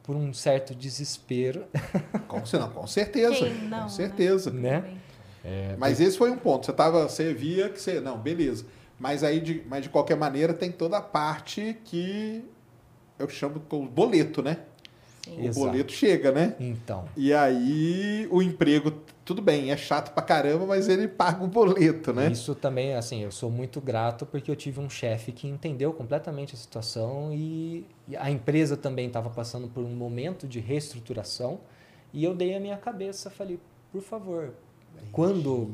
por um certo desespero, Com, não, com certeza. Quem não, com né? certeza. né? Também. Mas esse foi um ponto. Você tava, você via que você. Não, beleza. Mas aí, de, mas de qualquer maneira, tem toda a parte que eu chamo com o boleto, né? Sim. O Exato. boleto chega, né? Então, E aí o emprego, tudo bem, é chato pra caramba, mas ele paga o boleto, né? Isso também, assim, eu sou muito grato porque eu tive um chefe que entendeu completamente a situação e a empresa também estava passando por um momento de reestruturação e eu dei a minha cabeça, falei, por favor, quando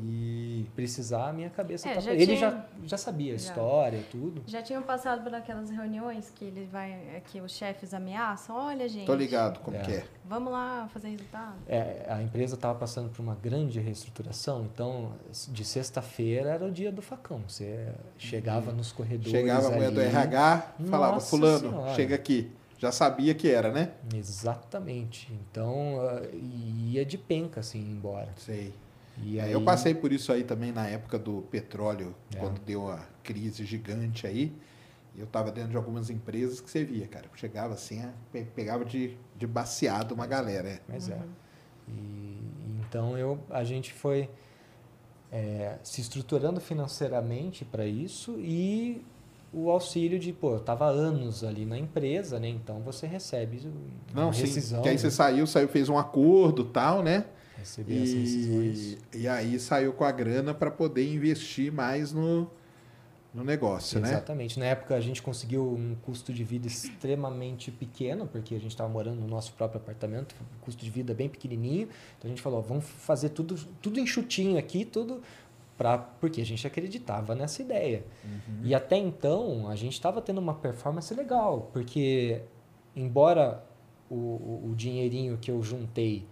precisar, a minha cabeça É, tá já Ele tinha- já, já sabia a Já. história, tudo. Já tinham passado por aquelas reuniões que ele vai, é, que os chefes ameaçam, olha gente, Tô ligado como É. que é. vamos lá fazer resultado. É, a empresa estava passando por uma grande reestruturação, então de sexta-feira era o dia do facão. Você chegava nos corredores. Chegava a mulher do RH, falava, Nossa fulano, Senhora. chega aqui. Já sabia que era, né? Exatamente. Então, ah, ia de penca, assim, embora. Sei. E É, aí, Eu passei por isso aí também na época do petróleo, É. quando deu a crise gigante aí. Eu tava dentro de algumas empresas que você via, cara. Eu chegava assim, é, pe- pegava de, de baseado uma galera. é. Mas é. E, então, eu, a gente foi é, se estruturando financeiramente para isso e o auxílio de, pô, eu estava anos ali na empresa, né? Então, você recebe uma Não, sim. rescisão. Que aí você né? saiu, saiu, fez um acordo tal, né? Receber as rescisões. E, e aí saiu com a grana para poder investir mais no, no negócio, né? Exatamente. Na época a gente conseguiu um custo de vida extremamente pequeno, porque a gente estava morando no nosso próprio apartamento, custo de vida bem pequenininho. Então a gente falou, ó, vamos fazer tudo, tudo enxutinho aqui, tudo pra, porque a gente acreditava nessa ideia. E até então a gente estava tendo uma performance legal, porque embora o, o, o dinheirinho que eu juntei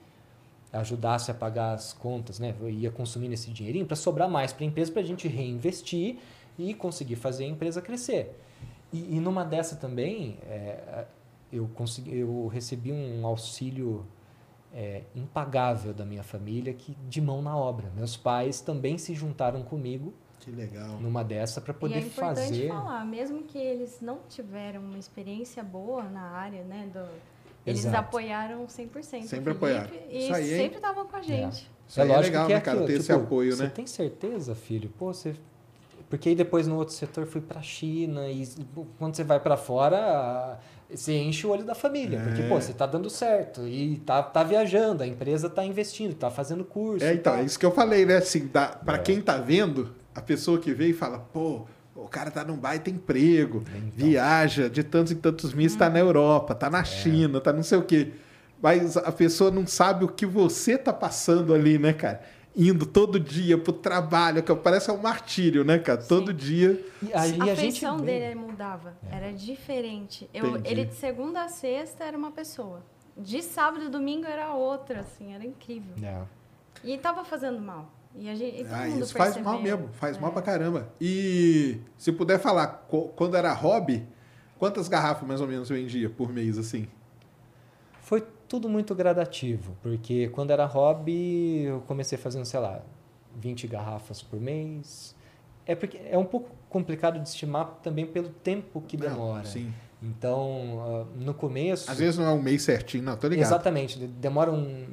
ajudasse a pagar as contas, né? Eu ia consumindo esse dinheirinho para sobrar mais para a empresa para a gente reinvestir e conseguir fazer a empresa crescer. E, e numa dessa também, é, eu, consegui, eu recebi um auxílio é, impagável da minha família que de mão na obra. Meus pais também se juntaram comigo Que legal. numa dessa para poder e é importante fazer. falar, mesmo que eles não tiveram uma experiência boa na área, né, do, eles Exato. apoiaram 100%. Sempre apoiaram. E Isso aí, sempre estavam com a gente. Isso aí é legal, que né, cara? aquilo, Ter esse tipo, apoio, você né? tem certeza, filho? Pô, você... Porque aí depois no outro setor fui pra China e quando você vai pra fora, você enche o olho da família. Porque, É. pô, você tá dando certo e tá, tá viajando, a empresa tá investindo, tá fazendo curso. É, então, tá. é isso que eu falei, né? Assim, dá, pra É. quem tá vendo, a pessoa que vem e fala, pô, o cara tá num baita emprego, Então. viaja de tantos e tantos meses, tá na Europa, tá É. na China, tá não sei o quê. Mas a pessoa não sabe o que você tá passando ali, né, cara? Indo todo dia pro trabalho, que parece um martírio, né, cara? Todo dia. E aí a a feição dele mudava, era diferente. Eu, ele de segunda a sexta era uma pessoa. De sábado e domingo era outra, assim, era incrível. É. E tava fazendo mal. E a gente, e todo Ah, mundo isso faz mal mesmo, faz É. mal pra caramba. E se puder falar, quando era hobby, quantas garrafas mais ou menos vendia por mês, assim? Foi tudo muito gradativo, porque quando era hobby, eu comecei fazendo, sei lá, 20 garrafas por mês. É porque é um pouco complicado de estimar também pelo tempo que Não, demora. sim. Então, ah, no começo. Às vezes não é um mês certinho, não, tô ligado. Exatamente. de- Demora um.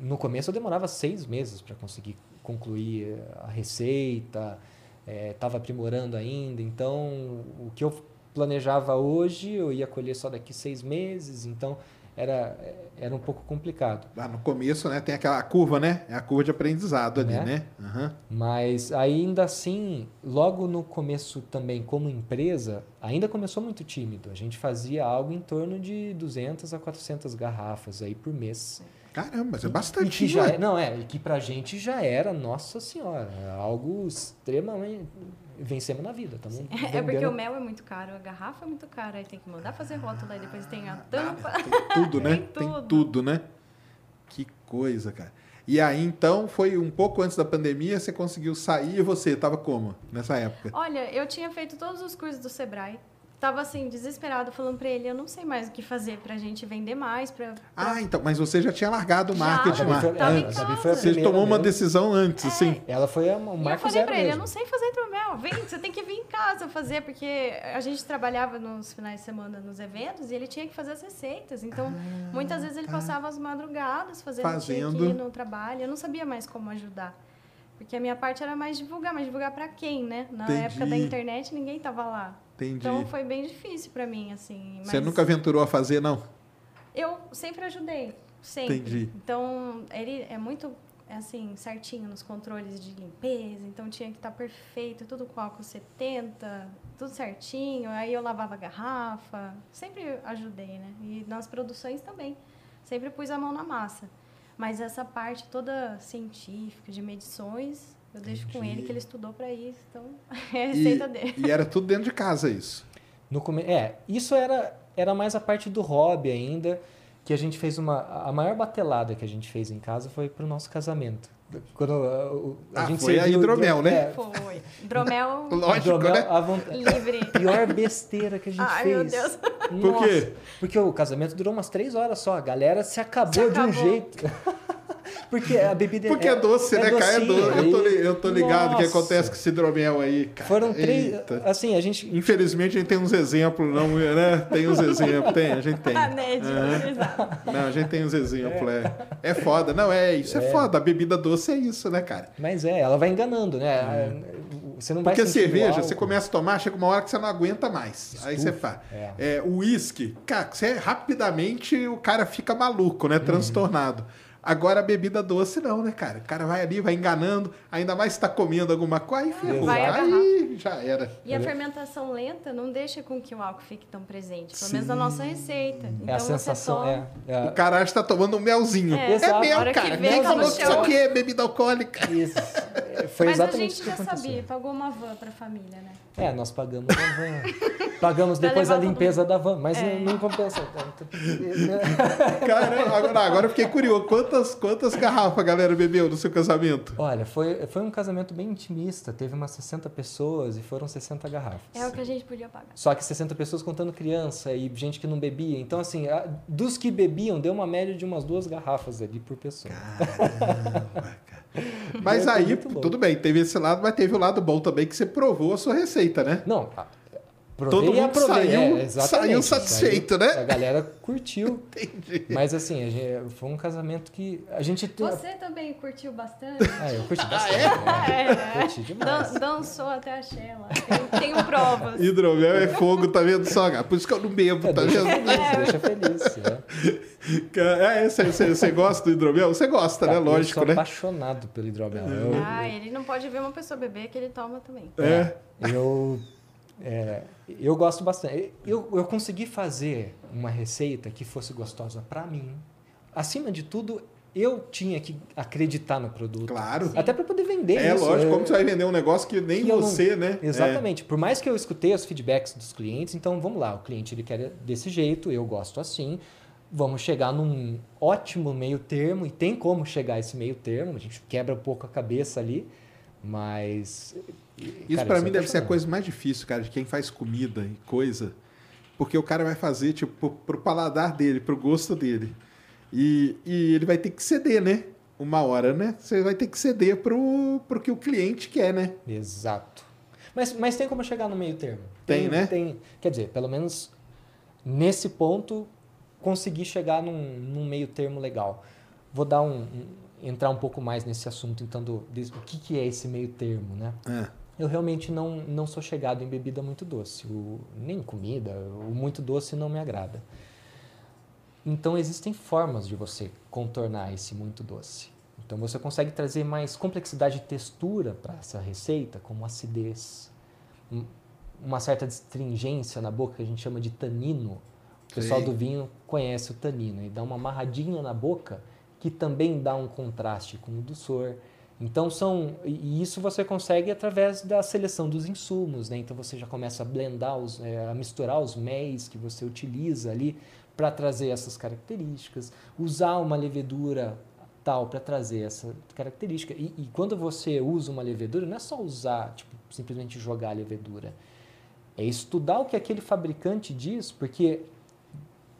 Eh, No começo eu demorava seis meses para conseguir concluir eh, a receita, estava aprimorando ainda. Então, o que eu planejava hoje eu ia colher só daqui seis meses. Então, era, era um pouco complicado. Lá no começo, né, tem aquela curva, né? É a curva de aprendizado ali, Né? né? Aham. Mas ainda assim, logo no começo também, como empresa, ainda começou muito tímido. A gente fazia algo em torno de 200 a 400 garrafas aí por mês. Caramba, mas é bastante, que já né? é, Não, é, e que pra gente já era, nossa senhora, algo extremamente. Vencemos na vida. Tamo É porque o mel é muito caro, a garrafa é muito cara, aí tem que mandar fazer rótulo, aí depois tem a tampa. Tem tudo, né? Tem Tem tudo. tudo, né? Que coisa, cara. E aí, então, foi um pouco antes da pandemia, você conseguiu sair e você tava como nessa época? Olha, eu tinha feito todos os cursos do Sebrae. Tava assim, desesperado, falando pra ele, eu não sei mais o que fazer pra gente vender mais, pra... pra- Ah, então, mas você já tinha largado o Já. marketing A Gabi lá. Tava é, a a. Você tomou uma decisão antes, assim. Ela foi a- o E eu falei pra ele, eu não sei fazer hidromel, vem, você tem que vir em casa fazer, porque a gente trabalhava nos finais de semana nos eventos e ele tinha que fazer as receitas. Então, muitas vezes ele passava as madrugadas fazendo, Fazendo. ir no trabalho. Eu não sabia mais como ajudar. Porque a minha parte era mais divulgar, mas divulgar pra quem, né? Na Entendi. época da internet, ninguém tava lá. Entendi. Então, foi bem difícil pra mim, assim. Você nunca aventurou a fazer, não? Eu sempre ajudei, sempre. Entendi. Então, ele é muito, assim, certinho nos controles de limpeza. Então, tinha que estar perfeito, tudo com álcool 70, tudo certinho. Aí eu lavava a garrafa. Sempre ajudei, né? E nas produções também. Sempre pus a mão na massa. Mas essa parte toda científica, de medições, eu deixo com ele, que ele estudou para isso. Então, é a receita E, dele. e era tudo dentro de casa isso. No come... É, isso era, era mais a parte do hobby ainda, que a gente fez uma... A maior batelada que a gente fez em casa foi pro nosso casamento. Quando uh, o- a Ah, gente foi a hidromel, né? É, Foi. Dromel Lógico, hidromel né? à vontade. livre. Pior besteira que a gente Ai, fez. meu Deus. Por quê? Porque o casamento durou umas três horas só. A galera se acabou, Se de um acabou. jeito. Porque a bebida Porque é, doce, né, cara? É doce. Eu tô, eu tô ligado o que acontece com esse hidromel aí, cara. Foram três. Eita. Assim, a gente. Infelizmente a gente tem uns exemplos, não, né? Tem uns exemplos, tem, a gente tem. A net, exato. Não, a gente tem uns exemplos, é. É foda, não, é, isso é, foda. A bebida doce é isso, né, cara? Mas é, ela vai enganando, né? Você não vai Porque o cerveja, você começa a tomar, chega uma hora que você não aguenta mais. Aí você faz. é. É, o uísque, cara, você rapidamente o cara fica maluco, né? Transtornado. Agora a bebida doce não, né, cara? O cara vai ali, vai enganando, ainda mais se tá comendo alguma coisa, aí ferrou. A Aí já era. E a fermentação lenta não deixa com que o álcool fique tão presente, pelo menos na nossa receita. Então É a você sensação. toma- É, é, O cara acha que tá tomando um melzinho. É. É. A mel, cara. tá falou que isso aqui é bebida alcoólica. Isso. Foi Mas a exatamente gente isso que já sabia, pagou uma van pra família, né? É, nós pagamos a van. Pagamos depois a limpeza da van, mas É. não, compensa tanto. Cara, agora, agora eu fiquei curioso. Quantas, quantas garrafas a galera bebeu no seu casamento? Olha, foi, foi um casamento bem intimista. Teve umas 60 pessoas e foram 60 garrafas. É o que a gente podia pagar. Só que 60 pessoas contando criança e gente que não bebia. Então, assim, a- dos que bebiam, deu uma média de umas duas garrafas ali por pessoa. Mas aí, tudo bem, teve esse lado, mas teve o lado bom também que você provou a sua receita, né? Não, provei Todo mundo aprovei. saiu- é, saiu satisfeito, Saiu- né? A galera curtiu. Entendi. Mas assim, a gente- foi um casamento que a gente... Você também curtiu bastante? Ah, eu curti bastante. é? Curti demais. Dan- dançou até a Sheila. Tem, tenho provas. Hidromel é fogo, tá vendo só? cara? Por isso que eu não bebo, É, tá deixa vendo? feliz, deixa feliz. É. É, você, gosta do hidromel? Você gosta, né? Tá, Lógico, eu sou né? apaixonado pelo hidromel. Eu, Ah, ele não pode ver uma pessoa beber que ele toma também. É. Eu, é, eu gosto bastante. Eu, eu consegui fazer uma receita que fosse gostosa para mim. Acima de tudo, eu tinha que acreditar no produto. Claro. Até para poder vender É isso. lógico, Eu- como você vai vender um negócio que nem que eu não- você, né? Exatamente. Por mais que eu escutei os feedbacks dos clientes, então vamos lá, o cliente ele quer desse jeito, eu gosto assim. Vamos chegar num ótimo meio termo e tem como chegar a esse meio termo. A gente quebra um pouco a cabeça ali, mas É. Isso pra eu mim deve ser a coisa mais difícil, cara, de quem faz comida e coisa. Porque o cara vai fazer, tipo, pro, pro paladar dele, pro gosto dele. E, e ele vai ter que ceder, né? Uma hora, né? Você vai ter que ceder pro, pro que o cliente quer, né? Exato. Mas, mas tem como chegar no meio termo. Tem, né? Tem, quer dizer, pelo menos nesse ponto, conseguir chegar num, num meio termo legal. Vou dar um, um- entrar um pouco mais nesse assunto, então, do, desse- o que, que é esse meio termo, né? É. Eu realmente não, não sou chegado em bebida muito doce, o, nem comida, o muito doce não me agrada. Então existem formas de você contornar esse muito doce. Então você consegue trazer mais complexidade e textura para essa receita, como acidez, um- uma certa astringência na boca que a gente chama de tanino. O pessoal Sei. do vinho conhece o tanino e dá uma amarradinha na boca que também dá um contraste com o doçor. Então são e isso você consegue através da seleção dos insumos, né? Então você já começa a blendar os, eh, a misturar os méis que você utiliza ali para trazer essas características, usar uma levedura tal para trazer essa característica. E, e quando você usa uma levedura, não é só usar, tipo, simplesmente jogar a levedura. É estudar o que aquele fabricante diz, porque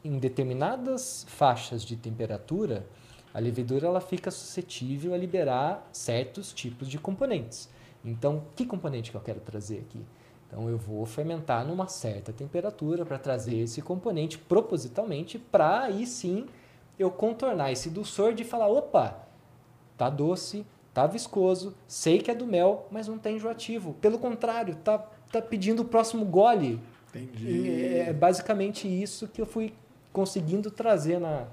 em determinadas faixas de temperatura, a levedura ela fica suscetível a liberar certos tipos de componentes. Então, que componente que eu quero trazer aqui? Então, eu vou fermentar numa certa temperatura para trazer esse componente propositalmente para aí sim eu contornar esse dulçor de falar, opa, tá doce, tá viscoso, sei que é do mel, mas não tem enjoativo. Pelo contrário, tá, tá pedindo o próximo gole. Entendi. E é basicamente isso que eu fui conseguindo trazer na.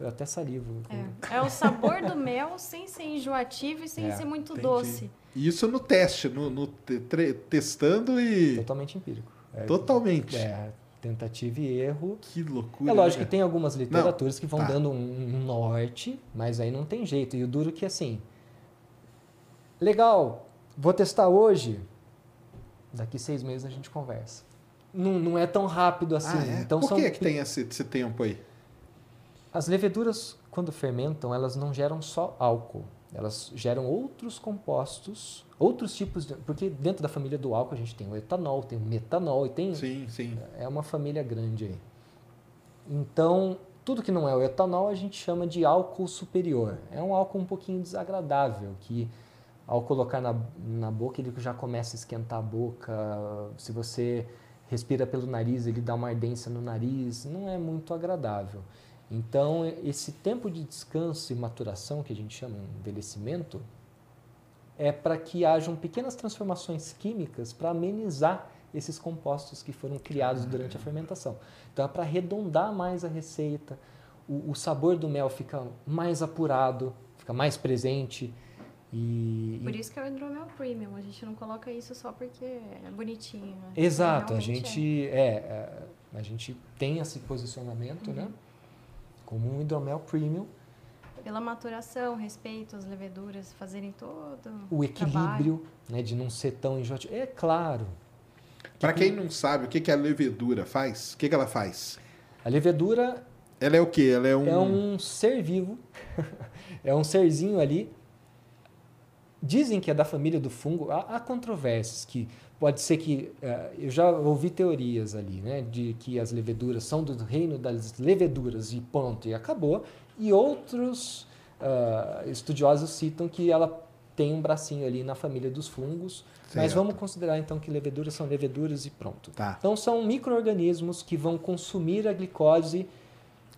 Eu até salivo. É. é o sabor do mel sem ser enjoativo e sem É, ser muito entendi. doce. Isso no teste, no, no te- testando e. Totalmente empírico. É, Totalmente. É, tentativa e erro. Que loucura. É lógico né, que tem algumas literaturas que vão tá. dando um, norte, mas aí não tem jeito. E o duro que assim. Legal, vou testar hoje. Daqui seis meses a gente conversa. Não, não é tão rápido assim. Ah, é? Então Por são que, que tem esse, esse tempo aí? As leveduras, quando fermentam, elas não geram só álcool. Elas geram outros compostos, outros tipos de. Porque dentro da família do álcool a gente tem o etanol, tem o metanol e tem. Sim, sim. É uma família grande aí. Então, tudo que não é o etanol a gente chama de álcool superior. É um álcool um pouquinho desagradável, que ao colocar na, na boca ele já começa a esquentar a boca. Se você respira pelo nariz, ele dá uma ardência no nariz. Não é muito agradável. Então, esse tempo de descanso e maturação, que a gente chama de envelhecimento, é para que hajam pequenas transformações químicas para amenizar esses compostos que foram criados durante a fermentação. Então, é para arredondar mais a receita, o, o sabor do mel fica mais apurado, fica mais presente. E, Por isso que é o hidromel premium. A gente não coloca isso só porque é bonitinho. né? Exato, a gente é, é, a gente tem esse posicionamento, né? Como um hidromel premium. Pela maturação, respeito às leveduras, fazerem todo o trabalho. equilíbrio, né, de não ser tão enjoativo. É claro. Pra quem não sabe, o que, que a levedura faz? O que, que ela faz? A levedura Ela é o quê? Ela é um. é um ser vivo, é um serzinho ali. Dizem que é da família do fungo. Há, há controvérsias que pode ser que eh, eu já ouvi teorias ali, né, de que as leveduras são do reino das leveduras e ponto e acabou. E outros ah, estudiosos citam que ela tem um bracinho ali na família dos fungos. Mas Certo. vamos considerar então que leveduras são leveduras e pronto. Tá. Então são micro-organismos que vão consumir a glicose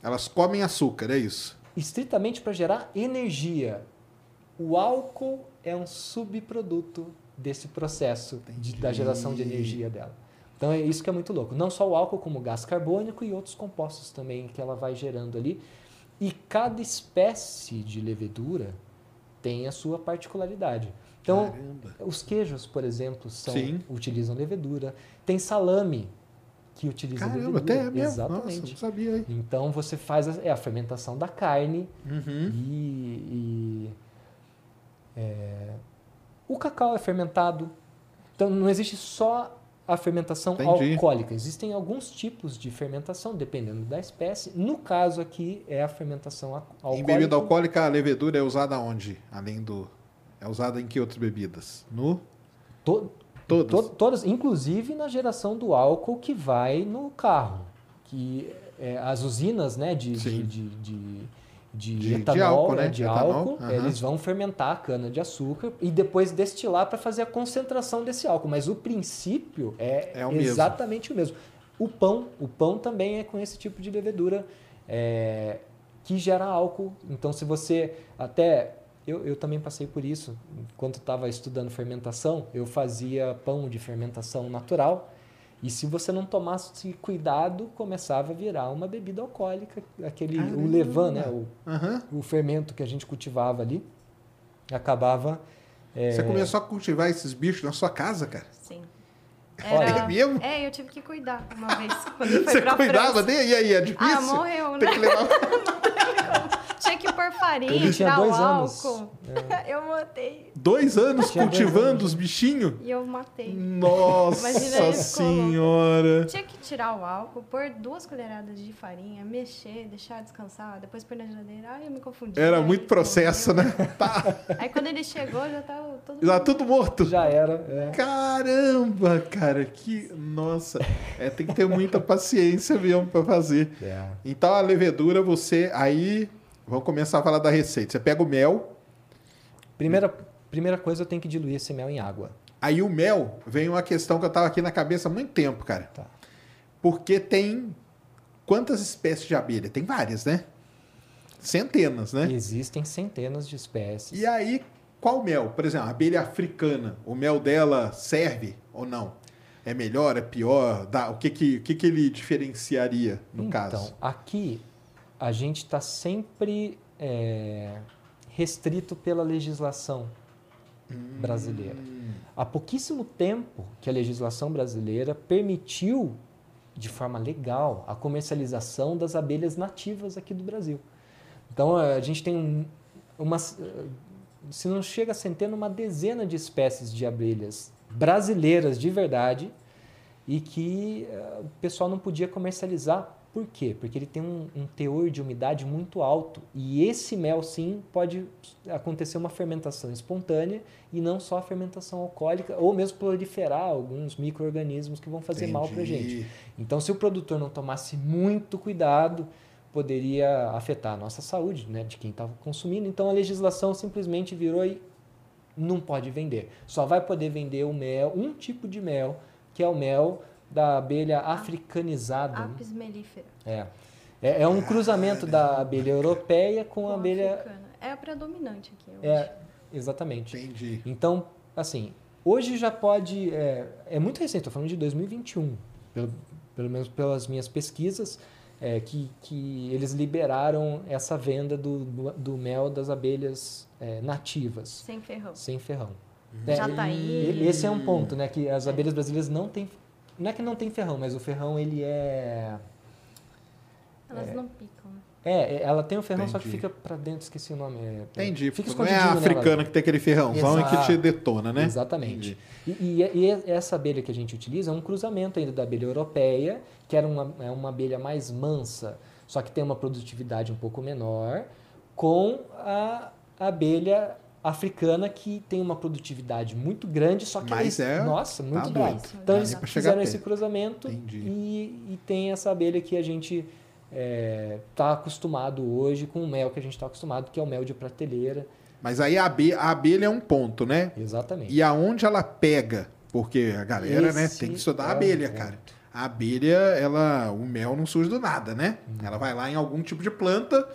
Elas comem açúcar, é isso? estritamente para gerar energia. O álcool é um subproduto desse processo de- da geração de energia dela. Então é isso que é muito louco. Não só o álcool, como o gás carbônico e outros compostos também que ela vai gerando ali. E cada espécie de levedura tem a sua particularidade. Então, Caramba. os queijos, por exemplo, são, Sim. utilizam levedura. Tem salame que utiliza Caramba, levedura. até é mesmo. Exatamente. Nossa, não sabia aí. Então você faz a, é a fermentação da carne Uhum. e, e, é, o cacau é fermentado. Então não existe só a fermentação Entendi. alcoólica. Existem alguns tipos de fermentação dependendo da espécie. No caso aqui é a fermentação alcoólica. Em bebida alcoólica, a levedura é usada onde? Além do. É usada em que outras bebidas? No? To- Todas. to- todas, inclusive na geração do álcool que vai no carro, que é, as usinas, né, de, de, Sim. de, de, de De- de etanol, álcool, né, né? de Etanol, álcool, aham. eles vão fermentar a cana de açúcar e depois destilar para fazer a concentração desse álcool. Mas o princípio é, É o mesmo. exatamente o mesmo. O pão, o pão também é com esse tipo de levedura é, que gera álcool. Então, se você até eu, eu também passei por isso. Enquanto estava estudando fermentação, eu fazia pão de fermentação natural. E se você não tomasse cuidado, começava a virar uma bebida alcoólica, aquele o Caramba! levain, né, o, Aham. o fermento que a gente cultivava ali, acabava é, Você começou a cultivar esses bichos na sua casa, cara? Sim. Era... é mesmo? É, eu tive que cuidar uma vez. Quando foi Você pra cuidava França. dele? E aí, é difícil? Ah, morreu, Tem né? que levar. Tinha que pôr farinha, tirar dois o anos. álcool. Eu matei. Dois anos Tinha dois cultivando anos. os bichinhos? E eu matei. Nossa senhora! Tinha que tirar o álcool, pôr duas colheradas de farinha, mexer, deixar descansar, depois pôr na geladeira. Ai, eu me confundi. Era Aí, muito processo, né? Tá. Aí quando ele chegou, já tava todo Já tudo morto. já era. é. Caramba, cara, que. Nossa. É, tem que ter muita paciência mesmo pra fazer. É. Então a levedura, você. Aí. Vamos começar a falar da receita. Você pega o mel, Primeira, primeira coisa, eu tenho que diluir esse mel em água. aí o mel vem uma questão que eu tava aqui na cabeça há muito tempo, cara. Tá. Porque tem. Quantas espécies de abelha? Tem várias, né? Centenas, né? Existem centenas de espécies. E aí, qual mel? Por exemplo, a abelha africana, o mel dela serve ou não? É melhor, é pior? Dá, o que que, o que que ele diferenciaria, no então, caso? aqui a gente está sempre é, restrito pela legislação brasileira. Hum, Há pouquíssimo tempo que a legislação brasileira permitiu, de forma legal, a comercialização das abelhas nativas aqui do Brasil. Então, a gente tem um- umas, eh, se não chega a centena, uma dezena de espécies de abelhas brasileiras de verdade e que eh, o pessoal não podia comercializar. Por quê? Porque ele tem um, um teor de umidade muito alto e esse mel, sim, pode acontecer uma fermentação espontânea e não só a fermentação alcoólica ou mesmo proliferar alguns micro-organismos que vão fazer mal para gente. entendi. Então, se o produtor não tomasse muito cuidado, poderia afetar a nossa saúde, né, de quem estava consumindo. Então, a legislação simplesmente virou e não pode vender. Só vai poder vender o mel, um tipo de mel, que é o mel da abelha africanizada. né? Apis mellifera. É. É, é um cruzamento da abelha europeia com a com abelha. africana. É a predominante aqui, eu É, acho. exatamente. Entendi. Então, assim, hoje já pode. É, é muito recente, estou falando de 2021, pelo, pelo menos pelas minhas pesquisas, é, que, que eles liberaram essa venda do, do, do mel das abelhas é, nativas, Sem ferrão. sem ferrão. Já É, tá aí. Esse é um ponto, né? Que as abelhas brasileiras não têm. Não é que não tem ferrão, mas o ferrão ele é. Elas não picam, né? É, é, ela tem o ferrão, só que Entendi. fica pra dentro, esqueci o nome. É, Entendi. Fica não é a escondidinho nela. africana que tem aquele ferrãozão e que Exato. te detona, né? Exatamente. E, e- e essa abelha que a gente utiliza é um cruzamento ainda da abelha europeia, que era uma, é uma abelha mais mansa, só que tem uma produtividade um pouco menor, com a abelha africana que tem uma produtividade muito grande, só que Mas eles- é- nossa, muito tá brava. doido. Então eles fizeram esse cruzamento Entendi. e, e tem essa abelha que a gente está acostumado hoje com o mel que a gente está acostumado, que é o mel de prateleira. Mas aí a, abe- a abelha é um ponto, né? Exatamente. E aonde ela pega? Porque a galera, né, Esse tem que estudar a é um abelha, ponto. cara. A abelha, ela, o mel não surge do nada, né? Uhum. Ela vai lá em algum tipo de planta,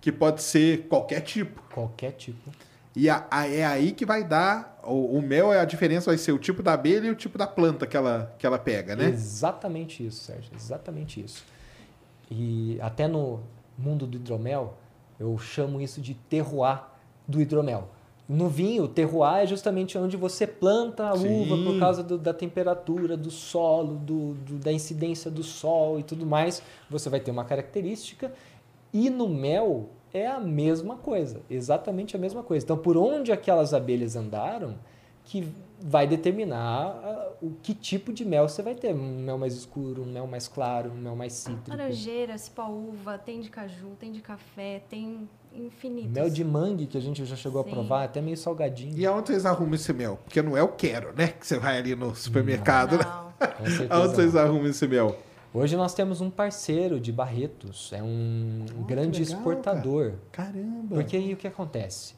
que pode ser qualquer tipo. Qualquer tipo. E a- a- é aí que vai dar. O, o mel, é a diferença vai ser o tipo da abelha e o tipo da planta que ela, que ela pega, né? Exatamente isso, Sérgio. Exatamente isso. E até no mundo do hidromel, eu chamo isso de terroir do hidromel. No vinho, o terroir é justamente onde você planta a Sim. uva por causa do- da temperatura, do solo, do, do- da incidência do sol e tudo mais. Você vai ter uma característica. E no mel é a mesma coisa, exatamente a mesma coisa. Então, por onde aquelas abelhas andaram, que vai determinar ah, o que tipo de mel você vai ter. Um mel mais escuro, um mel mais claro, um mel mais cítrico. Laranjeira, cipó-uva, tem de caju, tem de café, tem infinitos. Mel de mangue, que a gente já chegou Sim. a provar, até meio salgadinho. E aonde vocês arrumam esse mel? Porque não é o quero, né? Que você vai ali no supermercado, né? Não. Com certeza Aonde vocês não. arrumam esse mel? Hoje nós temos um parceiro de Barretos, é um Oh, grande legal, exportador. Caramba! Porque aí o que acontece?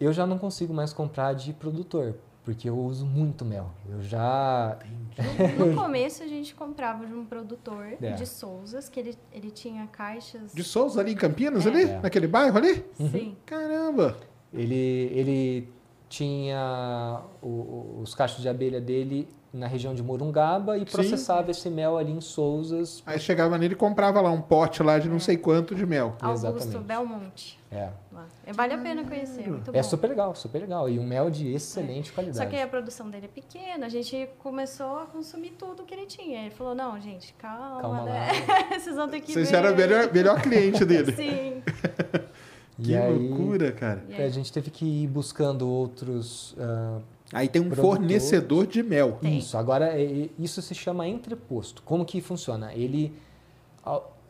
Eu já não consigo mais comprar de produtor, porque eu uso muito mel. Eu já. No começo a gente comprava de um produtor É. de Souzas, que ele, ele tinha caixas. De Souza ali em Campinas, É. ali? É. Naquele bairro ali? Sim. Caramba! Ele, ele tinha o- os cachos de abelha dele na região de Morungaba e Sim. processava esse mel ali em Souzas. Aí chegava nele e comprava lá um pote lá de não sei quanto de mel. Augusto Exatamente. Belmonte. É. É, Vale a pena conhecer, é muito É bom. super legal, super legal. E um mel de excelente qualidade. Só que a produção dele é pequena, a gente começou a consumir tudo que ele tinha. Ele falou, não, gente, calma, Calma né? Vocês vão ter que Vocês ver. eram o melhor, melhor cliente dele. Sim. E Que aí, loucura, cara. E A aí, gente teve que ir buscando outros. ah, Aí tem um Produtores. fornecedor de mel. Tem. Isso, agora é- é- isso se chama entreposto. Como que funciona? Ele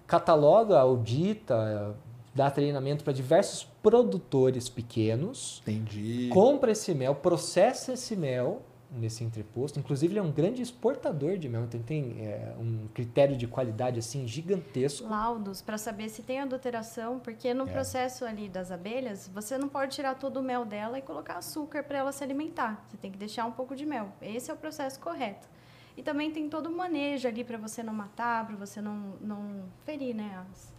cataloga, audita, dá treinamento para diversos produtores pequenos, Entendi. compra esse mel, processa esse mel nesse entreposto. Inclusive, ele é um grande exportador de mel, então ele tem é, um critério de qualidade assim gigantesco. laudos para saber se tem adulteração, porque no É. processo ali das abelhas, você não pode tirar todo o mel dela e colocar açúcar para ela se alimentar. Você tem que deixar um pouco de mel. Esse é o processo correto. E também tem todo o manejo ali para você não matar, para você não, não ferir, né? As,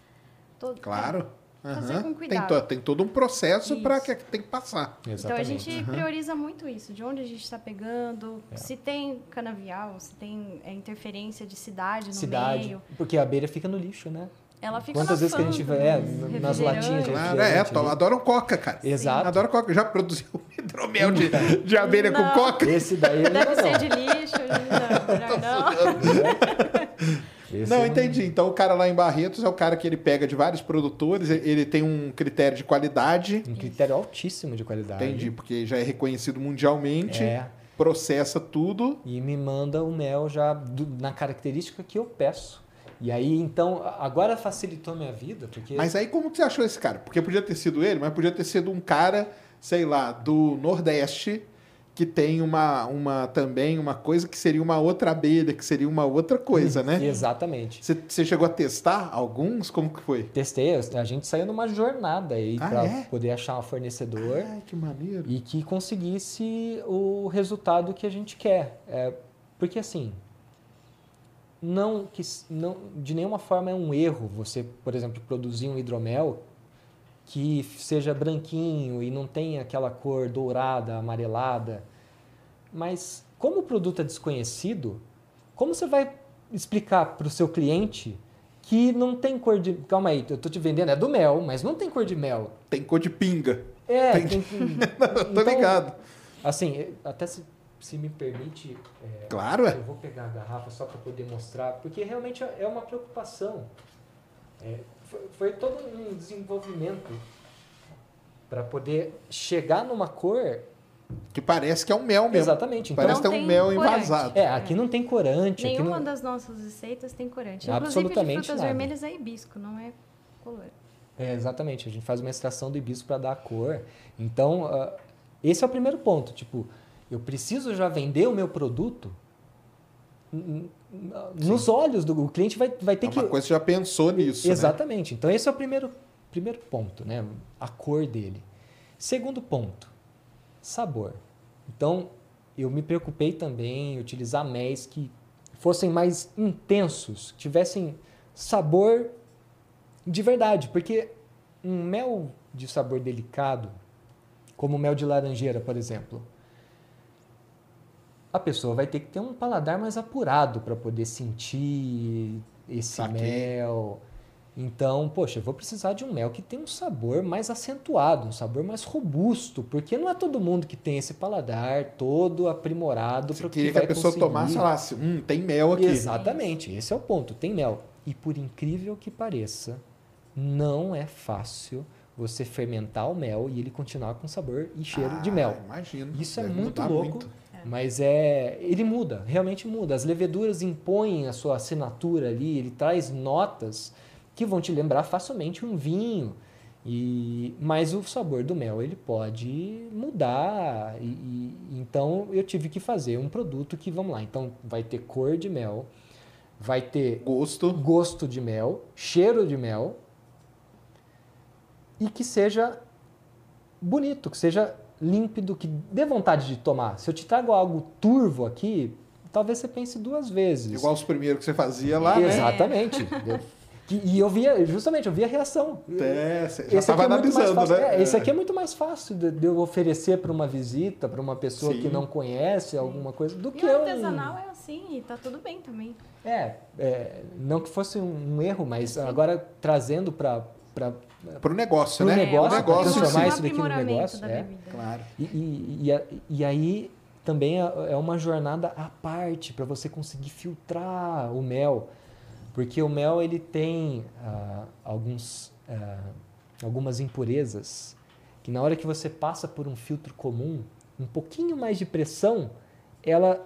todo, Claro. Fazer com Tem, cuidado. to- tem todo um processo para que tem que passar. Então a Exatamente. gente prioriza muito isso, de onde a gente está pegando, É. se tem canavial, se tem é, interferência de cidade no Cidade. meio. Porque a abelha fica no lixo, né? Ela fica Quantas vezes que a gente vê, é, nas latinhas de. Claro, é, ali. adoram coca, cara. Exato. Adoro coca. Já produziu hidromel de, de abelha com Não. coca? Esse daí Deve não, ser não. de lixo, não, melhor não. Esse Não, entendi. Então o cara lá em Barretos é o cara que ele pega de vários produtores, ele- tem um critério de qualidade. Um critério altíssimo de qualidade. Entendi, porque já é reconhecido mundialmente, É. processa tudo. E me manda o mel já do- na característica que eu peço. E aí, então, agora facilitou a minha vida, porque... Mas aí como que você achou esse cara? Porque podia ter sido ele, mas podia ter sido um cara, sei lá, do Nordeste, que tem uma, uma também uma coisa que seria uma outra abelha, que seria uma outra coisa, né? Exatamente. Você, chegou a testar alguns? Como que foi? Testei, a gente saiu numa jornada aí Ah, para é? poder achar um fornecedor Ai, que maneiro. e que conseguisse o resultado que a gente quer. É, porque assim, não que não de nenhuma forma é um erro você, por exemplo, produzir um hidromel que seja branquinho e não tenha aquela cor dourada, amarelada. Mas como o produto é desconhecido, como você vai explicar para o seu cliente que não tem cor de. Calma aí, eu tô te vendendo, é do mel, mas não tem cor de mel. Tem cor de pinga. É, Entendi. tem, Tô ligado. Assim, até se, se me permite, é, Claro, é. eu vou pegar a garrafa só para poder mostrar, porque realmente é uma preocupação. É, foi, foi todo um desenvolvimento para poder chegar numa cor. Que parece que é um mel mesmo. Exatamente. Então, Parece Não ter um tem mel corante. envasado. é, aqui não tem corante. Aqui Nenhuma não, das nossas receitas tem corante. Absolutamente Inclusive de frutas nada. vermelhas é hibisco, não é color. É, exatamente. A gente faz uma extração do hibisco para dar a cor. Então, ah, esse é o primeiro ponto. Tipo, eu preciso já vender o meu produto nos olhos do cliente vai, vai ter É que uma coisa já pensou nisso, né? exatamente. Então esse é o primeiro primeiro ponto, né? A cor dele. Segundo ponto, sabor. Então eu me preocupei também em utilizar méis que fossem mais intensos, tivessem sabor de verdade, porque um mel de sabor delicado, como o mel de laranjeira, por exemplo, a pessoa vai ter que ter um paladar mais apurado para poder sentir esse mel. Então, poxa, eu vou precisar de um mel que tem um sabor mais acentuado, um sabor mais robusto, porque não é todo mundo que tem esse paladar todo aprimorado para queria que a pessoa tomasse e falasse, hum, tem mel aqui. Exatamente, esse é o ponto. Tem mel. E por incrível que pareça, não é fácil você fermentar o mel e ele continuar com sabor e cheiro de Ah, mel. Imagino. Isso é muito louco, muito. Mas é ele muda, realmente muda. As leveduras impõem a sua assinatura ali, ele traz notas que vão te lembrar facilmente um vinho. E, mas o sabor do mel ele pode mudar e, e- então eu tive que fazer um produto que vamos lá então vai ter cor de mel vai ter Gosto. gosto de mel, cheiro de mel e que seja bonito, que seja límpido, que dê vontade de tomar. Se eu te trago algo turvo aqui, talvez você pense duas vezes. Igual os primeiros que você fazia lá, né? Exatamente. Eu- que- e eu via, justamente, eu via a reação. É, você já Esse estava aqui é muito mais analisando, fácil. né? É, esse aqui é muito mais fácil de, de eu oferecer para uma visita, para uma pessoa Sim. que não conhece alguma coisa, do E que o um- artesanal é assim, e tá tudo bem também. É, é, não que fosse um, um erro, mas agora trazendo para Pro negócio, Pro né? negócio, Pro negócio, transformar isso daqui no negócio, da é. Claro. E, e, e, e aí também é é uma jornada à parte para você conseguir filtrar o mel, porque o mel ele tem ah, alguns, ah, algumas impurezas que na hora que você passa por um filtro comum, um pouquinho mais de pressão, ela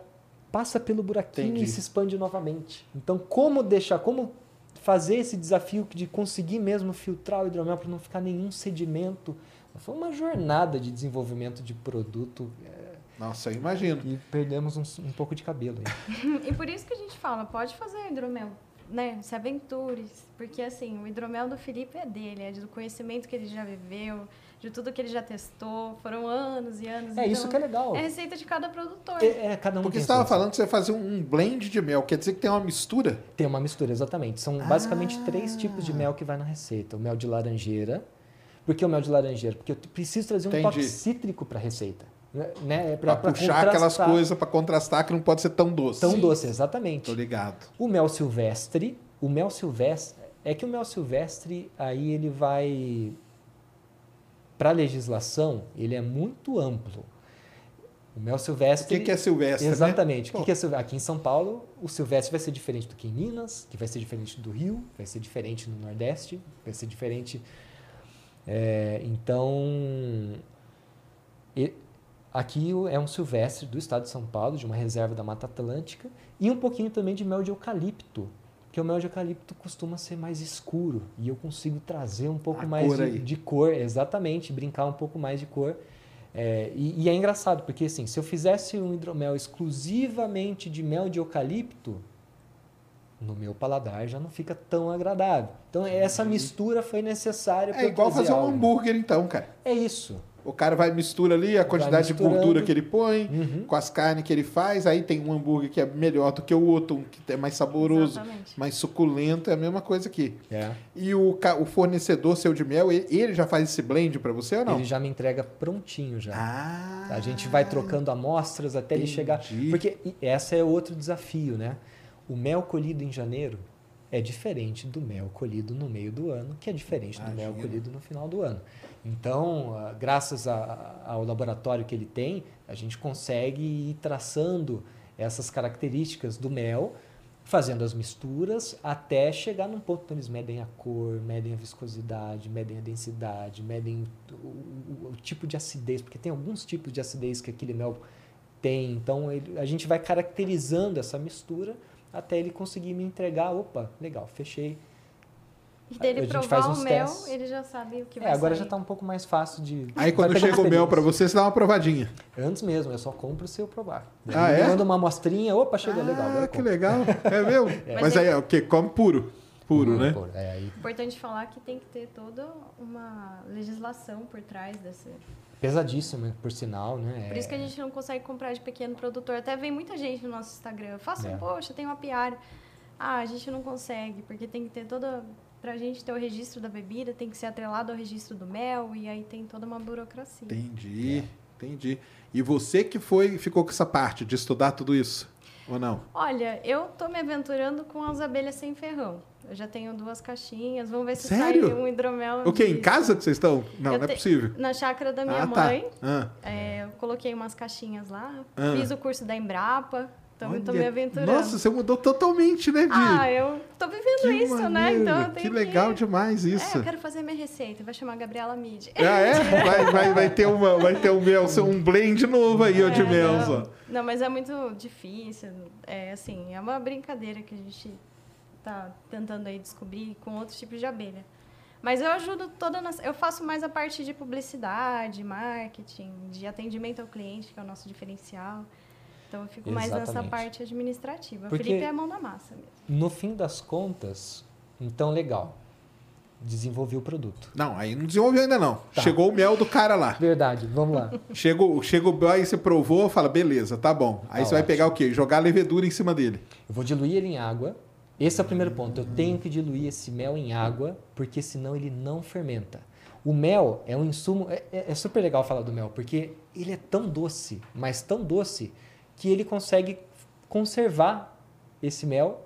passa pelo buraquinho Entendi. e se expande novamente. Então, como deixar, como fazer esse desafio de conseguir mesmo filtrar o hidromel para não ficar nenhum sedimento? Foi uma jornada de desenvolvimento de produto é, Nossa, eu imagino. e perdemos um, um pouco de cabelo. aí. E por isso que a gente fala, pode fazer hidromel, né? Se aventure. Porque assim, o hidromel do Felipe é dele, é do conhecimento que ele já viveu, de tudo que ele já testou. Foram anos e anos. É então, isso que é legal. É a receita de cada produtor. É, é, cada um Porque você estava falando que você fazer um blend de mel, quer dizer que tem uma mistura? Tem uma mistura, exatamente. São basicamente três tipos de mel que vai na receita. O mel de laranjeira. Por que o mel de laranjeira? Porque eu preciso trazer um Entendi. toque cítrico para a receita. Né? Pra, Pra, pra puxar aquelas coisas pra contrastar que não pode ser tão doce. Tão doce, exatamente. Tô ligado. O mel silvestre, o mel silvestre, é que o mel silvestre aí ele vai para legislação, ele é muito amplo. O mel O silvestre que, que é silvestre, né? Exatamente. O Pô. que que é silvestre? Aqui em São Paulo, o silvestre vai ser diferente do que em Minas, que vai ser diferente do Rio, vai ser diferente no Nordeste, vai ser diferente. É, então, e- aqui o- é um silvestre do estado de São Paulo, de uma reserva da Mata Atlântica, e um pouquinho também de mel de eucalipto, porque o mel de eucalipto costuma ser mais escuro e eu consigo trazer um pouco A mais cor de, de cor, exatamente, brincar um pouco mais de cor. É, e, e é engraçado, porque assim, se eu fizesse um hidromel exclusivamente de mel de eucalipto, no meu paladar já não fica tão agradável. Então essa mistura foi necessária É igual fazer um hambúrguer, então, cara. É isso. O cara vai mistura ali a quantidade de gordura que ele põe, Uhum. com as carnes que ele faz, aí tem um hambúrguer que é melhor do que o outro, um que é mais saboroso, Exatamente. mais suculento, é a mesma coisa aqui. É. E o, o fornecedor seu de mel, ele, ele já faz esse blend pra você ou não? Ele já me entrega prontinho já. Ah, A gente vai trocando amostras até ele chegar. entendi. Porque essa é outro desafio, né? O mel colhido em janeiro é diferente do mel colhido no meio do ano, que é diferente do mel colhido no final do ano. Então, ah, graças a- ao laboratório que ele tem, a gente consegue ir traçando essas características do mel, fazendo as misturas até chegar num ponto que eles medem a cor, medem a viscosidade, medem a densidade, medem o, o- o tipo de acidez, porque tem alguns tipos de acidez que aquele mel tem. Então ele- a gente vai caracterizando essa mistura até ele conseguir me entregar. Opa, legal, fechei. E dele A gente provar faz o mel, testes. ele já sabe o que vai É, agora sair. já está um pouco mais fácil de. Aí quando chega o mel pra experiência. você, você dá uma provadinha. Antes mesmo, eu só compro se eu provar. Ah, Ele é? Manda uma amostrinha, opa, chega legal. agora Ah, que legal. É mesmo? Mas Mas aí é- é o quê? Come puro. Puro, né? Pô, é, aí, Importante falar que tem que ter toda uma legislação por trás desse. pesadíssimo, por sinal, né? Por isso que a gente não consegue comprar de pequeno produtor. Até vem muita gente no nosso Instagram. Faça, É. poxa, tem uma piara. Ah, a gente não consegue, porque tem que ter toda. Pra gente ter o registro da bebida, tem que ser atrelado ao registro do mel, e aí tem toda uma burocracia. Entendi, entendi. E você que foi, ficou com essa parte de estudar tudo isso? Ou não? Olha, eu tô me aventurando com as abelhas sem ferrão. Eu já tenho duas caixinhas, vamos ver se Sério? sai um hidromel. O quê? Em casa que vocês estão? Não, Eu não é te- possível. Na chácara da minha ah, tá. mãe. Ah, É, eu coloquei umas caixinhas lá, Ah. fiz o curso da Embrapa, então eu tô me aventurando. Nossa, você mudou totalmente, né, Di? ah, eu tô vivendo que isso, né? maneiro, Então eu tenho Que legal demais É, isso. eu quero fazer minha receita, vai chamar Gabriela Mid. Ah, é? Vai, vai, vai ter uma, vai ter um mel, um blend novo aí, ó, de É, mel, não. Não, mas é muito difícil. É assim, é uma brincadeira que a gente tá tentando aí descobrir com outros tipos de abelha. Mas eu ajudo toda na, eu faço mais a parte de publicidade, marketing, de atendimento ao cliente, que é o nosso diferencial. Então eu fico mais nessa parte administrativa. Porque- Felipe é a mão na massa mesmo. No fim das contas, então legal. Desenvolvi o produto. Não, aí não desenvolveu ainda não. Tá. Chegou o mel do cara lá. Verdade, vamos lá. Chegou, chegou o mel, aí você provou, fala, beleza, tá bom. Aí Tá você vai ótimo. pegar o quê? Jogar a levedura em cima dele. Eu vou diluir ele em água. Esse é o primeiro ponto. Eu tenho que diluir esse mel em água, porque senão ele não fermenta. O mel é um insumo. É, é- é super legal falar do mel, porque ele é tão doce, mas tão doce, que ele consegue conservar esse mel.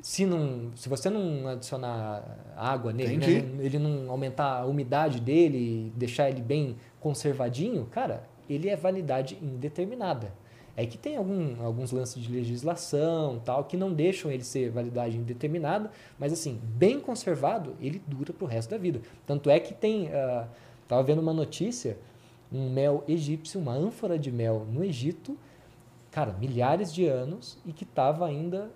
Se, não, se você não adicionar água nele, né, ele não aumentar a umidade dele, deixar ele bem conservadinho, cara, ele é validade indeterminada. É que tem algum, alguns lances de legislação tal que não deixam ele ser validade indeterminada, mas assim, bem conservado, ele dura para o resto da vida. Tanto é que tem, ah, tava vendo uma notícia, um mel egípcio, uma ânfora de mel no Egito, cara, milhares de anos e que estava ainda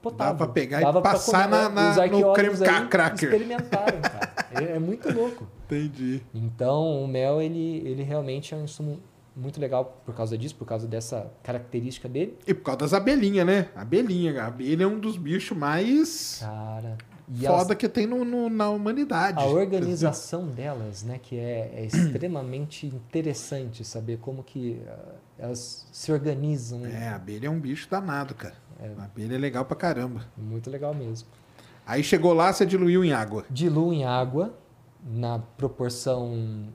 potável. Dava pra pegar e Dava pra passar comer. na- no creme aí cracker. experimentaram, cara. É, é muito louco. Entendi. Então, o mel, ele, ele realmente é um insumo muito legal por causa disso, por causa dessa característica dele. E por causa das abelhinhas, né? Abelhinha. A abelha é um dos bichos mais. Cara, E foda elas- que tem no, no- na humanidade. a organização delas, né, que é, é extremamente interessante saber como que ah, elas se organizam. É, a abelha é um bicho danado, cara. É. A abelha é legal pra caramba. Muito legal mesmo. Aí chegou lá, você diluiu em água. Diluo em água na proporção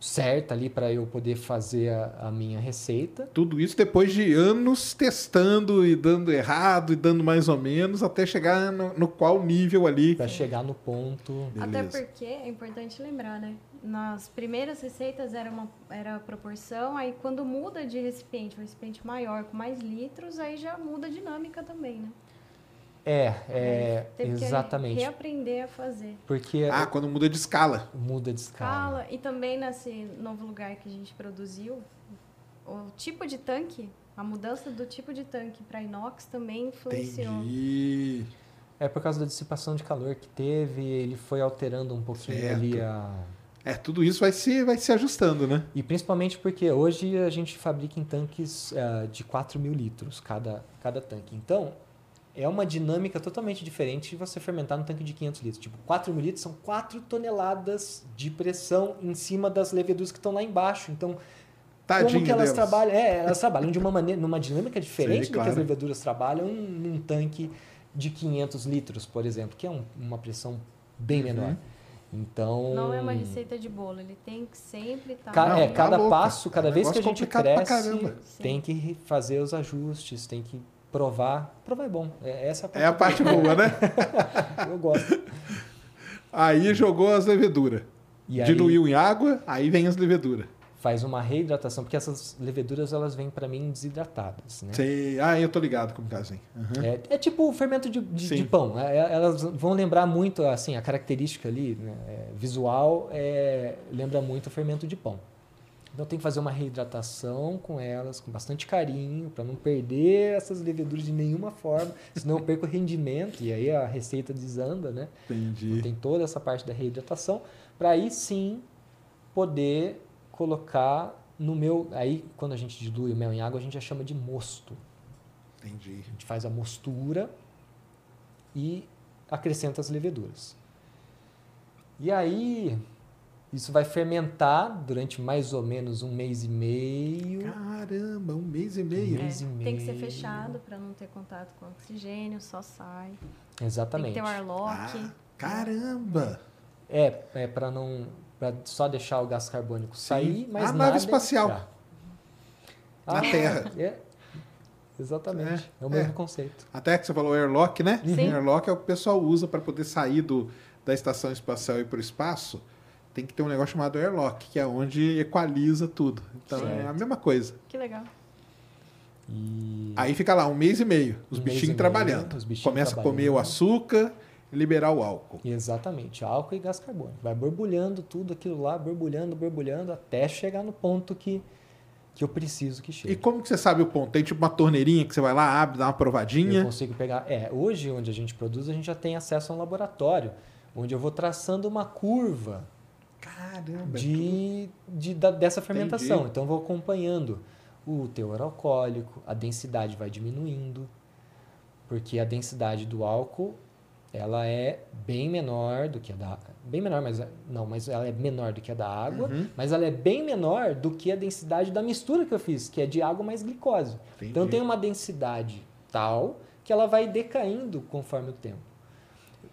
certa ali para eu poder fazer a, a minha receita. Tudo isso depois de anos testando e dando errado e dando mais ou menos, até chegar no, no qual nível ali. Para chegar no ponto. Até Beleza. porque é importante lembrar, né? Nas primeiras receitas era uma era a proporção, aí quando muda de recipiente, um recipiente maior com mais litros, aí já muda a dinâmica também, né? É, é Teve que exatamente. reaprender a fazer. Porque Ah, quando muda de escala. muda de escala. Escala, e também nesse novo lugar que a gente produziu, o tipo de tanque, a mudança do tipo de tanque para inox também influenciou. Entendi. É por causa da dissipação de calor que teve, ele foi alterando um pouquinho Certo. ali a. É, tudo isso vai se, vai se ajustando, né? E principalmente porque hoje a gente fabrica em tanques ah, de 4 mil litros cada, cada tanque. Então, é uma dinâmica totalmente diferente de você fermentar num tanque de 500 litros. Tipo, 4 mil litros são 4 toneladas de pressão em cima das leveduras que estão lá embaixo. Então, Tadinho como que elas delas. trabalham? É, elas trabalham de uma maneira, numa dinâmica diferente Sim, do que as claro. leveduras trabalham num tanque de 500 litros, por exemplo, que é um- uma pressão bem Uhum. Então, Não é uma receita de bolo, ele tem que sempre estar. Não, é, tá cada louco. passo, cada É um vez que a gente cresce, tem que fazer os ajustes, tem que provar. Provar é bom. É, essa É a parte boa, né? eu gosto. Aí jogou as leveduras. E aí Diluiu em água, aí vem as leveduras. Faz uma reidratação, porque essas leveduras elas vêm para mim desidratadas, né? Sei. Ah, eu tô ligado como tá assim. Aham. É, é tipo o fermento de, de- de pão. É, é, Elas vão lembrar muito, assim, a característica ali, né, é, visual, é, lembra muito o fermento de pão. Então tem que fazer uma reidratação com elas, com bastante carinho, para não perder essas leveduras de nenhuma forma, senão eu perco o rendimento e aí a receita desanda, né? Então Entendi. tem toda essa parte da reidratação, para aí sim poder colocar no meu. Aí quando a gente dilui o mel em água, a gente já chama de mosto. Entendi. A gente faz a mostura e acrescenta as leveduras. E aí, isso vai fermentar durante mais ou menos um mês e meio. Caramba, um mês e meio. Um mês e tem que ser meio. fechado para não ter contato com oxigênio, só sai. Tem que Exatamente. ter o airlock. Ah, caramba! É, é para não. Para só deixar o gás carbônico sair, mas A nada nave espacial. entrar. Na Terra. É, exatamente. É, É, o mesmo é. conceito. Até que você falou airlock, né? Sim. Airlock é o que o pessoal usa para poder sair do, da estação espacial e ir para o espaço. Tem que ter um negócio chamado airlock, que é onde equaliza tudo. Então é a Certo. mesma coisa. Que legal. E Aí fica lá um mês e meio, os Um bichinhos e meio, trabalhando. os bichinhos Começa a comer o trabalhando. açúcar liberar o álcool. Exatamente, álcool e gás carbônico. Vai borbulhando tudo aquilo lá, borbulhando, borbulhando, até chegar no ponto que, que eu preciso que E chegue. como que você sabe o ponto? Tem tipo uma torneirinha que você vai lá, abre, dá uma Eu provadinha. consigo pegar. É, hoje, onde a gente produz, a gente já tem acesso a um laboratório, onde eu vou traçando uma curva Caramba. de, de- da- dessa fermentação. Entendi. Então, eu vou acompanhando o teor alcoólico, a densidade vai diminuindo, porque a densidade do álcool ela é bem menor do que a da bem menor, mas não, mas ela é menor do que a da água, Uhum. mas ela é bem menor do que a densidade da mistura que eu fiz, que é de água mais glicose. Entendi. Então tem uma densidade tal que ela vai decaindo conforme o tempo.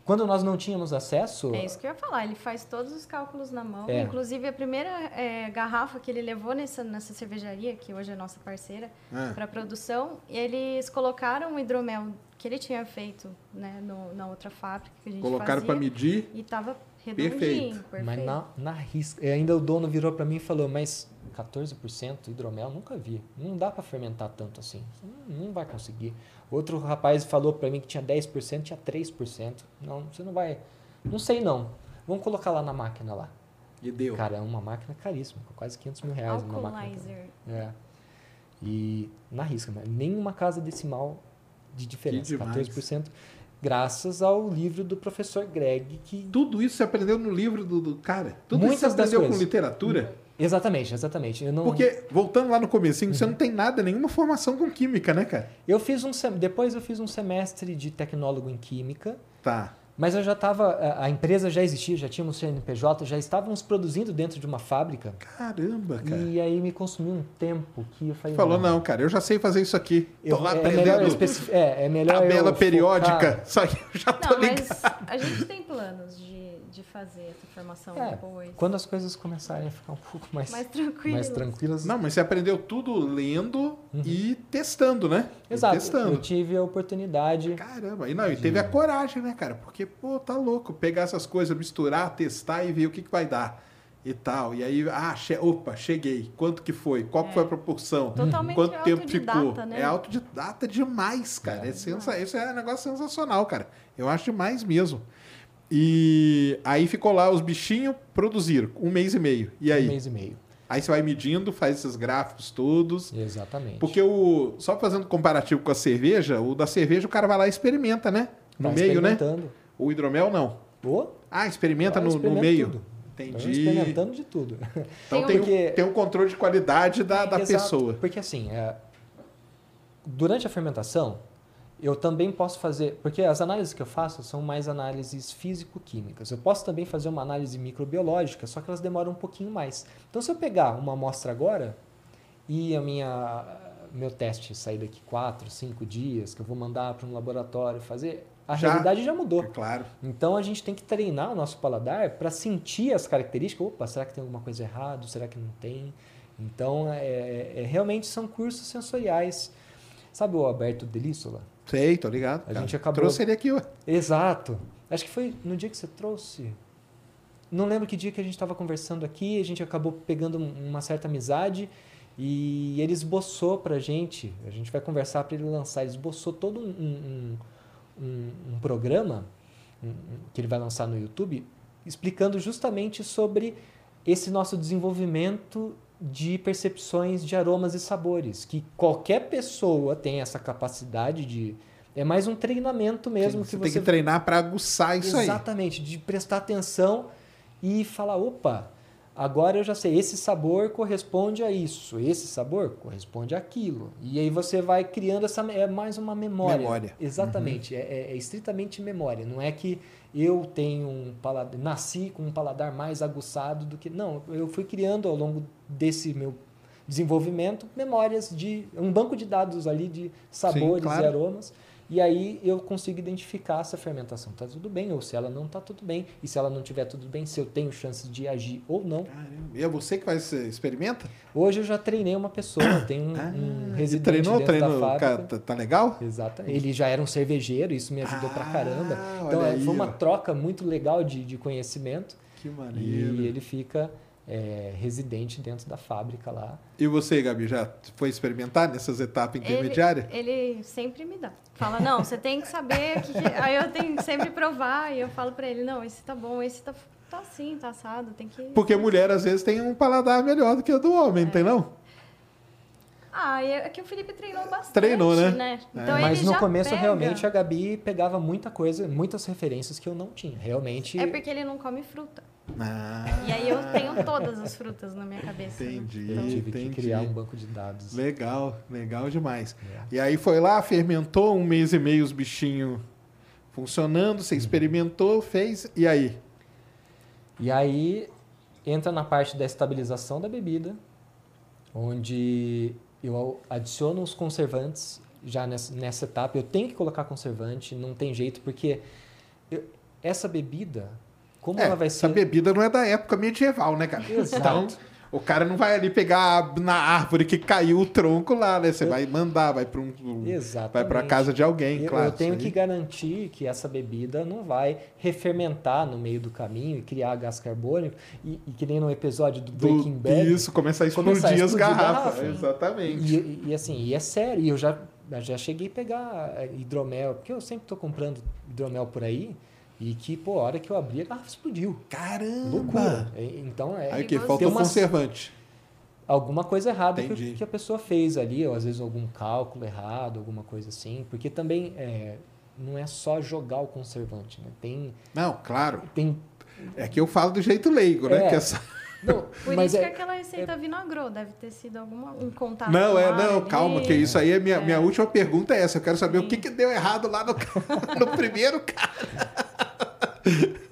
Quando nós não tínhamos acesso, É isso que eu ia falar. Ele faz todos os cálculos na mão. É. Inclusive, a primeira é, garrafa que ele levou nessa, nessa cervejaria, que hoje é nossa parceira, Ah. para produção, eles colocaram o hidromel que ele tinha feito né, no- na outra fábrica que a gente Colocaram para medir. E tava redondinho, Perfeito. perfeito. Mas na, na risca. E ainda o dono virou para mim e falou: Mas 14% hidromel nunca vi. Não dá para fermentar tanto assim. Não, não vai conseguir. Outro rapaz falou para mim que tinha 10%, tinha 3%. Não, você não vai. Não sei não. Vamos colocar lá na máquina lá. E deu. Cara, é uma máquina caríssima, quase 500 mil reais uma máquina. É. E na risca, mas nenhuma casa decimal de diferença. demais. 14%. Graças ao livro do professor Greg, que Tudo isso você aprendeu no livro do, do cara. Tudo isso Muitas você das aprendeu com literatura. Exatamente, exatamente. Eu não, Porque, voltando lá no comecinho, Uhum. você não tem nada, nenhuma formação com química, né, cara? eu fiz um sem- depois eu fiz um semestre de tecnólogo em química, Tá. Mas eu já estava, a, empresa já existia, já tínhamos CNPJ, já estávamos produzindo dentro de uma fábrica. Caramba, cara. E aí me consumiu um tempo que eu falei. Falou, não, cara, eu já sei fazer isso aqui. Tô Eu, lá é, melhor eu aprendendo especi- é, é melhor tabela eu periódica. focar- Isso aí eu já tô Não, ligado. mas a gente tem planos de, de fazer essa formação É, depois. quando as coisas começarem a ficar um pouco mais, Mais tranquilo. mais tranquilas. Não, mas você aprendeu tudo lendo e testando, né? E Uhum. Exato. Testando. Eu tive a oportunidade. Caramba, e não, e teve a coragem, né, cara? Porque, pô, tá louco, pegar essas coisas, misturar, testar e ver o que, que vai dar. E tal. E aí, ah, che opa, cheguei. Quanto que foi? Qual que foi a proporção? Totalmente Quanto tempo autodidata, ficou? né? É autodidata demais, cara. É. sensa Isso é um negócio sensacional, cara. Eu acho demais mesmo. E aí ficou lá, os bichinhos produziram um mês e meio. E aí? Um mês e meio. Aí você vai medindo, faz esses gráficos todos. Exatamente. Porque o. Só fazendo comparativo com a cerveja, o da cerveja o cara vai lá e experimenta, né? No Tá meio, né? experimentando. O hidromel não. Ô, Ah, experimenta no, no meio. tudo. Entendi. Experimentando de tudo. Então Tem tem, um- o, Porque- tem o controle de qualidade da, da Exato, pessoa. Porque assim, é, durante a fermentação, eu também posso fazer, porque as análises que eu faço são mais análises físico-químicas. Eu posso também fazer uma análise microbiológica, só que elas demoram um pouquinho mais. Então, se eu pegar uma amostra agora e a minha meu teste sair daqui quatro, cinco dias, que eu vou mandar para um laboratório fazer, a Já. realidade já mudou. É claro. Então a gente tem que treinar o nosso paladar para sentir as características. Opa, será que tem alguma coisa errada? Será que não tem? Então, é, é- realmente são cursos sensoriais. Sabe o Alberto Delíssola? Sei, tô ligado. A cara. gente acabou- Trouxe ele aqui, ó. Exato. Acho que foi no dia que você trouxe. Não lembro que dia que a gente estava conversando aqui, a gente acabou pegando um- uma certa amizade e ele esboçou pra gente, a gente vai conversar para ele lançar, ele esboçou todo um, um, um- um programa que ele vai lançar no YouTube, explicando justamente sobre esse nosso desenvolvimento de percepções de aromas e sabores, que qualquer pessoa tem essa capacidade de... É mais um treinamento mesmo você que tem você que treinar para aguçar isso aí. Exatamente, de prestar atenção e falar, opa, agora eu já sei, esse sabor corresponde a isso, esse sabor corresponde àquilo. E aí você vai criando essa, é mais uma memória. Memória. Exatamente, Uhum. é, é- é estritamente memória. Não é que eu tenho um paladar, nasci com um paladar mais aguçado do que... Não, eu fui criando ao longo desse meu desenvolvimento memórias de... um banco de dados ali de sabores claro. e aromas. E aí eu consigo identificar se a fermentação está tudo bem ou se ela não está tudo bem. E se ela não estiver tudo bem, se eu tenho chances de agir ou não. Caramba. E é você que faz, experimenta? Hoje eu já treinei uma pessoa, tem um, Ah, um residente treinou, dentro treinou. da fábrica. tá, tá legal? Exato. Ele já era um cervejeiro, isso me ajudou pra Ah, caramba. Então é, aí, foi uma ó. troca muito legal de, de conhecimento. Que maneiro. E ele fica é, residente dentro da fábrica lá. E você, Gabi, já foi experimentar nessas etapas intermediárias? Ele, ele sempre me dá. Fala, não, você tem que saber. Que, que- Aí eu tenho que sempre provar. E eu falo pra ele, não, esse tá bom, esse tá, tá assim, tá assado, tem que. Porque mulher, às vezes, tem um paladar melhor do que o do homem, não tem não? Ah, é que o Felipe treinou bastante. Treinou, né? Então Mas ele no começo, pega. realmente, a Gabi pegava muita coisa, muitas referências que eu não tinha. Realmente. É porque ele não come fruta. Ah, E aí eu tenho todas as frutas na minha cabeça. né? Entendi. Eu tive entendi. que criar um banco de dados. Legal, legal demais. É. E aí foi lá, fermentou um mês e meio os bichinhos funcionando, Uhum. você experimentou, fez, e aí? E aí entra na parte da estabilização da bebida, onde eu adiciono os conservantes já nessa, nessa etapa. Eu tenho que colocar conservante, não tem jeito, porque eu- essa bebida, como É, ela vai essa ser. bebida não é da época medieval, né, cara? Exato. Então, o cara não vai ali pegar na árvore que caiu o tronco lá, né? Você vai mandar, vai para um, Exatamente. vai para casa de alguém, Eu, claro. eu tenho que garantir que essa bebida não vai refermentar no meio do caminho e criar gás carbônico. E, e que nem no episódio do Do- Breaking Bad. Isso, começar a explodir começar a as explodir garrafas. garrafa. Exatamente. E, e- e assim, e é sério, e eu já, eu já cheguei a pegar hidromel, porque eu sempre tô comprando hidromel por aí, e que, pô, a hora que eu abri, a garrafa explodiu. Caramba! Loucura. E- Então, é Aí o que? Tem Faltou umas- conservante. alguma coisa errada que, que a pessoa fez ali, ou às vezes algum cálculo errado, alguma coisa assim, porque também é, não é só jogar o conservante, né? Tem, Não, claro. tem É que eu falo do jeito leigo, né? É. Que essa- não, Por mas isso é, que aquela receita vinagrou. Deve ter sido alguma, um contato. Não, é, não, ali. calma, que isso aí é minha, minha última pergunta é essa. Eu quero saber o que, Sim. que deu errado lá no, no primeiro cara.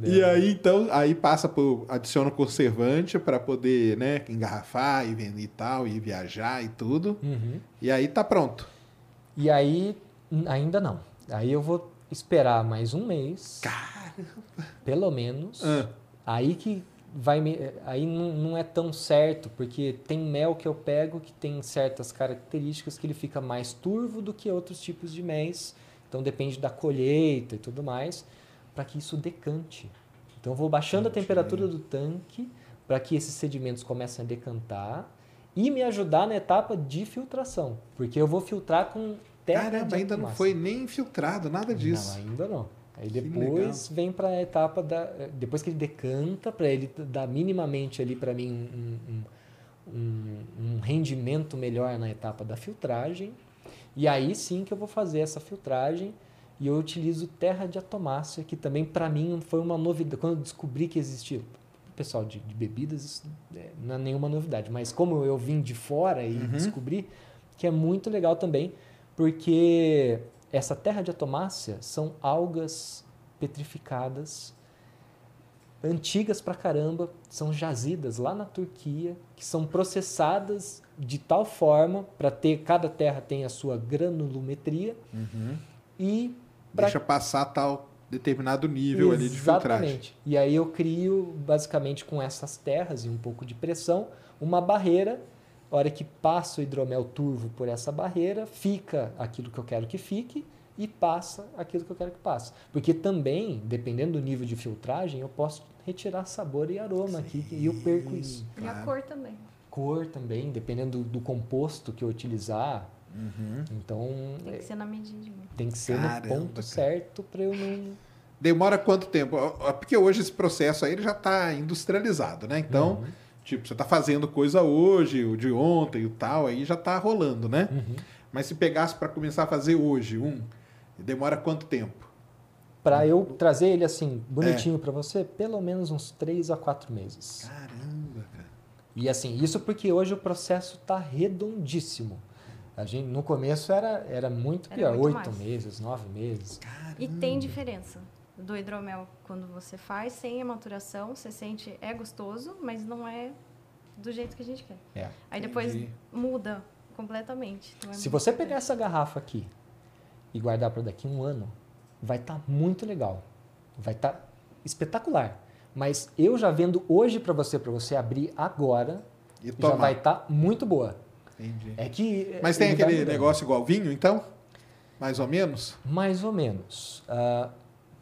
E aí, então, aí passa por. adiciona conservante para poder, né, engarrafar e vender e tal, e viajar e tudo. Uhum. E aí tá pronto. E aí, ainda não. Aí eu vou esperar mais um mês, pelo menos. Ah, Aí que vai me, aí não, não é tão certo, porque tem mel que eu pego que tem certas características que ele fica mais turvo do que outros tipos de méis. Então depende da colheita e tudo mais, para que isso decante. Então eu vou baixando a temperatura do tanque para que esses sedimentos comecem a decantar e me ajudar na etapa de filtração, porque eu vou filtrar com terra caramba, ainda não foi nem infiltrado, nada disso. Não, ainda não. Aí depois vem para a etapa da. Depois que ele decanta, para ele dar minimamente ali para mim um, um, um rendimento melhor na etapa da filtragem. E aí sim que eu vou fazer essa filtragem. E eu utilizo terra de atomácia, que também para mim foi uma novidade. Quando eu descobri que existia. Pessoal de, de bebidas, isso é, não é nenhuma novidade. Mas como eu vim de fora e descobri, que é muito legal também, porque essa terra de atomácia são algas petrificadas, antigas pra caramba, são jazidas lá na Turquia, que são processadas de tal forma para ter cada terra tem a sua granulometria e pra Deixa passar tal determinado nível ali de filtragem. Exatamente. E aí eu crio, basicamente, com essas terras e um pouco de pressão, uma barreira. A hora que passa o hidromel turvo por essa barreira, fica aquilo que eu quero que fique e passa aquilo que eu quero que passe. Porque também, dependendo do nível de filtragem, eu posso retirar sabor e aroma aqui e eu perco isso. E a cor também. Cor também, dependendo do, do composto que eu utilizar. Uhum. Então, Tem é, que ser na medida. tem que ser Caramba, no ponto cara. certo para eu não Demora quanto tempo? Porque hoje esse processo aí ele já está industrializado, né? Então, Uhum. tipo, você está fazendo coisa hoje, o de ontem, o tal, aí já está rolando, né? Uhum. Mas se pegasse para começar a fazer hoje um, demora quanto tempo? Para eu trazer ele assim, É. bonitinho para você, pelo menos uns 3 a 4 meses. Caramba, cara. E assim, isso porque hoje o processo está redondíssimo. A gente, no começo era, era muito pior, muito 8 mais. meses, 9 meses. E tem diferença do hidromel quando você faz sem a maturação. Você sente, é gostoso, mas não é do jeito que a gente quer. É. Aí depois Entendi. muda completamente. Então é Se você pegar essa garrafa aqui e guardar para daqui um ano, vai estar muito legal. Vai estar espetacular. Mas eu já vendo hoje para você, para você abrir agora, E já tomar. vai estar muito boa. Entendi. É que Mas tem aquele negócio igual vinho, então? Mais ou menos? Mais ou menos. Ah,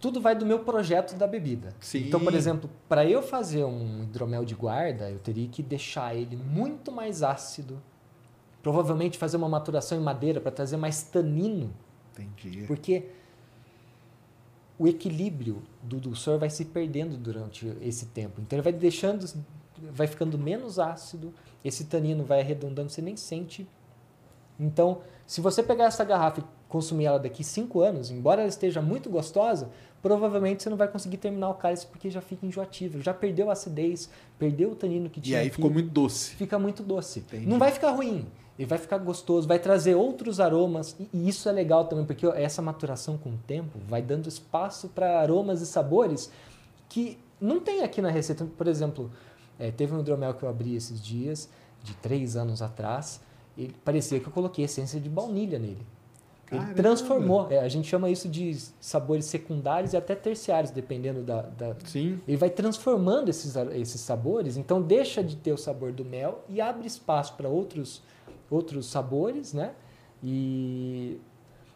tudo vai do meu projeto da bebida. Sim. Então, por exemplo, para eu fazer um hidromel de guarda, eu teria que deixar ele muito mais ácido. Provavelmente fazer uma maturação em madeira para trazer mais tanino, Entendi. porque o equilíbrio do dulçor vai se perdendo durante esse tempo. Então ele vai deixando, vai ficando menos ácido, esse tanino vai arredondando, você nem sente. Então, se você pegar essa garrafa e consumir ela daqui 5 anos, embora ela esteja muito gostosa, provavelmente você não vai conseguir terminar o cálice porque já fica enjoativo, já perdeu a acidez, perdeu o tanino que E tinha aí aqui ficou muito doce. fica muito doce. Entendi. Não vai ficar ruim, ele vai ficar gostoso, vai trazer outros aromas e, e isso é legal também porque essa maturação com o tempo vai dando espaço para aromas e sabores que não tem aqui na receita. Por exemplo, eh, teve um hidromel que eu abri esses dias de três anos atrás, ele parecia que eu coloquei essência de baunilha nele. Ele Caramba. transformou. é, a gente chama isso de sabores secundários e até terciários, dependendo da, da, Sim. ele vai transformando esses, esses sabores, então deixa de ter o sabor do mel e abre espaço para outros, outros sabores, né? E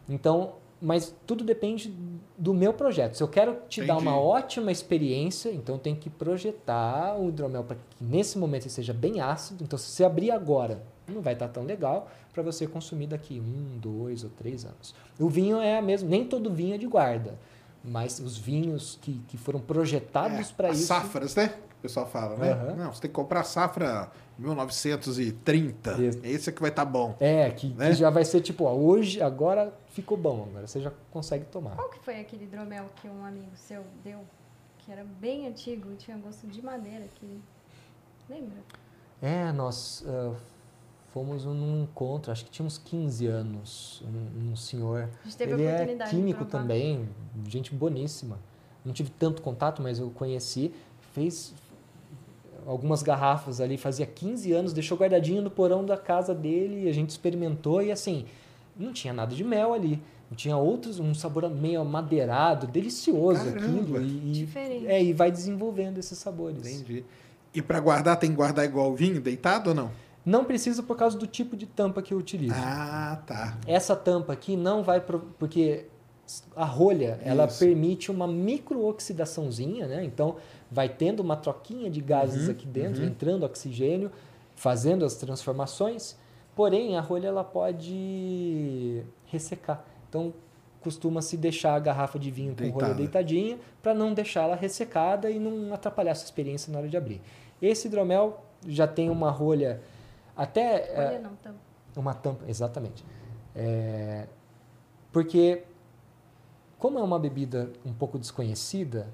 então, mas tudo depende do meu projeto. Se eu quero te dar Entendi. uma ótima experiência, então eu tenho que projetar o hidromel para que nesse momento ele seja bem ácido. Então, se você abrir agora, não vai estar tão legal para você consumir daqui um, dois ou três anos. O vinho é a mesma, nem todo vinho é de guarda, mas os vinhos que, que foram projetados É, para isso. safras, né? O pessoal fala, né? Aham. Não, você tem que comprar a safra 1930. Isso. Esse é que vai estar bom. É, que, que Né? já vai ser tipo, ó, hoje, agora ficou bom, agora você já consegue tomar. Qual que foi aquele hidromel que um amigo seu deu? Que era bem antigo e tinha gosto de madeira. Que... Lembra? É, nós ah, fomos num encontro, acho que tinha uns 15 anos, um, um senhor. A gente teve Ele a é oportunidade de químico também, gente boníssima. não tive tanto contato, mas eu conheci, fez algumas garrafas ali, fazia 15 anos, deixou guardadinho no porão da casa dele, a gente experimentou e assim, não tinha nada de mel ali. Tinha outros, um sabor meio amadeirado, delicioso Caramba, aquilo. E, Diferente. É, e vai desenvolvendo esses sabores. Entendi. E pra guardar, tem que guardar igual vinho, deitado ou não? Não precisa por causa do tipo de tampa que eu utilizo. Ah, tá. Essa tampa aqui não vai pro, porque a rolha ela Isso. permite uma microoxidaçãozinha, né? Então vai tendo uma troquinha de gases Uhum, aqui dentro, uhum. entrando oxigênio, fazendo as transformações. Porém a rolha ela pode ressecar. Então costuma-se deixar a garrafa de vinho com rolha Deitada. deitadinha para não deixá-la ressecada e não atrapalhar a sua experiência na hora de abrir. Esse hidromel já tem uma rolha até eh, Olha, não, tampa. uma tampa, exatamente. É, porque, como é uma bebida um pouco desconhecida,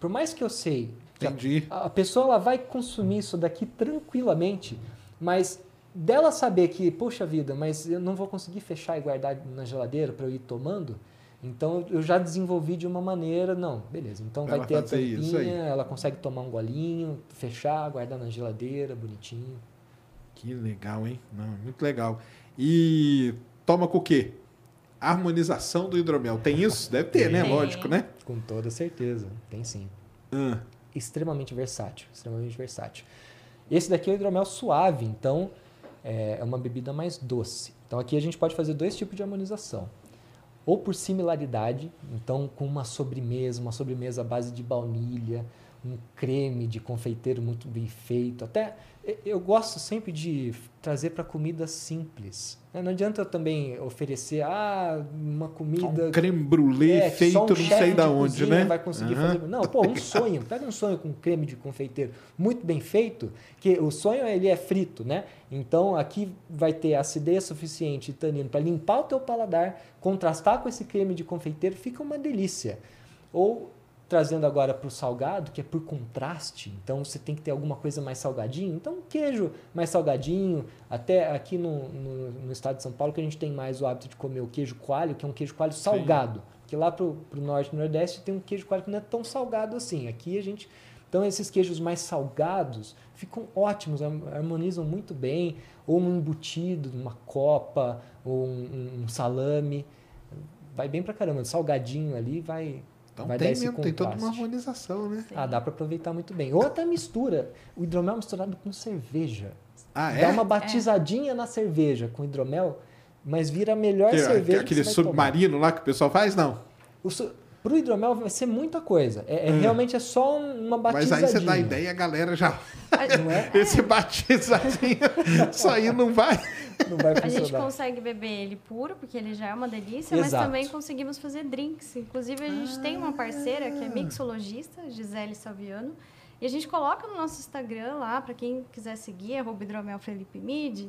por mais que eu sei que a, Entendi. a pessoa ela vai consumir isso daqui tranquilamente, mas dela saber que, poxa vida, mas eu não vou conseguir fechar e guardar na geladeira para eu ir tomando, então eu já desenvolvi de uma maneira, não, beleza, então vai ela ter a fazer isso aí. tampinha, ela consegue tomar um golinho, fechar, guardar na geladeira, bonitinho. Que legal, hein? Não, muito legal. E toma com o quê? Harmonização do hidromel. Tem isso? Deve ter, né? Lógico, né? Com toda certeza, tem sim. Ah, extremamente versátil, extremamente versátil. Esse daqui é o hidromel suave, então é é uma bebida mais doce. Então aqui a gente pode fazer dois tipos de harmonização. Ou por similaridade, então com uma sobremesa, uma sobremesa à base de baunilha, um creme de confeiteiro muito bem feito. Até eu gosto sempre de trazer para comidas simples. né? Não adianta eu também oferecer ah, uma comida um creme brulee é, feito um não sei da de onde, né? vai conseguir Aham. fazer. Não, pô, um sonho. Pega um sonho com creme de confeiteiro muito bem feito, que o sonho ele é frito, né? Então aqui vai ter acidez suficiente e tanino para limpar o teu paladar, contrastar com esse creme de confeiteiro, fica uma delícia. Ou trazendo agora para o salgado, que é por contraste, então você tem que ter alguma coisa mais salgadinho. Então, um queijo mais salgadinho, até aqui no, no, no estado de São Paulo, que a gente tem mais o hábito de comer o queijo coalho, que é um queijo coalho salgado. Porque lá para o norte e nordeste tem um queijo coalho que não é tão salgado assim. Aqui a gente. Então, esses queijos mais salgados ficam ótimos, har- harmonizam muito bem. Ou um embutido, uma copa, ou um, um salame. Vai bem pra caramba. Salgadinho ali vai. Então vai tem dar esse mesmo, tem toda uma harmonização, né? Ah, dá para aproveitar muito bem. Ou até mistura. O hidromel misturado com cerveja. Ah, Dá é? uma batizadinha na cerveja com hidromel, mas vira a melhor Que- cerveja que aquele vai tomar. submarino lá que o pessoal faz, não. O su... Pro hidromel vai ser muita coisa. É, é Hum. realmente é só um- uma Mas batizadinha. aí você dá ideia, a galera já. Não é? Esse batizadinho, isso aí não vai. Não vai A gente funcionar. consegue beber ele puro, porque ele já é uma delícia, Exato. mas também conseguimos fazer drinks. Inclusive, a gente tem uma parceira que é Ah. mixologista, Gisele Salviano, e a gente coloca no nosso Instagram lá, para quem quiser seguir, arroba hidromel Felipe Mid.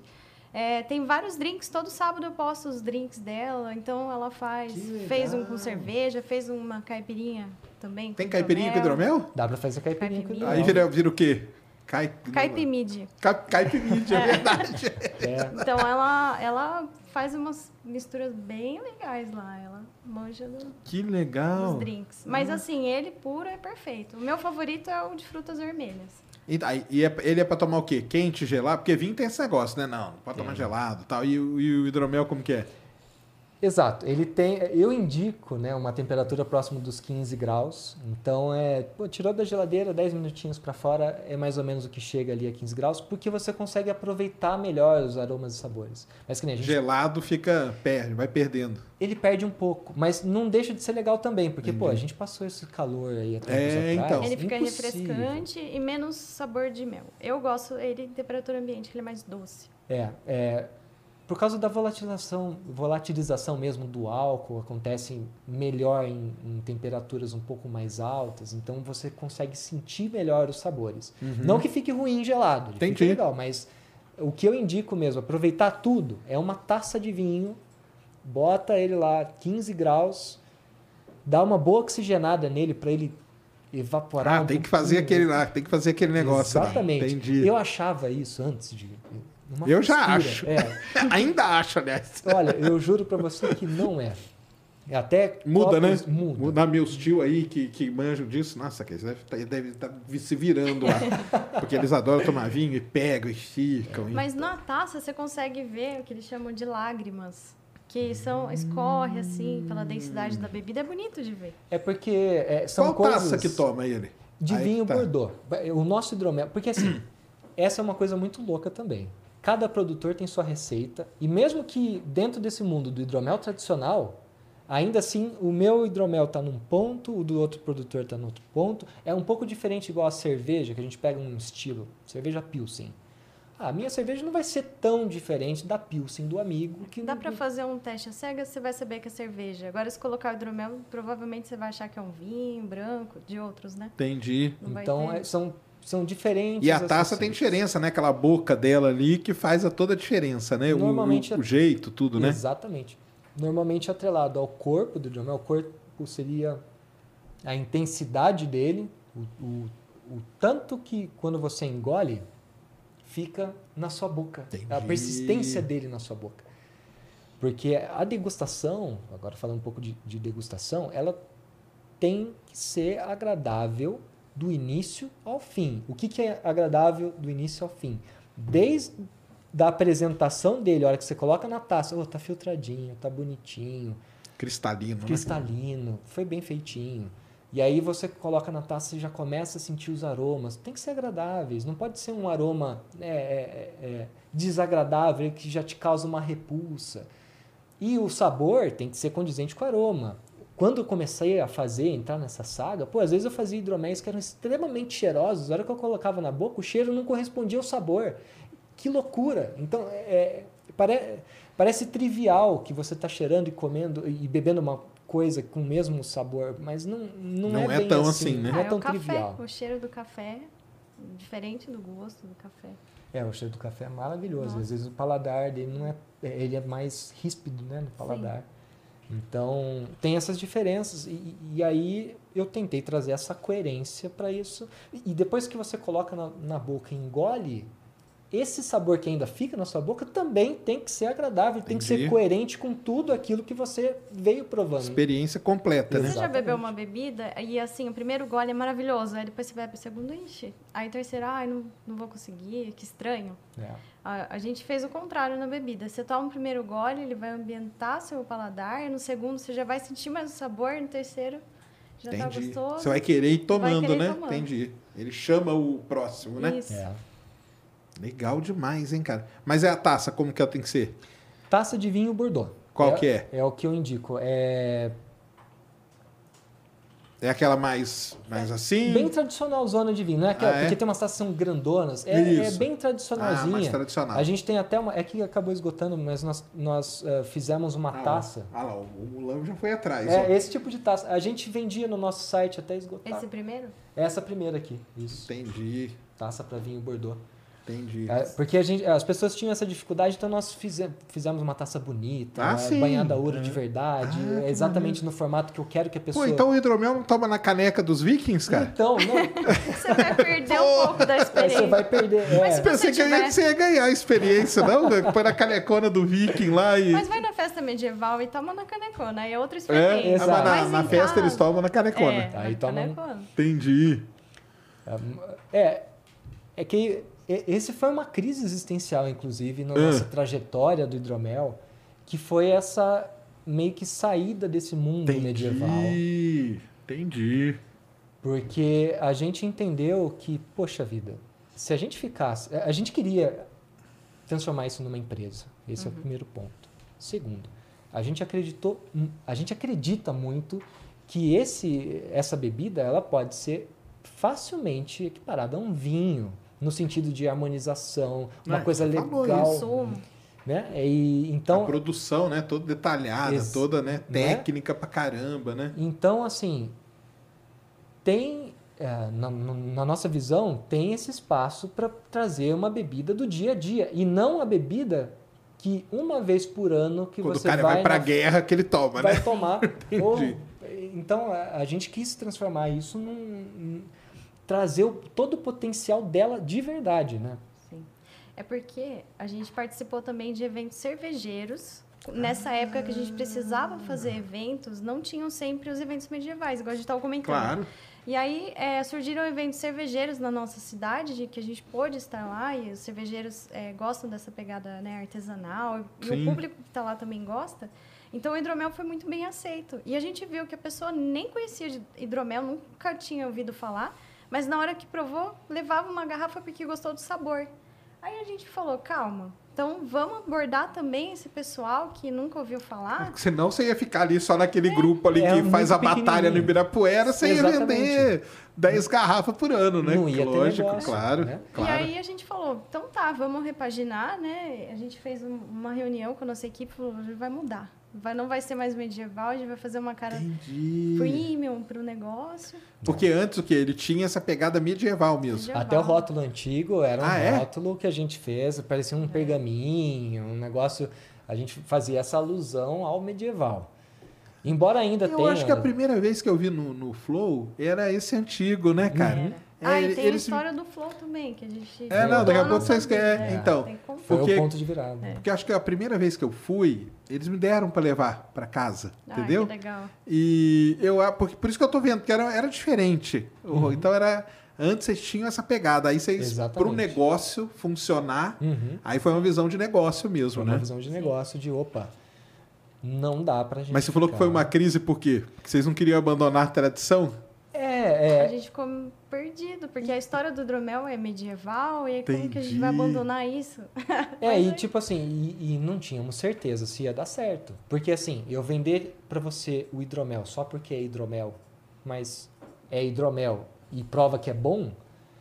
É, tem vários drinks, todo sábado eu posto os drinks dela, então ela faz, fez um com cerveja, fez uma caipirinha também. Tem caipirinha com hidromel? Dá pra fazer caipirinha com Caipirinha. Aí hidromel. vira, vira o quê? Cai... Caipimid. Cap- Caipimídia, é verdade. É. Então ela, ela faz umas misturas bem legais lá, ela manja do, Que dos legal. drinks. Mas assim, ele puro é perfeito. O meu favorito é o de frutas vermelhas. E, e é- ele é pra tomar o quê? Quente, gelado? Porque vinho tem esse negócio, né? Não, não pode tomar gelado e tal. E, e o hidromel como que é? Exato. Ele tem. Eu indico né, uma temperatura próxima dos 15 graus. Então, é, pô, tirou da geladeira 10 minutinhos para fora, é mais ou menos o que chega ali a 15 graus, porque você consegue aproveitar melhor os aromas e sabores. Mas que nem a gente Gelado fica, perde, vai perdendo. ele perde um pouco, mas não deixa de ser legal também, porque, pô, a gente passou esse calor aí até É, então. ele fica impossível. refrescante e menos sabor de mel. Eu gosto ele em temperatura ambiente, que ele é mais doce. É, é, por causa da volatilização, volatilização mesmo do álcool, acontece melhor em, em temperaturas um pouco mais altas, então você consegue sentir melhor os sabores. Não que fique ruim gelado, fica Entendi. legal, mas o que eu indico mesmo, aproveitar tudo, é uma taça de vinho, bota ele lá 15 graus, dá uma boa oxigenada nele para ele evaporar. Ah, um tem que fazer pouquinho. aquele lá, tem que fazer aquele negócio Exatamente. lá. Entendi. Eu achava isso antes de. Uma Eu já acho. É. Ainda acho, aliás. Olha, eu juro pra você que não é. É Até Muda, né? copos- Muda. Muda meus tio aí que, que manjam disso. Nossa, que eles devem deve estar se virando lá. Porque eles adoram tomar vinho e pegam e esticam. e- Mas na taça você consegue ver o que eles chamam de lágrimas. Que são, escorre assim pela densidade da bebida. É bonito de ver. É porque é, são Qual coisas taça que toma ele? de Aí vinho tá. Bordeaux. O nosso hidromel... Porque assim, essa é uma coisa muito louca também. Cada produtor tem sua receita. E mesmo que dentro desse mundo do hidromel tradicional... Ainda assim, o meu hidromel está num ponto, o do outro produtor está no outro ponto. É um pouco diferente igual a cerveja, que a gente pega um estilo, cerveja Pilsen. Ah, A minha cerveja não vai ser tão diferente da Pilsen do amigo. que Dá pra fazer um teste a cega, você vai saber que é cerveja. Agora, se colocar o hidromel, provavelmente você vai achar que é um vinho branco, de outros, né? Entendi. Não Então, é- são, são diferentes. E a taça tem diferença, né? Aquela boca dela ali que faz a toda a diferença, né? O- Normalmente o, o é- jeito, tudo, né? Exatamente. Normalmente atrelado ao corpo do hidromel. O corpo seria a intensidade dele, o, o, o tanto que quando você engole, fica na sua boca. A Entendi. persistência dele na sua boca. Porque a degustação, agora falando um pouco de, de degustação, ela tem que ser agradável do início ao fim. O que, que é agradável do início ao fim? Desde da apresentação dele, a hora que você coloca na taça, oh, tá filtradinho, tá bonitinho, Cristalino, né? cristalino, foi bem feitinho. E aí você coloca na taça e já começa a sentir os aromas. Tem que ser agradáveis, não pode ser um aroma é, é, é, desagradável que já te causa uma repulsa. E o sabor tem que ser condizente com o aroma. Quando eu comecei a fazer, entrar nessa saga, pô, às vezes eu fazia hidroméis que eram extremamente cheirosos. A hora que eu colocava na boca, o cheiro não correspondia ao sabor. Que loucura! Então, é, pare- parece trivial que você está cheirando e comendo e bebendo uma coisa com o mesmo sabor, mas não, não, Não é, é bem tão assim, assim, né? Não Ah, é tão o café, trivial. o cheiro do café, diferente do gosto do café. É, o cheiro do café é maravilhoso. Nossa. Às vezes o paladar dele não é, ele é mais ríspido, né, no paladar. Então, tem essas diferenças e, e aí eu tentei trazer essa coerência para isso. E depois que você coloca na, na boca e engole, esse sabor que ainda fica na sua boca também tem que ser agradável, tem que Entendi. ser coerente com tudo aquilo que você veio provando. Experiência completa, né? Você já bebeu uma bebida e assim, o primeiro gole é maravilhoso, aí depois você bebe o segundo, ixi. Aí o terceiro, ai, não, não vou conseguir, que estranho. É. A, a gente fez o contrário na bebida. Você toma o primeiro gole, ele vai ambientar seu paladar, e no segundo você já vai sentir mais o sabor, no terceiro já tá Entendi. gostoso. Você vai querer ir tomando, querer né? tomando. Entendi. Ele chama o próximo, né? Isso. É. Legal demais, hein, cara? Mas é a taça, como que ela tem que ser? Taça de vinho Bordeaux. Qual que é? É o que eu indico. É É aquela mais, mais assim? bem tradicional zona de vinho, não é aquela, Ah, é? porque tem umas taças que são grandonas. É, é Isso. bem ah, tradicionalzinha. mais tradicional. A gente tem até uma. É que acabou esgotando, mas nós, nós eh, fizemos uma Ah, taça. Ah lá, o Mulambo já foi atrás. É, ó. esse tipo de taça. A gente vendia no nosso site até esgotar. Esse primeiro? Essa primeira aqui. Isso. Entendi, Taça para vinho Bordeaux. Entendi. É, porque a gente, as pessoas tinham essa dificuldade, então nós fizemos, fizemos uma taça bonita, Ah, né, banhada a ouro de verdade, Ah, é exatamente no formato que eu quero que a Pô, pessoa. então o hidromel não toma na caneca dos vikings, cara? Então, não, Você vai perder um pouco da experiência. você vai perder. é. Mas se Pensei você que tiver- você ia ganhar a experiência, não? Põe na canecona do viking lá e... Mas vai na festa medieval e toma na canecona, aí é outra É, experiência. ah, exato. mas na, Mas na em festa casa- eles tomam na canecona. É, Aí na toma- canecona. Entendi. É, é que esse foi uma crise existencial, inclusive, na Ah. nossa trajetória do hidromel, que foi essa meio que saída desse mundo medieval. Entendi. Entendi. Porque a gente entendeu que, poxa vida, se a gente ficasse. A gente queria transformar isso numa empresa. Esse é o primeiro ponto. Segundo, a gente acreditou, a gente acredita muito que esse, essa bebida ela pode ser facilmente equiparada a um vinho, no sentido de harmonização, uma É, coisa falou legal. Consumo. Né? E, a então, produção, né? Toda detalhada, Ex- toda, né? Né? Técnica pra caramba, né? Então, assim, tem, é, na, na nossa visão, tem esse espaço para trazer uma bebida do dia a dia. E não a bebida que uma vez por ano que Quando você o cara vai, vai, pra na- guerra que ele toma, vai né? tomar. Ou- então, a, a gente quis transformar isso num... num- trazer o- todo o potencial dela de verdade, né? Sim. É porque a gente participou também de eventos cervejeiros nessa época que a gente precisava fazer eventos, não tinham sempre os eventos medievais, igual a gente estava comentando. Claro. E aí é, surgiram eventos cervejeiros na nossa cidade, de que a gente pôde estar lá, e os cervejeiros é, gostam dessa pegada né, artesanal, e Sim. o público que está lá também gosta. Então o hidromel foi muito bem aceito. E a gente viu que a pessoa nem conhecia de hidromel, nunca tinha ouvido falar, mas na hora que provou, levava uma garrafa porque gostou do sabor. Aí a gente falou, calma, então vamos abordar também esse pessoal que nunca ouviu falar. Senão você ia ficar ali só naquele grupo ali É que muito faz a batalha no. Ibirapuera, você ia Exatamente. vender 10 garrafas por ano, né? Não ia ter Lógico, negócio, claro. né? claro. E aí a gente falou, então tá, vamos repaginar, né? A gente fez um- uma reunião com a nossa equipe e falou, vai mudar. Vai, não vai ser mais medieval, a gente vai fazer uma cara Entendi. premium pro negócio. Porque antes o que? Ele tinha essa pegada medieval mesmo. Medieval. Até o rótulo antigo era um Ah, é? rótulo que a gente fez, parecia um pergaminho, um negócio. A gente fazia essa alusão ao medieval. Embora ainda Eu tenha. acho que a primeira vez que eu vi no, no Flow era esse antigo, né, cara? Era. É, ah, e tem a história do Flow também, que a gente... É, não, daqui a pouco vocês querem. É, Então, tem que contar. Foi porque- o ponto de virada. Porque acho que a primeira vez que eu fui, eles me deram pra levar pra casa, Ah, entendeu? que legal. E eu, ah, porque, por isso que eu tô vendo, que era, era diferente. O- Uhum. Então era. Antes vocês tinham essa pegada. Aí vocês, Exatamente. pro negócio funcionar, Uhum. aí foi uma visão de negócio mesmo, Foi uma né? visão de negócio de opa, não dá pra gente. Mas você falou que ficar- foi uma crise por quê? Porque vocês não queriam abandonar a tradição? É, A é. gente ficou perdido, porque a história do hidromel é medieval, e aí como que a gente vai Entendi. abandonar isso? É, e aí- tipo assim, e, e não tínhamos certeza se ia dar certo. Porque assim, eu vender pra você o hidromel só porque é hidromel, mas é hidromel e prova que é bom,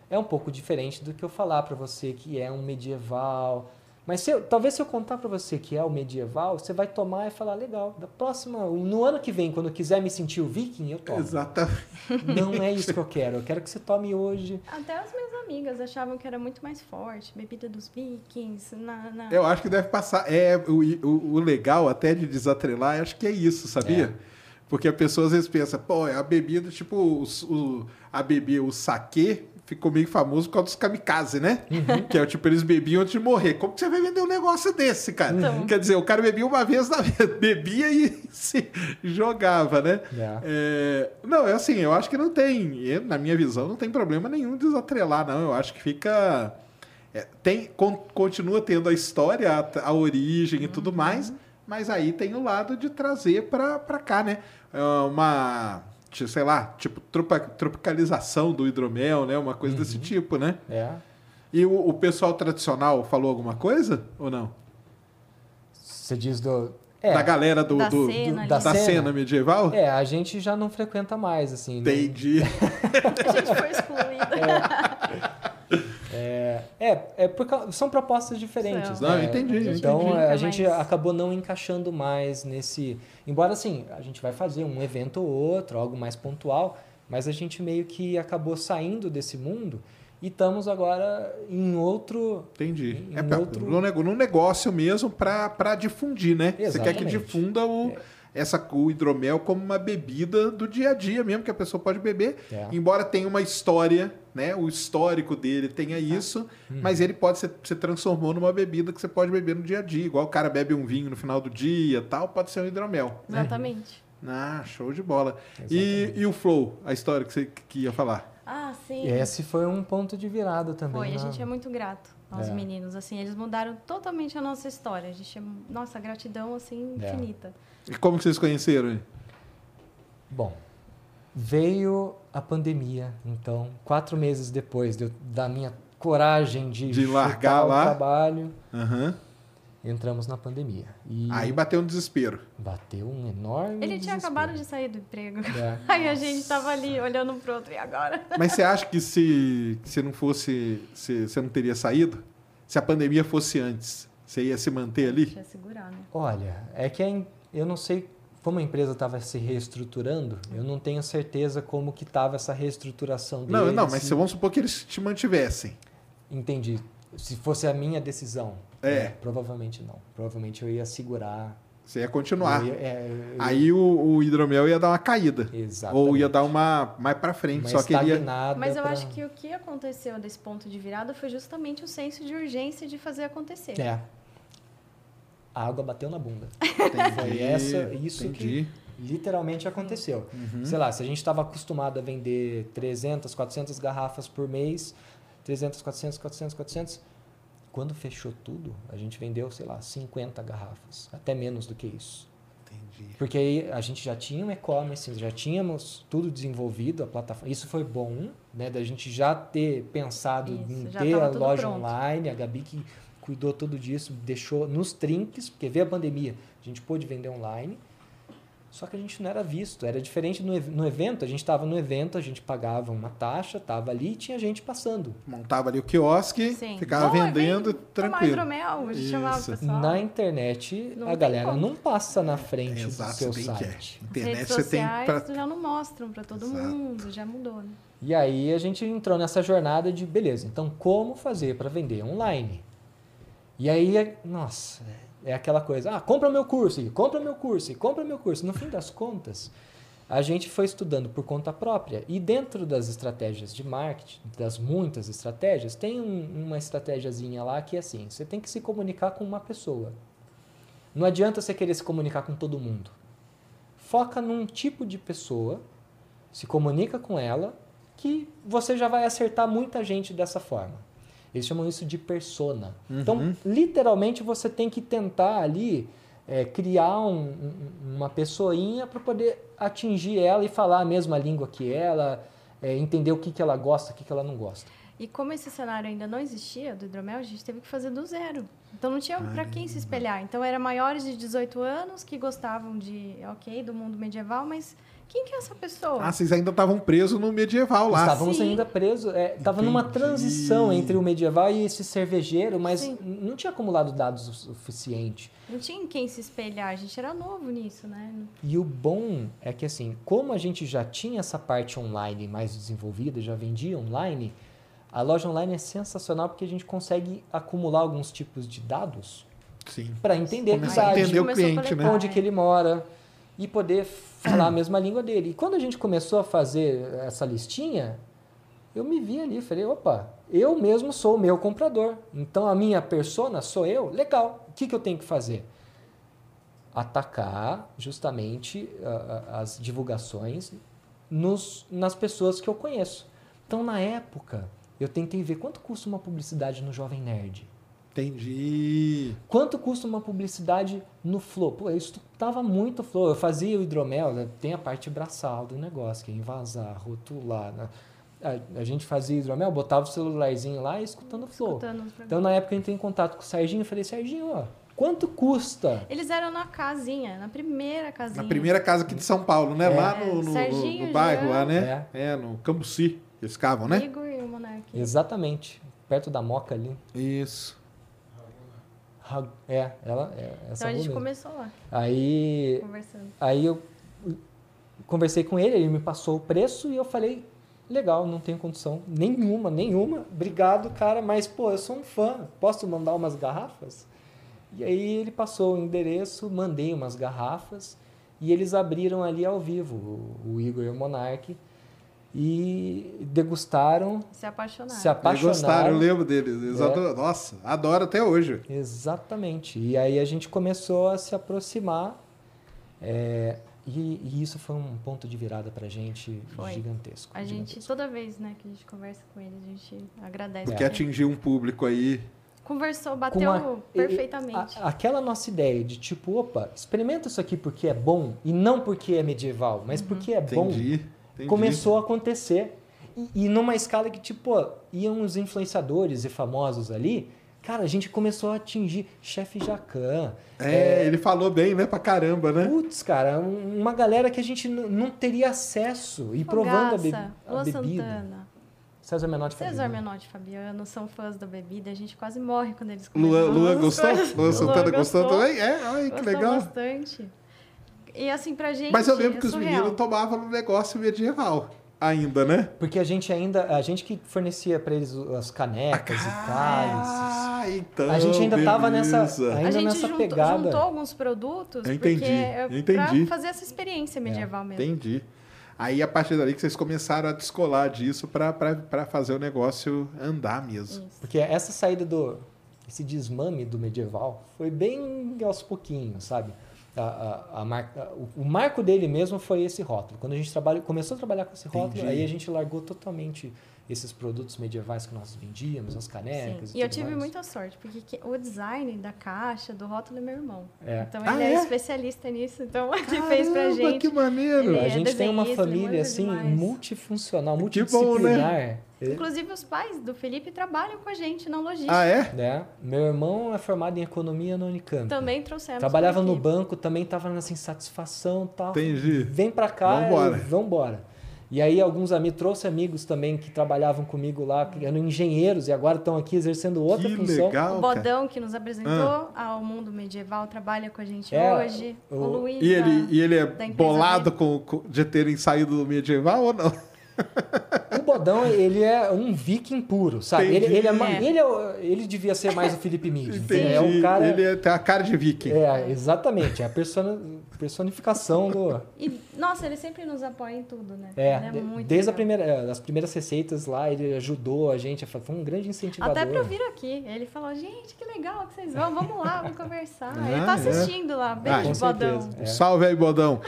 é um pouco diferente do que eu falar pra você que é um medieval. Mas se eu- talvez se eu contar pra você que é o medieval, você vai tomar e falar, legal, da próxima, no ano que vem, quando eu quiser me sentir o viking, eu tomo. Exatamente. Não é isso que eu quero, eu quero que você tome hoje. Até as minhas amigas achavam que era muito mais forte, bebida dos vikings, na... na- Eu acho que deve passar. É, o, o, o legal até de desatrelar, acho que é isso, sabia? É. Porque a pessoa às vezes pensa, pô, é a bebida, tipo, o, o- a bebida, o saquê ficou meio famoso por causa dos kamikaze, né? Uhum. Que é tipo, eles bebiam antes de morrer. Como que você vai vender um negócio desse, cara? Então. Quer dizer, o cara bebia uma vez na vida, bebia e se jogava, né? É. É, não, é assim, eu acho que não tem, eu, na minha visão, não tem problema nenhum desatrelar, não. Eu acho que fica. é, tem, con- continua tendo a história, a, a origem e tudo mais, mas aí tem o lado de trazer pra, pra cá, né? É uma. Sei lá, tipo, tropa- tropicalização do hidromel, né? Uma coisa desse tipo, né? É. E o, o pessoal tradicional falou alguma coisa ou não? Você diz do. É, Da galera do, Da do- cena do- da, Da cena. cena. medieval? É, a gente já não frequenta mais, assim. não- Entendi. A gente foi excluída. É, é, é por cau- são propostas diferentes. Não, né? entendi, A gente Então brinca a gente mais. acabou não encaixando mais nesse. Embora assim, a gente vai fazer um evento ou outro, algo mais pontual, mas a gente meio que acabou saindo desse mundo e estamos agora em outro. Entendi. Em É pra, outro- no, negócio mesmo para difundir, né? Você quer que Exatamente. difunda o, essa, o hidromel como uma bebida do dia a dia mesmo, que a pessoa pode beber. É. Embora tenha uma história, né? O histórico dele tenha isso, Uhum. mas ele pode ser, se transformou numa bebida que você pode beber no dia a dia. Igual o cara bebe um vinho no final do dia tal, pode ser um hidromel. Exatamente. Ah, show de bola. E, e o flow, a história que você que ia falar? Ah, sim. E esse foi um ponto de virada também. Foi, a na- gente é muito grato aos É. meninos, assim, eles mudaram totalmente a nossa história. A gente é, nossa, gratidão, assim, É. E como que vocês conheceram? Bom, veio a pandemia, então, quatro meses depois de eu- da minha coragem de, De largar lá. o trabalho, Aham. entramos na pandemia. E Aí bateu um desespero. bateu um enorme Ele tinha desespero. acabado de sair do emprego. É. Aí a gente tava ali olhando pro outro, e agora? Mas você acha que se, se não fosse. Se, você não teria saído? Se a pandemia fosse antes, você ia se manter ali? Eu segurar, né? Olha, é que a em- eu não sei como a empresa estava se reestruturando, eu não tenho certeza como que estava essa reestruturação deles. Não, não, mas se- vamos supor que eles te mantivessem. Entendi. Se fosse a minha decisão, É. né, provavelmente não. Provavelmente eu ia segurar. Você ia continuar. Eu ia- é, eu- Aí o, o hidromel ia dar uma caída. Exatamente. Ou ia dar uma mais pra frente. Uma só que ele ia, estagnada Mas eu pra- acho que o que aconteceu desse ponto de virada foi justamente o senso de urgência de fazer acontecer. É. a água bateu na bunda. Entendi, Foi essa, isso entendi. que literalmente aconteceu. Sei lá, se a gente estava acostumado a vender 300, 400 garrafas por mês, 300, 400, 400, 400, quando fechou tudo, a gente vendeu, sei lá, 50 garrafas, até menos do que isso. Entendi. Porque aí a gente já tinha um e-commerce, já tínhamos tudo desenvolvido, a plataforma. Isso foi bom, né? Da gente já ter pensado Isso, em ter a loja pronto. online, a Gabi que cuidou tudo disso, deixou nos trinques, porque veio a pandemia, a gente pôde vender online. Só que a gente não era visto, era diferente no, no evento, a gente estava no evento, a gente pagava uma taxa, estava ali e tinha gente passando. Montava ali o quiosque, Sim. ficava Bom, vendendo, tranquilo. hidromel, a gente chamava o pessoal. Na internet, Não a tem galera como. não passa na frente Exato, do seu que é. site. As Internet redes você tem sociais pra... já não mostram para todo Exato. mundo, já mudou, né? E aí a gente entrou nessa jornada de, beleza, então como fazer para vender online? E aí, nossa, é aquela coisa, ah, compra meu curso, compra meu curso, compra meu curso. No fim das contas, a gente foi estudando por conta própria. E dentro das estratégias de marketing, das muitas estratégias, tem um- uma estratégiazinha lá que é assim, você tem que se comunicar com uma pessoa. Não adianta você querer se comunicar com todo mundo. Foca num tipo de pessoa, se comunica com ela, que você já vai acertar muita gente dessa forma. Eles chamam isso de persona. Então, literalmente, você tem que tentar ali é, criar um- uma pessoinha para poder atingir ela e falar a mesma língua que ela, é, entender o que, que ela gosta, o que, que ela não gosta. E como esse cenário ainda não existia do hidromel, a gente teve que fazer do zero. Então não tinha para quem se espelhar. Então era maiores de 18 anos que gostavam de, ok, do mundo medieval, mas quem que é essa pessoa? Ah, vocês ainda estavam presos no medieval lá. Estávamos Sim. ainda presos, estava numa Entendi. transição entre o medieval e esse cervejeiro, mas Sim. não tinha acumulado dados o suficiente. Não tinha em quem se espelhar, a gente era novo nisso, né? E o bom é que, assim, como a gente já tinha essa parte online mais desenvolvida, já vendia online, a loja online é sensacional porque a gente consegue acumular alguns tipos de dados para entender Começar a entender o cliente, né? onde que ele mora e poder falar a mesma língua dele. E quando a gente começou a fazer essa listinha, eu me vi ali, falei, opa, eu mesmo sou o meu comprador. Então a minha persona sou eu, legal. O que, que eu tenho que fazer? Atacar justamente a- as divulgações nos, nas pessoas que eu conheço. Então na época, eu tentei ver quanto custa uma publicidade no Jovem Nerd. Entendi. Quanto custa uma publicidade no Flow? Pô, eu estava muito Flow. Eu fazia o hidromel, né? tem a parte braçal do negócio, que é envasar, rotular. né? A, a gente fazia hidromel, botava o celularzinho lá e escutando o Flow. Escutando. Então, na época, eu entrei em contato com o Serginho e falei, Serginho, ó, quanto custa? Eles eram na casinha, na primeira casinha. Na primeira casa aqui de São Paulo, né? É. Lá no, no- no- Serginho, no bairro, Jean. lá, né? É, no Cambuci. Eles ficavam, né? Igor e o Monark. Exatamente, perto da Moca ali. Isso. É, ela é essa Então a gente começou lá, Aí conversando. Aí eu conversei com ele, ele me passou o preço e eu falei, legal, não tenho condição nenhuma, nenhuma. Obrigado, cara, mas pô, eu sou um fã, posso mandar umas garrafas? E aí ele passou o endereço, mandei umas garrafas e eles abriram ali ao vivo, o, o Igor e o Monark, e degustaram, Se apaixonaram. se Eles gostaram, eu apaixonaram. lembro deles. Eles É. adoram- Nossa, adoro até hoje. Exatamente. E aí a gente começou a se aproximar. é, e, e isso foi um ponto de virada pra gente Foi. gigantesco. A gente, gigantesco. toda vez né, que a gente conversa com eles, a gente agradece. Porque atingiu um público aí. Conversou, Com bateu a- perfeitamente. a- aquela nossa ideia de tipo, opa, experimenta isso aqui porque é bom e não porque é medieval, mas porque é bom. Entendi. começou a acontecer. E, e numa escala que, tipo, iam os influenciadores e famosos ali, cara, a gente começou a atingir chefe Jacan. É, ele falou bem, né? Pra caramba, né? Putz, cara, um- uma galera que a gente não teria acesso e provando a, be a Lua bebida. Santana, César Menotti César Fabiano. Menotti e Fabiano são fãs da bebida, a gente quase morre quando eles Lua, comentam Lua as gostou? coisas. Lua Santana gostou também? É, ai, que Gostou legal. bastante. E assim, pra gente. Mas eu lembro é que os meninos tomavam no negócio medieval ainda, né? Porque a gente ainda, a gente que fornecia pra eles as canecas e cálices. Ah, então. A gente ainda tava nessa- beleza. ainda a gente nessa juntou, pegada. juntou alguns produtos Eu entendi, porque é eu entendi. pra fazer essa experiência medieval mesmo. Entendi. Aí, a partir dali que vocês começaram a descolar disso pra, pra, pra fazer o negócio andar mesmo. Isso. Porque essa saída do esse desmame do medieval foi bem aos pouquinhos, sabe? A, a, a o marco dele mesmo foi esse rótulo. Quando a gente trabalha, começou a trabalhar com esse rótulo, Entendi. aí a gente largou totalmente esses produtos medievais que nós vendíamos, as canecas. Sim. E, E eu tudo tive mais. muita sorte, porque que- o design da caixa, do rótulo é meu irmão. É. Então Ah, ele é? é? especialista nisso, então ele fez pra gente. que maneiro! Ele A é gente tem uma família assim demais. multifuncional, Que bom, né? multidisciplinar. Inclusive os pais do Felipe trabalham com a gente na logística. Ah, é? né? Meu irmão é formado em economia na Unicamp. Também trouxemos. Trabalhava no banco, também estava nessa insatisfação e tal. Entendi. Vem pra cá Vambora. e vambora. E aí alguns amigos, trouxe amigos também que trabalhavam comigo lá, que eram engenheiros e agora estão aqui exercendo outra que função. legal, O. Bodão, que nos apresentou ao mundo medieval, trabalha com a gente É, hoje. O, o- Luiz. E ele, e ele é bolado com, com- de terem saído do medieval ou não? O Bodão, ele é um viking puro, sabe? Ele, ele, é, É. ele, é ele devia ser mais o Felipe Mid. Entendi. É um cara... Ele é- tem a cara de viking. É, exatamente. É a persona- personificação do... E, nossa, ele sempre nos apoia em tudo, né? É, ele é de- muito desde a primeira, é, das primeiras receitas lá, ele ajudou a gente, foi um grande incentivador. Até pra eu vir aqui. Ele falou, gente, que legal que vocês vão, vamos lá, vamos conversar. Ah, ele tá é? assistindo lá, Ah, beijo, com Bodão. É. Salve aí, Bodão.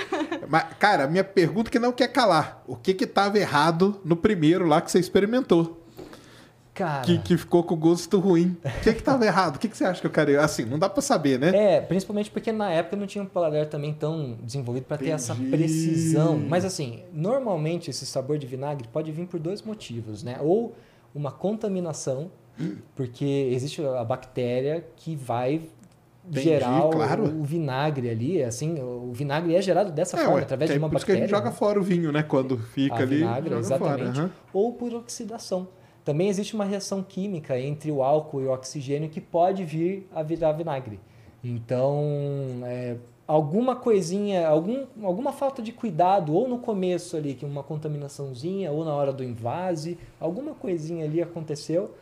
Mas, cara, minha pergunta que não quer calar. O que que tava errado no primeiro lá que você experimentou? Cara, Que, que ficou com gosto ruim. O que que tava errado? O que que você acha que eu quero? Assim, não dá pra saber, né? é, principalmente porque na época não tinha um paladar também tão desenvolvido para ter essa precisão. Mas assim, normalmente esse sabor de vinagre pode vir por dois motivos, né? Ou uma contaminação, porque existe a bactéria que vai Entendi, gerar o- claro. o, vinagre ali, assim, o vinagre é gerado dessa É, forma, ué, através que de é uma por isso que bactéria. a gente joga né? fora o vinho, né? Quando fica a ali, vinagre, exatamente. fora. aham. Ou por oxidação. Também existe uma reação química entre o álcool e o oxigênio que pode vir a virar vinagre. Então, é, alguma coisinha, algum, alguma falta de cuidado, ou no começo ali, que uma contaminaçãozinha, ou na hora do invase, alguma coisinha ali aconteceu.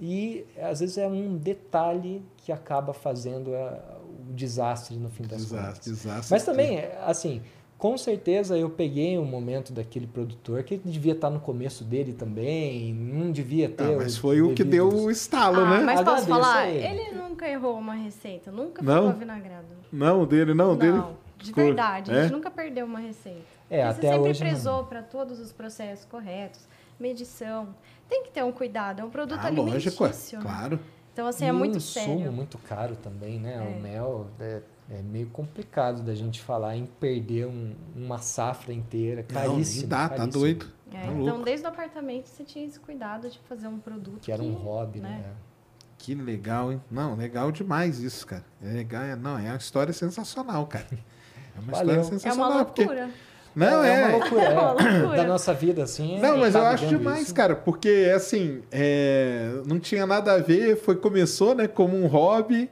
E às vezes é um detalhe que acaba fazendo é, o desastre no fim das contas. Desastre, desastre. Mas também, assim, com certeza eu peguei um momento daquele produtor que ele devia estar no começo dele também, não devia ter. Ah, mas foi o que deu devidos- o estalo, Ah, né? mas posso Agradeço falar? a ele. Ele nunca errou uma receita, nunca Não? ficou vinagrado. Não, dele não, dele. de ficou- verdade. A É? gente nunca perdeu uma receita. É, Porque até você sempre hoje não. prezou para todos os processos corretos, medição. Tem que ter um cuidado, é um produto Ah, lógico, é. alimentício. né? Claro. Então, assim, E é um muito insumo sério. muito caro também, né? É. O mel é, é meio complicado da gente falar em perder um- uma safra inteira, Não, caríssimo. nem dá, tá caríssimo. doido. É, Tá então, louco. desde o apartamento, você tinha esse cuidado de fazer um produto Que era um hobby, né? né? Que legal, hein? Não, legal demais isso, cara. É legal, é- não, é uma história sensacional, cara. É uma Valeu. história É sensacional. uma porque- loucura. Não, é. é uma loucura, É uma é. loucura. da nossa vida, assim. é- Não, mas eu tá acho vivendo demais, isso. cara, porque assim, é, não tinha nada a ver, foi começou, né, como um hobby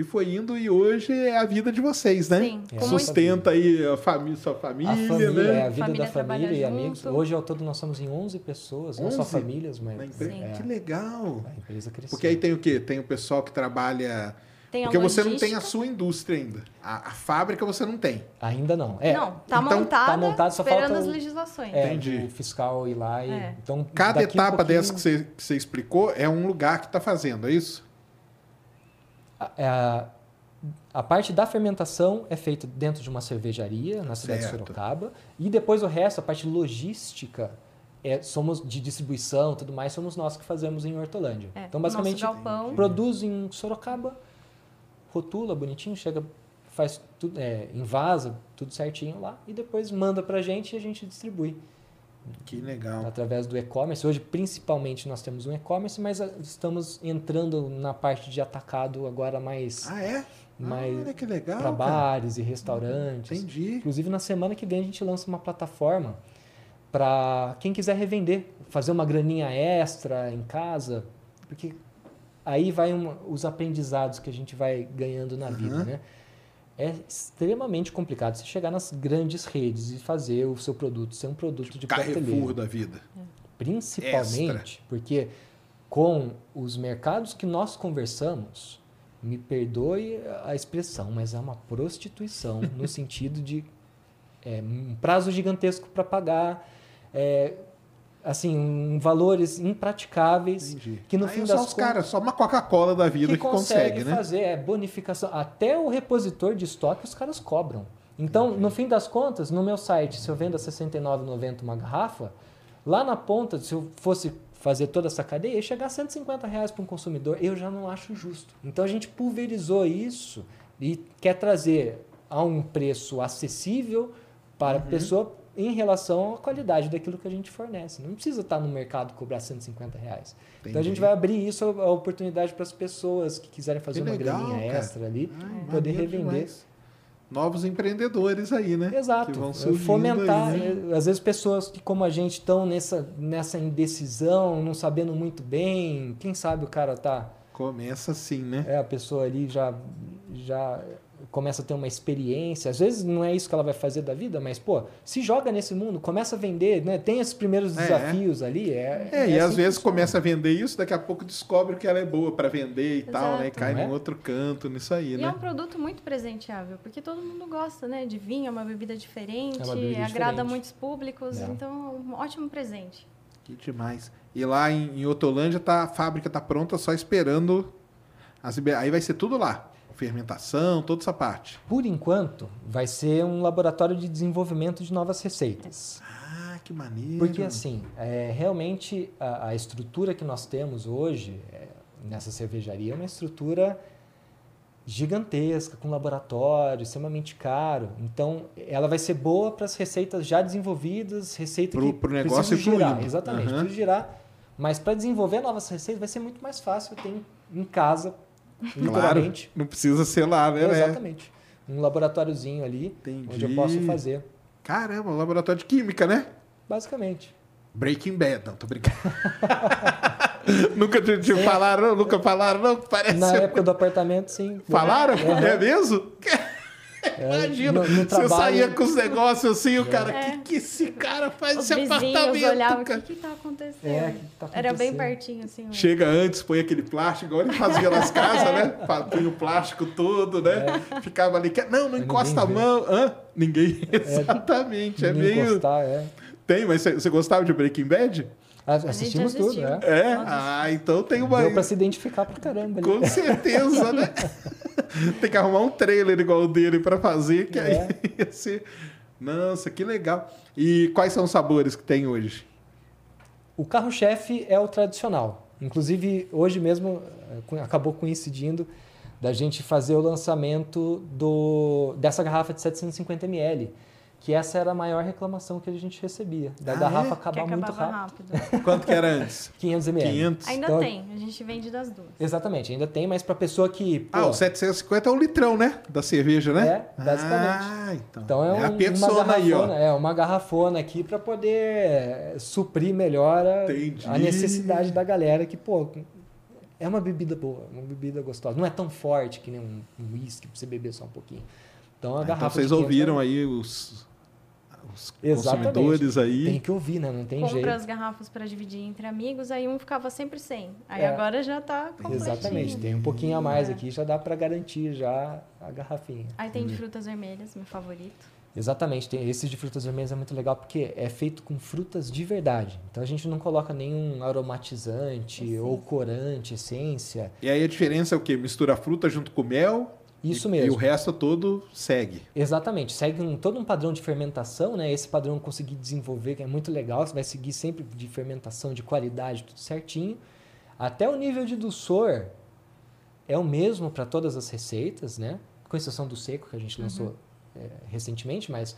e foi indo e hoje é a vida de vocês, né? Sim, É. Sustenta aí a família, sua família, A família, né? é a vida Família da família e amigos. junto. Hoje ao todo nós somos em 11 pessoas, não só 11? famílias, mas Na empresa. Sim. é, Que legal. a empresa cresceu. Porque aí tem o quê? Tem o pessoal que trabalha. Tem Porque você não tem a sua indústria ainda. A, a fábrica você não tem. Ainda não. É, Não, tá Então, montada, tá montado, só esperando falta as o- legislações. é, Entendi. o fiscal ir lá e. É. Então, Cada daqui um etapa pouquinho- dessa que você, que você explicou é um lugar que está fazendo, é isso? A, a- a parte da fermentação é feita dentro de uma cervejaria na cidade Certo. de Sorocaba. E depois o resto, a parte logística, é, somos de distribuição tudo mais, somos nós que fazemos em Hortolândia. É, então, basicamente, produz em Sorocaba, rotula bonitinho, chega, faz tudo, é, invasa tudo certinho lá e depois manda pra gente e a gente distribui Que legal. através do e-commerce. Hoje, principalmente, nós temos um e-commerce, mas ah, estamos entrando na parte de atacado agora mais Ah, é? Mas Olha que legal. para bares e restaurantes. Entendi. Inclusive, na semana que vem, a gente lança uma plataforma para quem quiser revender, fazer uma graninha extra em casa, porque aí vai uma- os aprendizados que a gente vai ganhando na vida, Aham. né? É extremamente complicado você chegar nas grandes redes e fazer o seu produto ser um produto de Carrefour prateleira. da vida. Principalmente porque com os mercados que nós conversamos, me perdoe a expressão, mas é uma prostituição no sentido de é, um prazo gigantesco para pagar. é, assim, valores impraticáveis Entendi. que no Aí fim só das os caras, só uma Coca-Cola da vida que que, consegue, né? fazer é bonificação. Até o repositor de estoque os caras cobram. Então, no fim das contas, no meu site, se eu vendo a R$ 69,90 uma garrafa, lá na ponta, se eu fosse fazer toda essa cadeia, ia chegar a 150 reais para um consumidor. Eu já não acho justo. Então, a gente pulverizou isso e quer trazer a um preço acessível para a Uhum. pessoa em relação à qualidade daquilo que a gente fornece. Não precisa estar no mercado cobrar 150 reais. Então a gente Entendi. vai abrir isso a oportunidade para as pessoas que quiserem fazer Que uma legal, graninha cara. extra ali, Ai, poder maneiro revender. demais. Novos empreendedores aí, né? Exato. Que vão surgindo Fomentar. aí, né? Às vezes pessoas que, como a gente, estão nessa, nessa indecisão, não sabendo muito bem. Quem sabe o cara tá. Começa assim, né? É, a pessoa ali já, já começa a ter uma experiência. Às vezes não é isso que ela vai fazer da vida, mas, pô, se joga nesse mundo, começa a vender, né? Tem esses primeiros É. desafios ali. É, É, e assim às vezes funciona. começa a vender isso, daqui a pouco descobre que ela é boa para vender e tal, né? E Exato. cai Não é? num outro canto nisso aí, E né? é um produto muito presenteável, porque todo mundo gosta, né? De vinho, é uma bebida diferente, É uma bebida agrada diferente. muitos públicos, É. então é um ótimo presente. Que demais. E lá em, em Otolândia tá, a fábrica tá pronta só esperando as Aí vai ser tudo lá. Fermentação, toda essa parte. Por enquanto, vai ser um laboratório de desenvolvimento de novas receitas. Ah, que maneiro. Porque assim, é, realmente a, a estrutura que nós temos hoje é, nessa cervejaria é uma estrutura gigantesca, com laboratório, extremamente caro. Então, ela vai ser boa para as receitas já desenvolvidas, receita Pro- que pro negócio girar. fluindo. Exatamente, precisa girar. Mas para desenvolver novas receitas vai ser muito mais fácil ter em, em casa, Claro, literalmente. não precisa ser lá, né? Exatamente. Um laboratóriozinho ali, Entendi. onde eu posso fazer. Caramba, um laboratório de química, né? Basicamente. Breaking Bad, não, tô brincando. nunca te, te falaram, não? Nunca falaram, não? Parece. Na época do apartamento, sim. Falaram? Uhum. É mesmo? É, Imagina, no- no você trabalho- saía com os negócios assim, o cara, É. que que esse cara faz Os apartamento, olhavam, o que que tá acontecendo? É, o que tá Era bem acontecendo? pertinho, assim. ó. Chega antes, põe aquele plástico, igual ele fazia nas casas, né? Pa- Põe o plástico todo, né? Ficava ali, que- não, não encosta a vê. mão. Hã? Ninguém, exatamente, é meio... encostar, é. Tem, mas você você gostava de Breaking Bad? Assistimos tudo, né? É? Nossa. Ah, então tem uma... Deu pra se identificar pra caramba ali. Com certeza, né? Tem que arrumar um trailer igual o dele pra fazer, que aí É. ia ser. Nossa, que legal. E quais são os sabores que tem hoje? O carro-chefe é o tradicional. Inclusive, hoje mesmo eh, acabou coincidindo da gente fazer o lançamento do, dessa garrafa de 750 ml. Que essa era a maior reclamação que a gente recebia. Da Ah, garrafa é? Que acabar muito acabava rápido. rápido. Quanto que era antes? 500 ml. 500? Ainda Então- tem, a gente vende das duas. Exatamente, ainda tem, mas pra pessoa que. pô, Ah, o 750 é o litrão, né? Da cerveja, né? É, basicamente. Ah, então. Então é, a um, uma persona aí, ó. garrafona, é uma garrafona aqui para poder suprir melhor a, a necessidade da galera que, pô, é uma bebida boa, uma bebida gostosa. Não é tão forte que nem um um uísque pra você beber só um pouquinho. Então a Ah, Então garrafa vocês de 500 ouviram aí os, os Exatamente. consumidores aí. Tem que ouvir, né? Não tem Compra jeito. as garrafas para dividir entre amigos, aí um ficava sempre sem. Aí É. agora já tá completinho. Exatamente, tem um pouquinho a mais É. aqui, já dá para garantir já a garrafinha. Aí tem de frutas vermelhas, meu favorito. Exatamente, tem, esse de frutas vermelhas é muito legal porque é feito com frutas de verdade. Então a gente não coloca nenhum aromatizante Essência. ou corante, essência. E aí a diferença é o quê? Mistura a fruta junto com mel. Isso e, mesmo. E o resto todo segue. Exatamente, segue um, todo um padrão de fermentação, né? Esse padrão eu consegui desenvolver, que é muito legal. Você vai seguir sempre de fermentação, de qualidade, tudo certinho. Até o nível de dulçor é o mesmo para todas as receitas, né? Com exceção do seco que a gente lançou é, recentemente, mas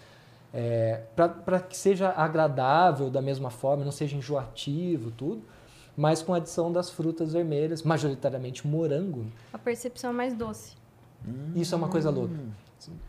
é, para que seja agradável da mesma forma, não seja enjoativo, tudo, mas com a adição das frutas vermelhas, majoritariamente morango. A percepção é mais doce. Isso é uma coisa louca.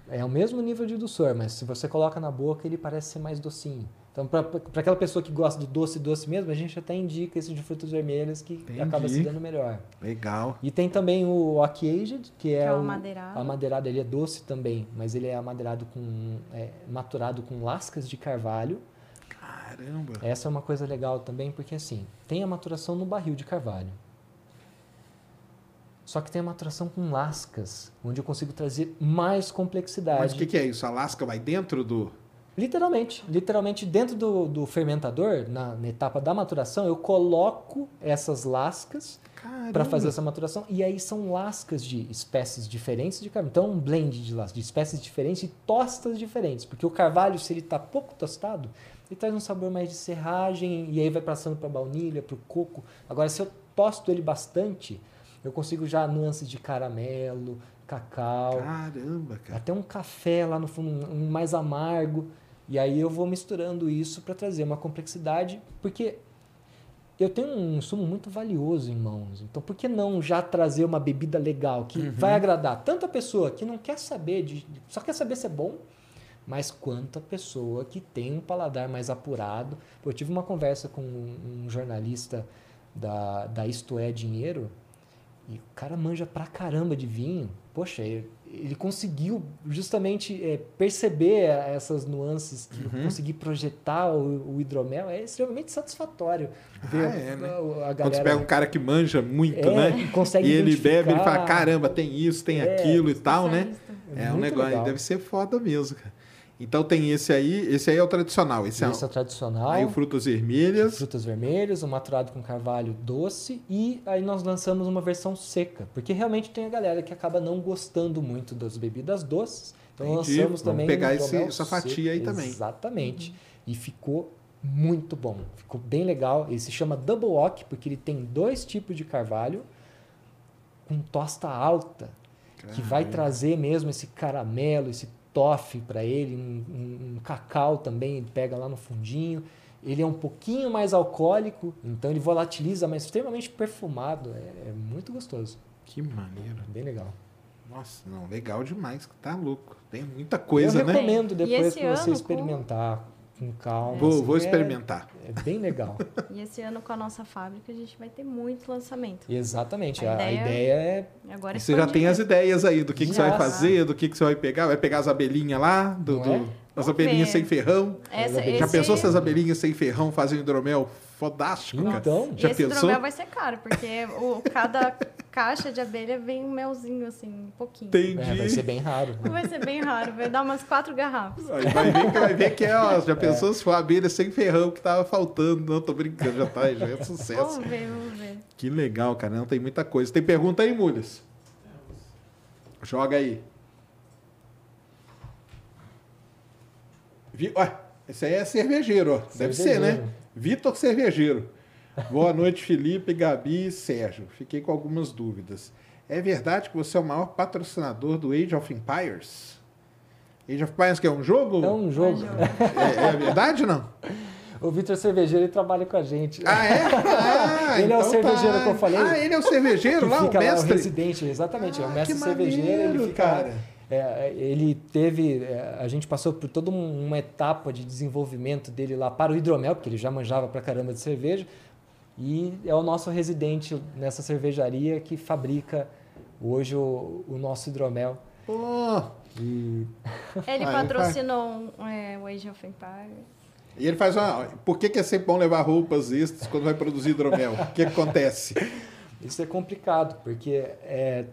É o mesmo nível de dulçor, mas se você coloca na boca, ele parece ser mais docinho. Então, para aquela pessoa que gosta do doce doce mesmo, a gente até indica esse de frutas vermelhas que Entendi. acaba se dando melhor. Legal. E tem também o Oak Aged, que é, Que é o o amadeirado. amadeirado. Ele é doce também, mas ele é amadeirado com é, maturado com lascas de carvalho. Caramba. Essa é uma coisa legal também, porque assim, tem a maturação no barril de carvalho. Só que tem a maturação com lascas, onde eu consigo trazer mais complexidade. Mas o que, que é isso? A lasca vai dentro do. Literalmente, literalmente dentro do, do fermentador, na, na etapa da maturação, eu coloco essas lascas para fazer essa maturação e aí são lascas de espécies diferentes de carvalho. Então um blend de lascas de espécies diferentes e tostas diferentes, porque o carvalho se ele está pouco tostado, ele traz um sabor mais de serragem e aí vai passando para baunilha, para o coco. Agora se eu tosto ele bastante, eu consigo já nuances de caramelo, cacau, Caramba, cara. até um café lá no fundo, um mais amargo. E aí eu vou misturando isso para trazer uma complexidade, porque eu tenho um sumo muito valioso em mãos. Então, por que não já trazer uma bebida legal que vai agradar tanto a pessoa que não quer saber, de, só quer saber se é bom, mas quanto a pessoa que tem um paladar mais apurado. Eu tive uma conversa com um, um jornalista da, da Isto É Dinheiro e o cara manja pra caramba de vinho. Poxa, ele, ele conseguiu justamente é, perceber essas nuances que eu consegui projetar o, o hidromel. É extremamente satisfatório ver Ah, é, né? a, a Quando galera... você pega um cara que manja muito, É, né? e consegue E ele bebe, ele fala, caramba, tem isso, tem É, aquilo e tal, né? É um negócio, legal. deve ser foda mesmo, cara. Então tem esse aí, esse aí é o tradicional. Esse, Esse é é o tradicional. aí o frutas vermelhas. frutas vermelhas, um maturado com carvalho doce e aí nós lançamos uma versão seca, porque realmente tem a galera que acaba não gostando muito das bebidas doces. Então Entendi. lançamos Vamos também pegar esse- essa fatia aí seco. também. Exatamente. E ficou muito bom. Ficou bem legal. Ele se chama Double Oak porque ele tem dois tipos de carvalho com tosta alta, que vai trazer mesmo esse caramelo, esse toffee para ele, um, um- um cacau também, ele pega lá no fundinho. Ele é um pouquinho mais alcoólico, então ele volatiliza, mas extremamente perfumado. É, é muito gostoso. Que maneiro. Bem legal. Nossa, não, legal demais, tá louco. Tem muita coisa, Eu né? recomendo E depois para você ano, experimentar com calma. Vou, assim, vou é- experimentar. É, bem legal. E esse ano com a nossa fábrica a gente vai ter muito lançamento. Exatamente. A A, ideia- ideia é Agora E você já tem as ideias aí do que, que você vai fazer, do que, que você vai pegar. Vai pegar as abelhinhas lá, do, Não do- é? as Vamos abelhinhas ver. sem ferrão. Essa, Já esse, pensou se as abelhinhas sem ferrão fazem hidromel fodástico, cara? Então, Já esse pensou? hidromel vai ser caro, porque o, cada caixa de abelha vem um melzinho, assim, um pouquinho. Entendi. é, vai ser bem raro. Vai ser bem raro, vai dar umas quatro garrafas. Aí vai ver que vai ver que é, ó, já pensou se for a abelha sem ferrão que tava faltando. Não, tô brincando, já tá, já é sucesso. Vamos ver, vamos ver. Que legal, cara. Não tem muita coisa. Tem pergunta aí, Mulhas? Joga aí. Vi... Ué, esse aí é cervejeiro, ó. Deve ser, né? Vitor Cervejeiro. Boa noite, Felipe, Gabi e Sérgio. Fiquei com algumas dúvidas. É verdade que você é o maior patrocinador do Age of Empires? Age of Empires que é um jogo? É um jogo. É, é verdade ou não? O Vitor Cervejeiro ele trabalha com a gente. Ah, é? Ah, Ele é o então cervejeiro tá. que eu falei. Ah, ele é o cervejeiro que lá, o fica lá, o mestre? residente, exatamente. é o Ah, mestre que cervejeiro, maneiro, ele fica. cara. É, ele teve. é, a gente passou por toda um- uma etapa de desenvolvimento dele lá para o hidromel, porque ele já manjava pra caramba de cerveja. E é o nosso residente nessa cervejaria que fabrica hoje o, o nosso hidromel. Pô, E Ele Ah, patrocinou é, o Age of Empires. E ele faz uma. Por que, que é sempre bom levar roupas extras quando vai produzir hidromel? O que, que acontece? Isso é complicado, porque é,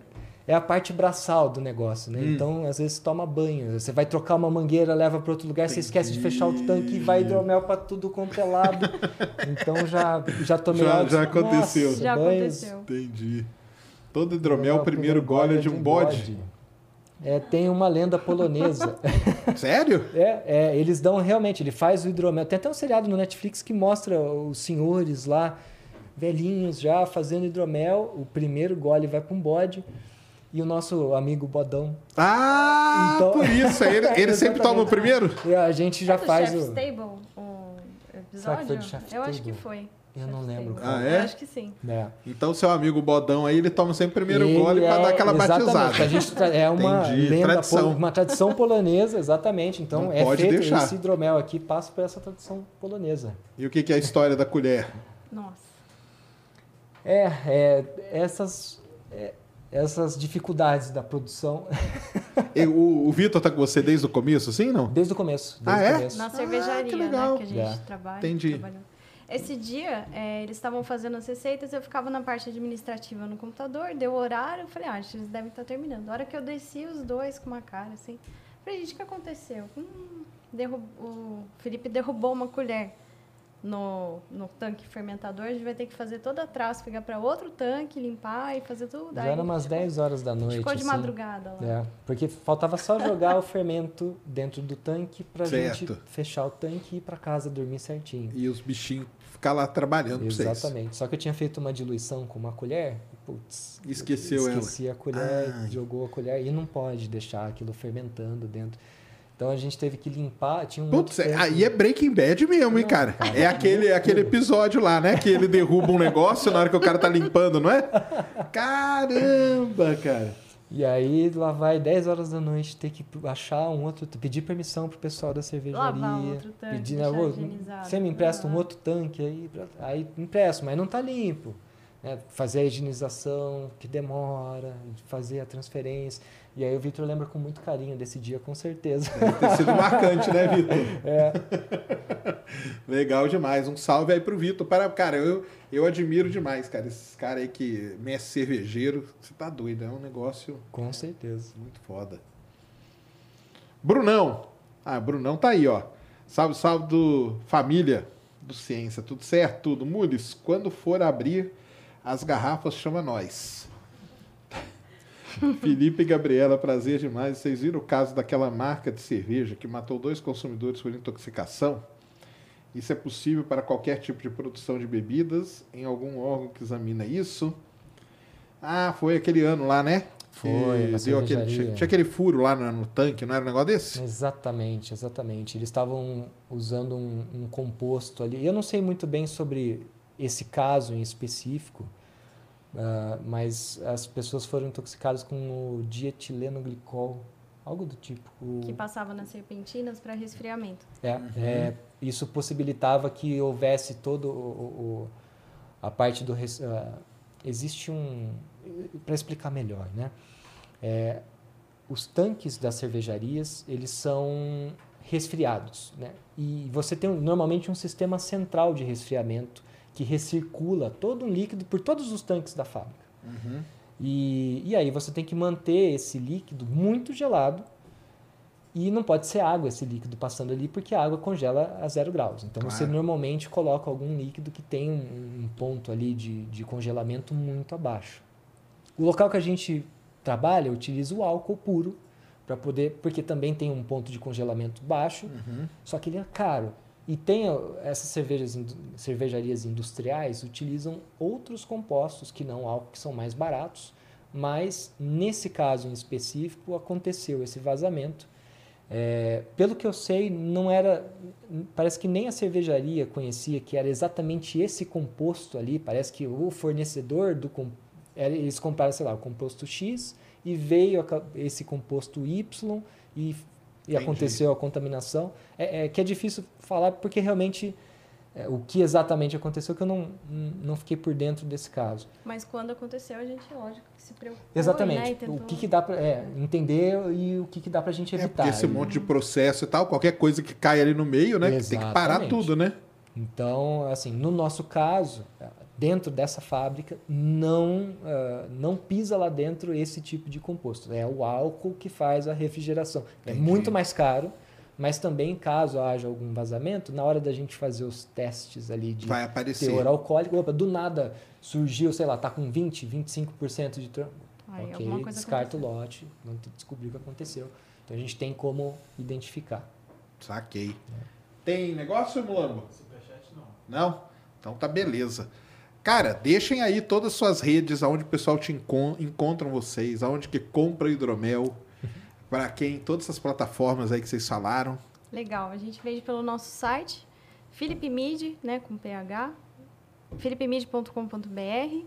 é a parte braçal do negócio, né? Hum. Então, às vezes, toma banho. Você vai trocar uma mangueira, leva para outro lugar, você esquece de fechar o tanque e vai hidromel para tudo quanto é lado. Então, já, já tomei Já- já aconteceu. Nossa, Já banhos- aconteceu. Entendi. Todo hidromel, o primeiro gole é de um bode. É, tem uma lenda polonesa. Sério? É, é, eles dão realmente, ele faz o hidromel. Tem até um seriado no Netflix que mostra os senhores lá, velhinhos já, fazendo hidromel. O primeiro gole vai para um bode. E o nosso amigo Bodão. Ah, Então- por isso. Ele, ele sempre toma o primeiro? E a gente já É faz Chef's o. Table, o episódio? foi do Chef's Eu acho que foi. Eu não lembro. Ah, é? Eu acho que sim. É. Então, seu amigo Bodão aí, ele toma sempre o primeiro Ele gole pra é- dar aquela exatamente, batizada. A gente tra- é uma Entendi, lenda, tradição. pol- uma tradição polonesa, exatamente. Então Não é pode feito deixar. esse hidromel aqui passa por essa tradição polonesa. E o que, que é a história da colher? Nossa. É, é, essas é, essas dificuldades da produção E o, o Vitor tá com você desde o começo, assim, não? desde o começo. Ah, Desde é? o começo. Na cervejaria, que legal. né? Que a gente É. trabalha. Entendi. trabalhou. Esse dia, é, eles estavam fazendo as receitas, eu ficava na parte administrativa no computador, deu horário, eu falei, ah, acho que eles devem estar terminando. A hora que eu desci, os dois com uma cara assim. pra gente o que aconteceu. Hum, derrub... O Felipe derrubou uma colher no, no tanque fermentador, a gente vai ter que fazer toda a trásfega para outro tanque, limpar e fazer tudo. Já Aí era umas ficou- 10 horas da noite. Ficou de assim. madrugada lá. É, porque faltava só jogar o fermento dentro do tanque pra gente fechar o tanque e ir pra casa dormir certinho. E os bichinhos ficar lá trabalhando pra vocês. Exatamente. Só que eu tinha feito uma diluição com uma colher, e, putz, Esqueceu ela. esqueci a colher, Ai. jogou a colher e não pode deixar aquilo fermentando dentro. Então a gente teve que limpar, tinha um Putz, é- aí é Breaking Bad mesmo, hein, cara? cara. É aquele, aquele episódio lá, né? Que ele derruba um negócio na hora que o cara tá limpando, não é? Caramba, cara. E aí lá vai 10 horas da noite ter que achar um outro, pedir permissão pro pessoal da cervejaria. Lavar um outro tanque, pedir, né, você me empresta um outro tanque aí, pra- aí empresto, mas não tá limpo. né? fazer a higienização, que demora, fazer a transferência. E aí o Vitor lembra com muito carinho desse dia, com certeza. Deve ter sido marcante, né, Vitor? É, Legal demais. Um salve aí pro Vitor. Para, cara, eu, eu admiro demais, cara. Esses caras aí que mestre cervejeiro, você tá doido, é um negócio com certeza. muito foda. Brunão. Ah, Brunão tá aí, ó. Salve, salve do família do Ciência. Tudo certo? Tudo. Mules, quando for abrir as garrafas, chama nós. Felipe e Gabriela, prazer demais. Vocês viram o caso daquela marca de cerveja que matou dois consumidores por intoxicação? Isso é possível para qualquer tipo de produção de bebidas? Em algum órgão que examina isso? Ah, foi aquele ano lá, né? Foi, deu aquele, tinha, tinha aquele furo lá no, no tanque, não era um negócio desse? Exatamente, exatamente. Eles estavam usando um, um composto ali. Eu não sei muito bem sobre esse caso em específico, ah, mas as pessoas foram intoxicadas com o dietilenoglicol, algo do tipo. O- Que passava nas serpentinas para resfriamento. é, é, isso possibilitava que houvesse todo o, o- a parte do res- ah, existe um para explicar melhor, né? É, os tanques das cervejarias eles são resfriados, né? E você tem normalmente um sistema central de resfriamento que recircula todo um líquido por todos os tanques da fábrica. E, e aí você tem que manter esse líquido muito gelado e não pode ser água esse líquido passando ali, porque a água congela a zero graus. Então você Claro. normalmente coloca algum líquido que tem um, um ponto ali de, de congelamento muito abaixo. O local que a gente trabalha utiliza o álcool puro para poder, porque também tem um ponto de congelamento baixo, só que ele é caro. E tem essas cervejas, cervejarias industriais utilizam outros compostos que não álcool, que são mais baratos, mas nesse caso em específico aconteceu esse vazamento. É, pelo que eu sei, não era. Parece que nem a cervejaria conhecia que era exatamente esse composto ali. Parece que o fornecedor do. Eles compraram, sei lá, o composto X e veio esse composto Y e, e Entendi. aconteceu a contaminação. É, é que é difícil falar porque realmente é, o que exatamente aconteceu que eu não, não fiquei por dentro desse caso. Mas quando aconteceu, a gente, lógico, que se preocupou. Exatamente. Né, e O tentou- que, que dá para entender e o que, que dá pra gente É, evitar. porque esse E- monte de processo e tal, qualquer coisa que cai ali no meio, né? que Tem que parar tudo, né? Então, assim, no nosso caso, dentro dessa fábrica, não, ah, não pisa lá dentro esse tipo de composto. É o álcool que faz a refrigeração. É Entendi. muito mais caro, mas também, caso haja algum vazamento, na hora da gente fazer os testes ali de Vai aparecer. teor alcoólico, opa, do nada surgiu, sei lá, tá com 20, 25% de... Ai, ok, descarta o lote, que descobrir o que aconteceu. Então, a gente tem como identificar. Saquei. Tem negócio, Mulambo? Superchat não. Não? Então tá beleza. Cara, deixem aí todas as suas redes, aonde o pessoal te encon encontram vocês, aonde que compra hidromel, para quem, todas essas plataformas aí que vocês falaram. Legal, a gente vende pelo nosso site, Felipe Mid, né, com PH, philipemid.com.br.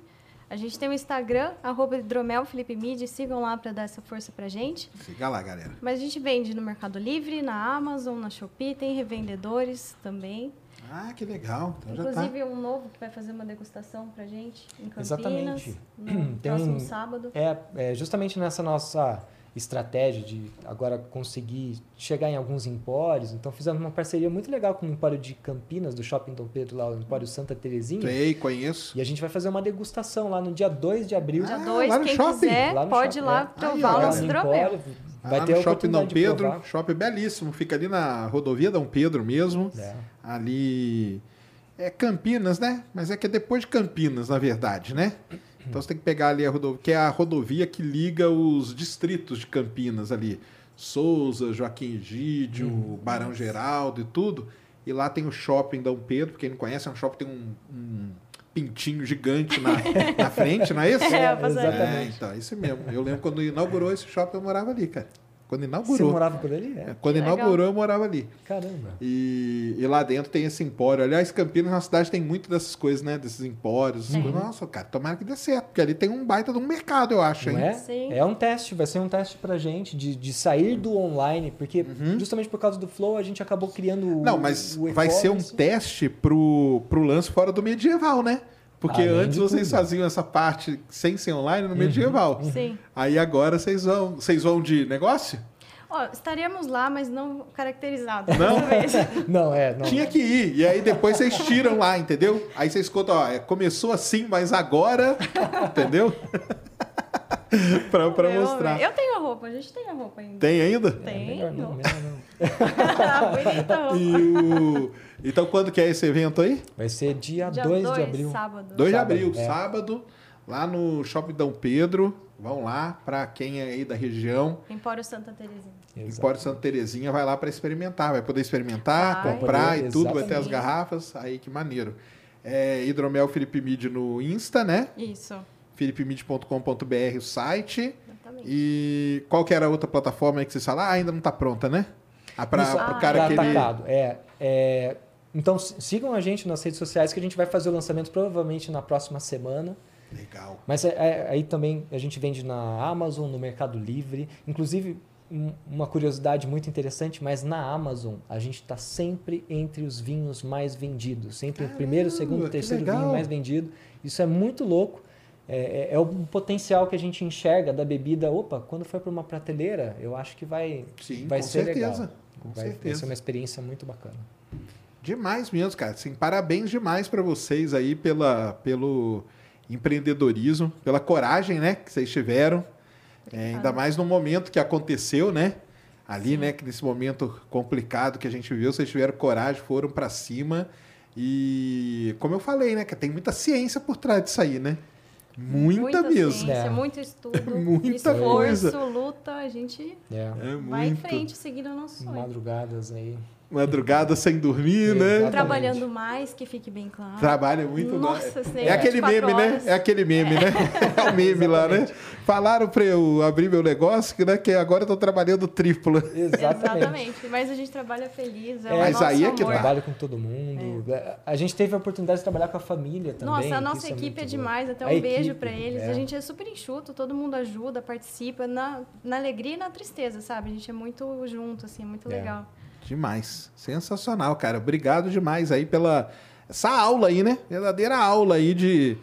A gente tem o Instagram, arroba hidromel Felipe Mid, sigam lá para dar essa força pra gente. Siga lá, galera. Mas a gente vende no Mercado Livre, na Amazon, na Shopee, tem revendedores também. Ah, que legal. Então tá. Inclusive um novo que vai fazer uma degustação pra gente em Campinas. Exatamente. No Tem próximo um- sábado. É, é justamente nessa nossa estratégia de agora conseguir chegar em alguns empórios. Então fizemos uma parceria muito legal com o Empório de Campinas, do Shopping Dom Pedro, lá o Empório Santa Terezinha. Sei, conheço. E a gente vai fazer uma degustação lá no dia 2 de abril. Dia Ah, 2, lá no quem shopping? quiser, Lá pode ir lá é. provar o Lá nosso no hidromel. Empório, vai Ah, ter no Shopping Dom Pedro, shopping belíssimo, fica ali na rodovia Dom Pedro mesmo. É. Ali é Campinas, né? Mas é que é depois de Campinas, na verdade, né? Então você tem que pegar ali a rodovia, que é a rodovia que liga os distritos de Campinas ali. Souza, Joaquim Egídio, Uhum. Barão Geraldo e tudo. E lá tem o shopping Dom Pedro, quem não conhece, é um shopping que tem um, um pintinho gigante na, na frente, não é isso? É, É, passarinho. É, exatamente. então, é isso mesmo. Eu lembro quando inaugurou esse shopping, eu morava ali, cara. Quando Você inaugurou. morava por ali? É. Quando Que legal. inaugurou, eu morava ali. Caramba. E, e lá dentro tem esse empório. Aliás, Campinas, na cidade, tem muito dessas coisas, né? Desses empórios. coisas. Nossa, cara, tomara que dê certo. Porque ali tem um baita de um mercado, eu acho, Não hein? é? Sim. É um teste, vai ser um teste pra gente de, de sair do online, porque justamente por causa do Flow a gente acabou criando o Uhum. Não, mas o vai ser um teste pro, pro lance fora do medieval, né? Porque Além antes vocês tudo. Uhum. faziam essa parte sem ser online no medieval. Sim. Aí agora vocês vão, vocês vão de negócio? Ó, estaremos lá, mas não caracterizados. Não? Não, é, não. Tinha que ir. E aí depois vocês tiram lá, entendeu? Aí vocês contam, ó, é, começou assim, mas agora. entendeu? pra pra Eu- mostrar. Eu tenho a roupa, a gente tem a roupa ainda. Tem ainda? É, Tem. melhor não, não. Bonita a roupa. E o... Então quando que é esse evento aí? Vai ser dia, Dia 2 de abril. sábado. 2 de abril, é. sábado, lá no Shopping Dom Pedro. Vão lá, pra quem é aí da região. Empório Santa Terezinha. Exato. Empório Santa Terezinha vai lá pra experimentar. Vai poder experimentar, Vai. comprar Poder, e tudo. Vai ter as exatamente. garrafas. Aí que maneiro. É, Hidromel Felipe Mid no Insta, né? Isso. philipemid.com.br o site. Exatamente. E qual que era a outra plataforma aí que vocês falaram? Ah, ainda não tá pronta, né? Ah, pra, Isso, pro cara pra que ele... É, é, então sigam a gente nas redes sociais que a gente vai fazer o lançamento provavelmente na próxima semana. Legal. Mas é- é- aí também a gente vende na Amazon, no Mercado Livre. Inclusive, um- uma curiosidade muito interessante, mas na Amazon a gente está sempre entre os vinhos mais vendidos. Sempre o primeiro, segundo, terceiro legal. vinho mais vendido. Isso é muito louco. É, é, é um potencial que a gente enxerga da bebida. Opa, quando for para uma prateleira, eu acho que vai, Sim, vai com ser certeza. legal. Com vai, vai certeza. ser uma experiência muito bacana. Demais mesmo, cara. Assim, parabéns demais para vocês aí pela, pelo empreendedorismo, pela coragem, né, que vocês tiveram. É, ainda mais no momento que aconteceu, né? Ali, né, que nesse momento complicado que a gente viveu, vocês tiveram coragem, foram para cima e como eu falei, né, que tem muita ciência por trás disso aí, né? Muita, mesmo. ciência, É. muito estudo, Muita esforço, coisa. luta, a gente É, É vai em frente seguindo o nosso sonho. madrugadas aí. Madrugada sem dormir, né? Exato. Trabalhando mais, que fique bem claro. Trabalha muito. Nossa, né? sei, É aquele 24 meme, né? horas. É aquele meme, né? É o meme lá, né? Falaram pra eu abrir meu negócio, que, né, que agora eu tô trabalhando triplo. Exatamente. Exatamente. Mas a gente trabalha feliz, é, É, o mas nosso aí é que amor. tá. Trabalho com todo mundo. A gente teve a oportunidade de trabalhar com a família também. Nossa, a nossa é equipe é, demais. Até um A beijo pra eles. é. A gente é super enxuto, todo mundo ajuda, participa na, na alegria e na tristeza, sabe? A gente é muito junto, assim, muito É. legal. Demais. Sensacional, cara. Obrigado demais aí pela essa aula aí, né? Verdadeira aula aí de,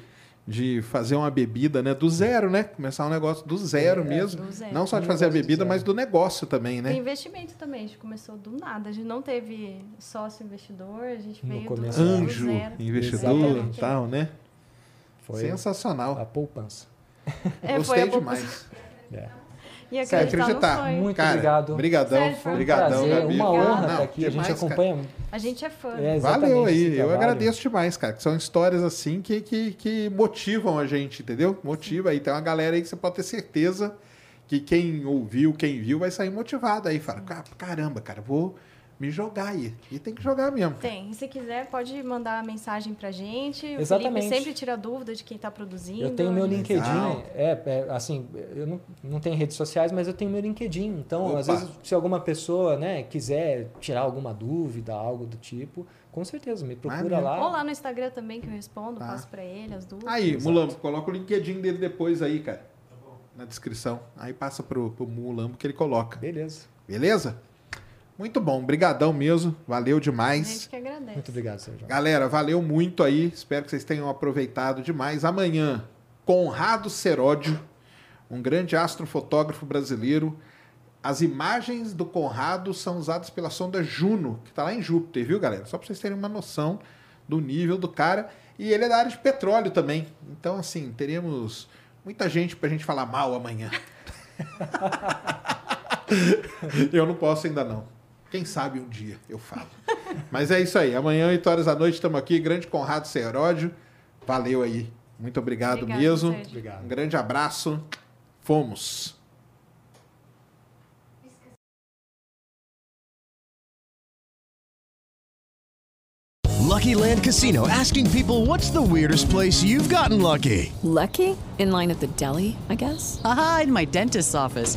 de fazer uma bebida, né? Do zero, né? Começar um negócio do zero É, mesmo. do zero. Não só de fazer a bebida, mas do negócio também, E né? investimento também, a gente começou do nada. A gente não teve sócio investidor, a gente No veio começo, do, do Anjo, zero. investidor e tal, né? Foi Sensacional. a poupança. É, foi Gostei a pouco- demais. É. E Sério, acreditar no acreditar. sonho. Muito Cara, obrigado. Brigadão. Sério, foi um Brigadão, prazer, Gabi. uma honra estar aqui. a gente demais, cara. acompanha. A gente é fã. É, Valeu aí, eu agradeço demais, cara. Que são histórias assim que, que, que motivam a gente, entendeu? Motiva aí. Tem uma galera aí que você pode ter certeza que quem ouviu, quem viu, vai sair motivado aí. Fala, "Ca- caramba, cara, vou me jogar aí. E tem que jogar mesmo. Tem. E se quiser, pode mandar mensagem pra gente. O Exatamente. Felipe sempre tira dúvida de quem tá produzindo. Eu tenho meu LinkedIn, é, é, assim, eu não, não tenho redes sociais, mas eu tenho meu LinkedIn. Então, Opa. às vezes, se alguma pessoa, né, quiser tirar alguma dúvida, algo do tipo, com certeza, me procura lá. Ou lá no Instagram também, que eu respondo, Tá. passo pra ele as dúvidas. Aí, Exato. Mulambo, coloca o LinkedIn dele depois aí, cara. Na descrição. Aí passa pro, pro Mulambo que ele coloca. Beleza. Beleza? Muito bom. Brigadão mesmo. Valeu A demais. gente que agradece. Muito obrigado, Sérgio. Galera, valeu muito aí. Espero que vocês tenham aproveitado demais. Amanhã, Conrado Seródio um grande astrofotógrafo brasileiro. As imagens do Conrado são usadas pela sonda Juno, que está lá em Júpiter, viu, galera? Só para vocês terem uma noção do nível do cara. E ele é da área de petróleo também. Então, assim, teremos muita gente para a gente falar mal amanhã. eu não posso ainda não. Quem sabe um dia eu falo. Mas é isso aí. Amanhã, 8 horas da noite, estamos aqui. Grande Conrado Seródio. Valeu aí. Muito obrigado Obrigada, mesmo. Sérgio. Obrigado. Um grande abraço. Fomos. Lucky Land Casino asking people what's the weirdest place you've gotten lucky? Lucky? In line at the deli, I guess? Aha, in my dentist's office.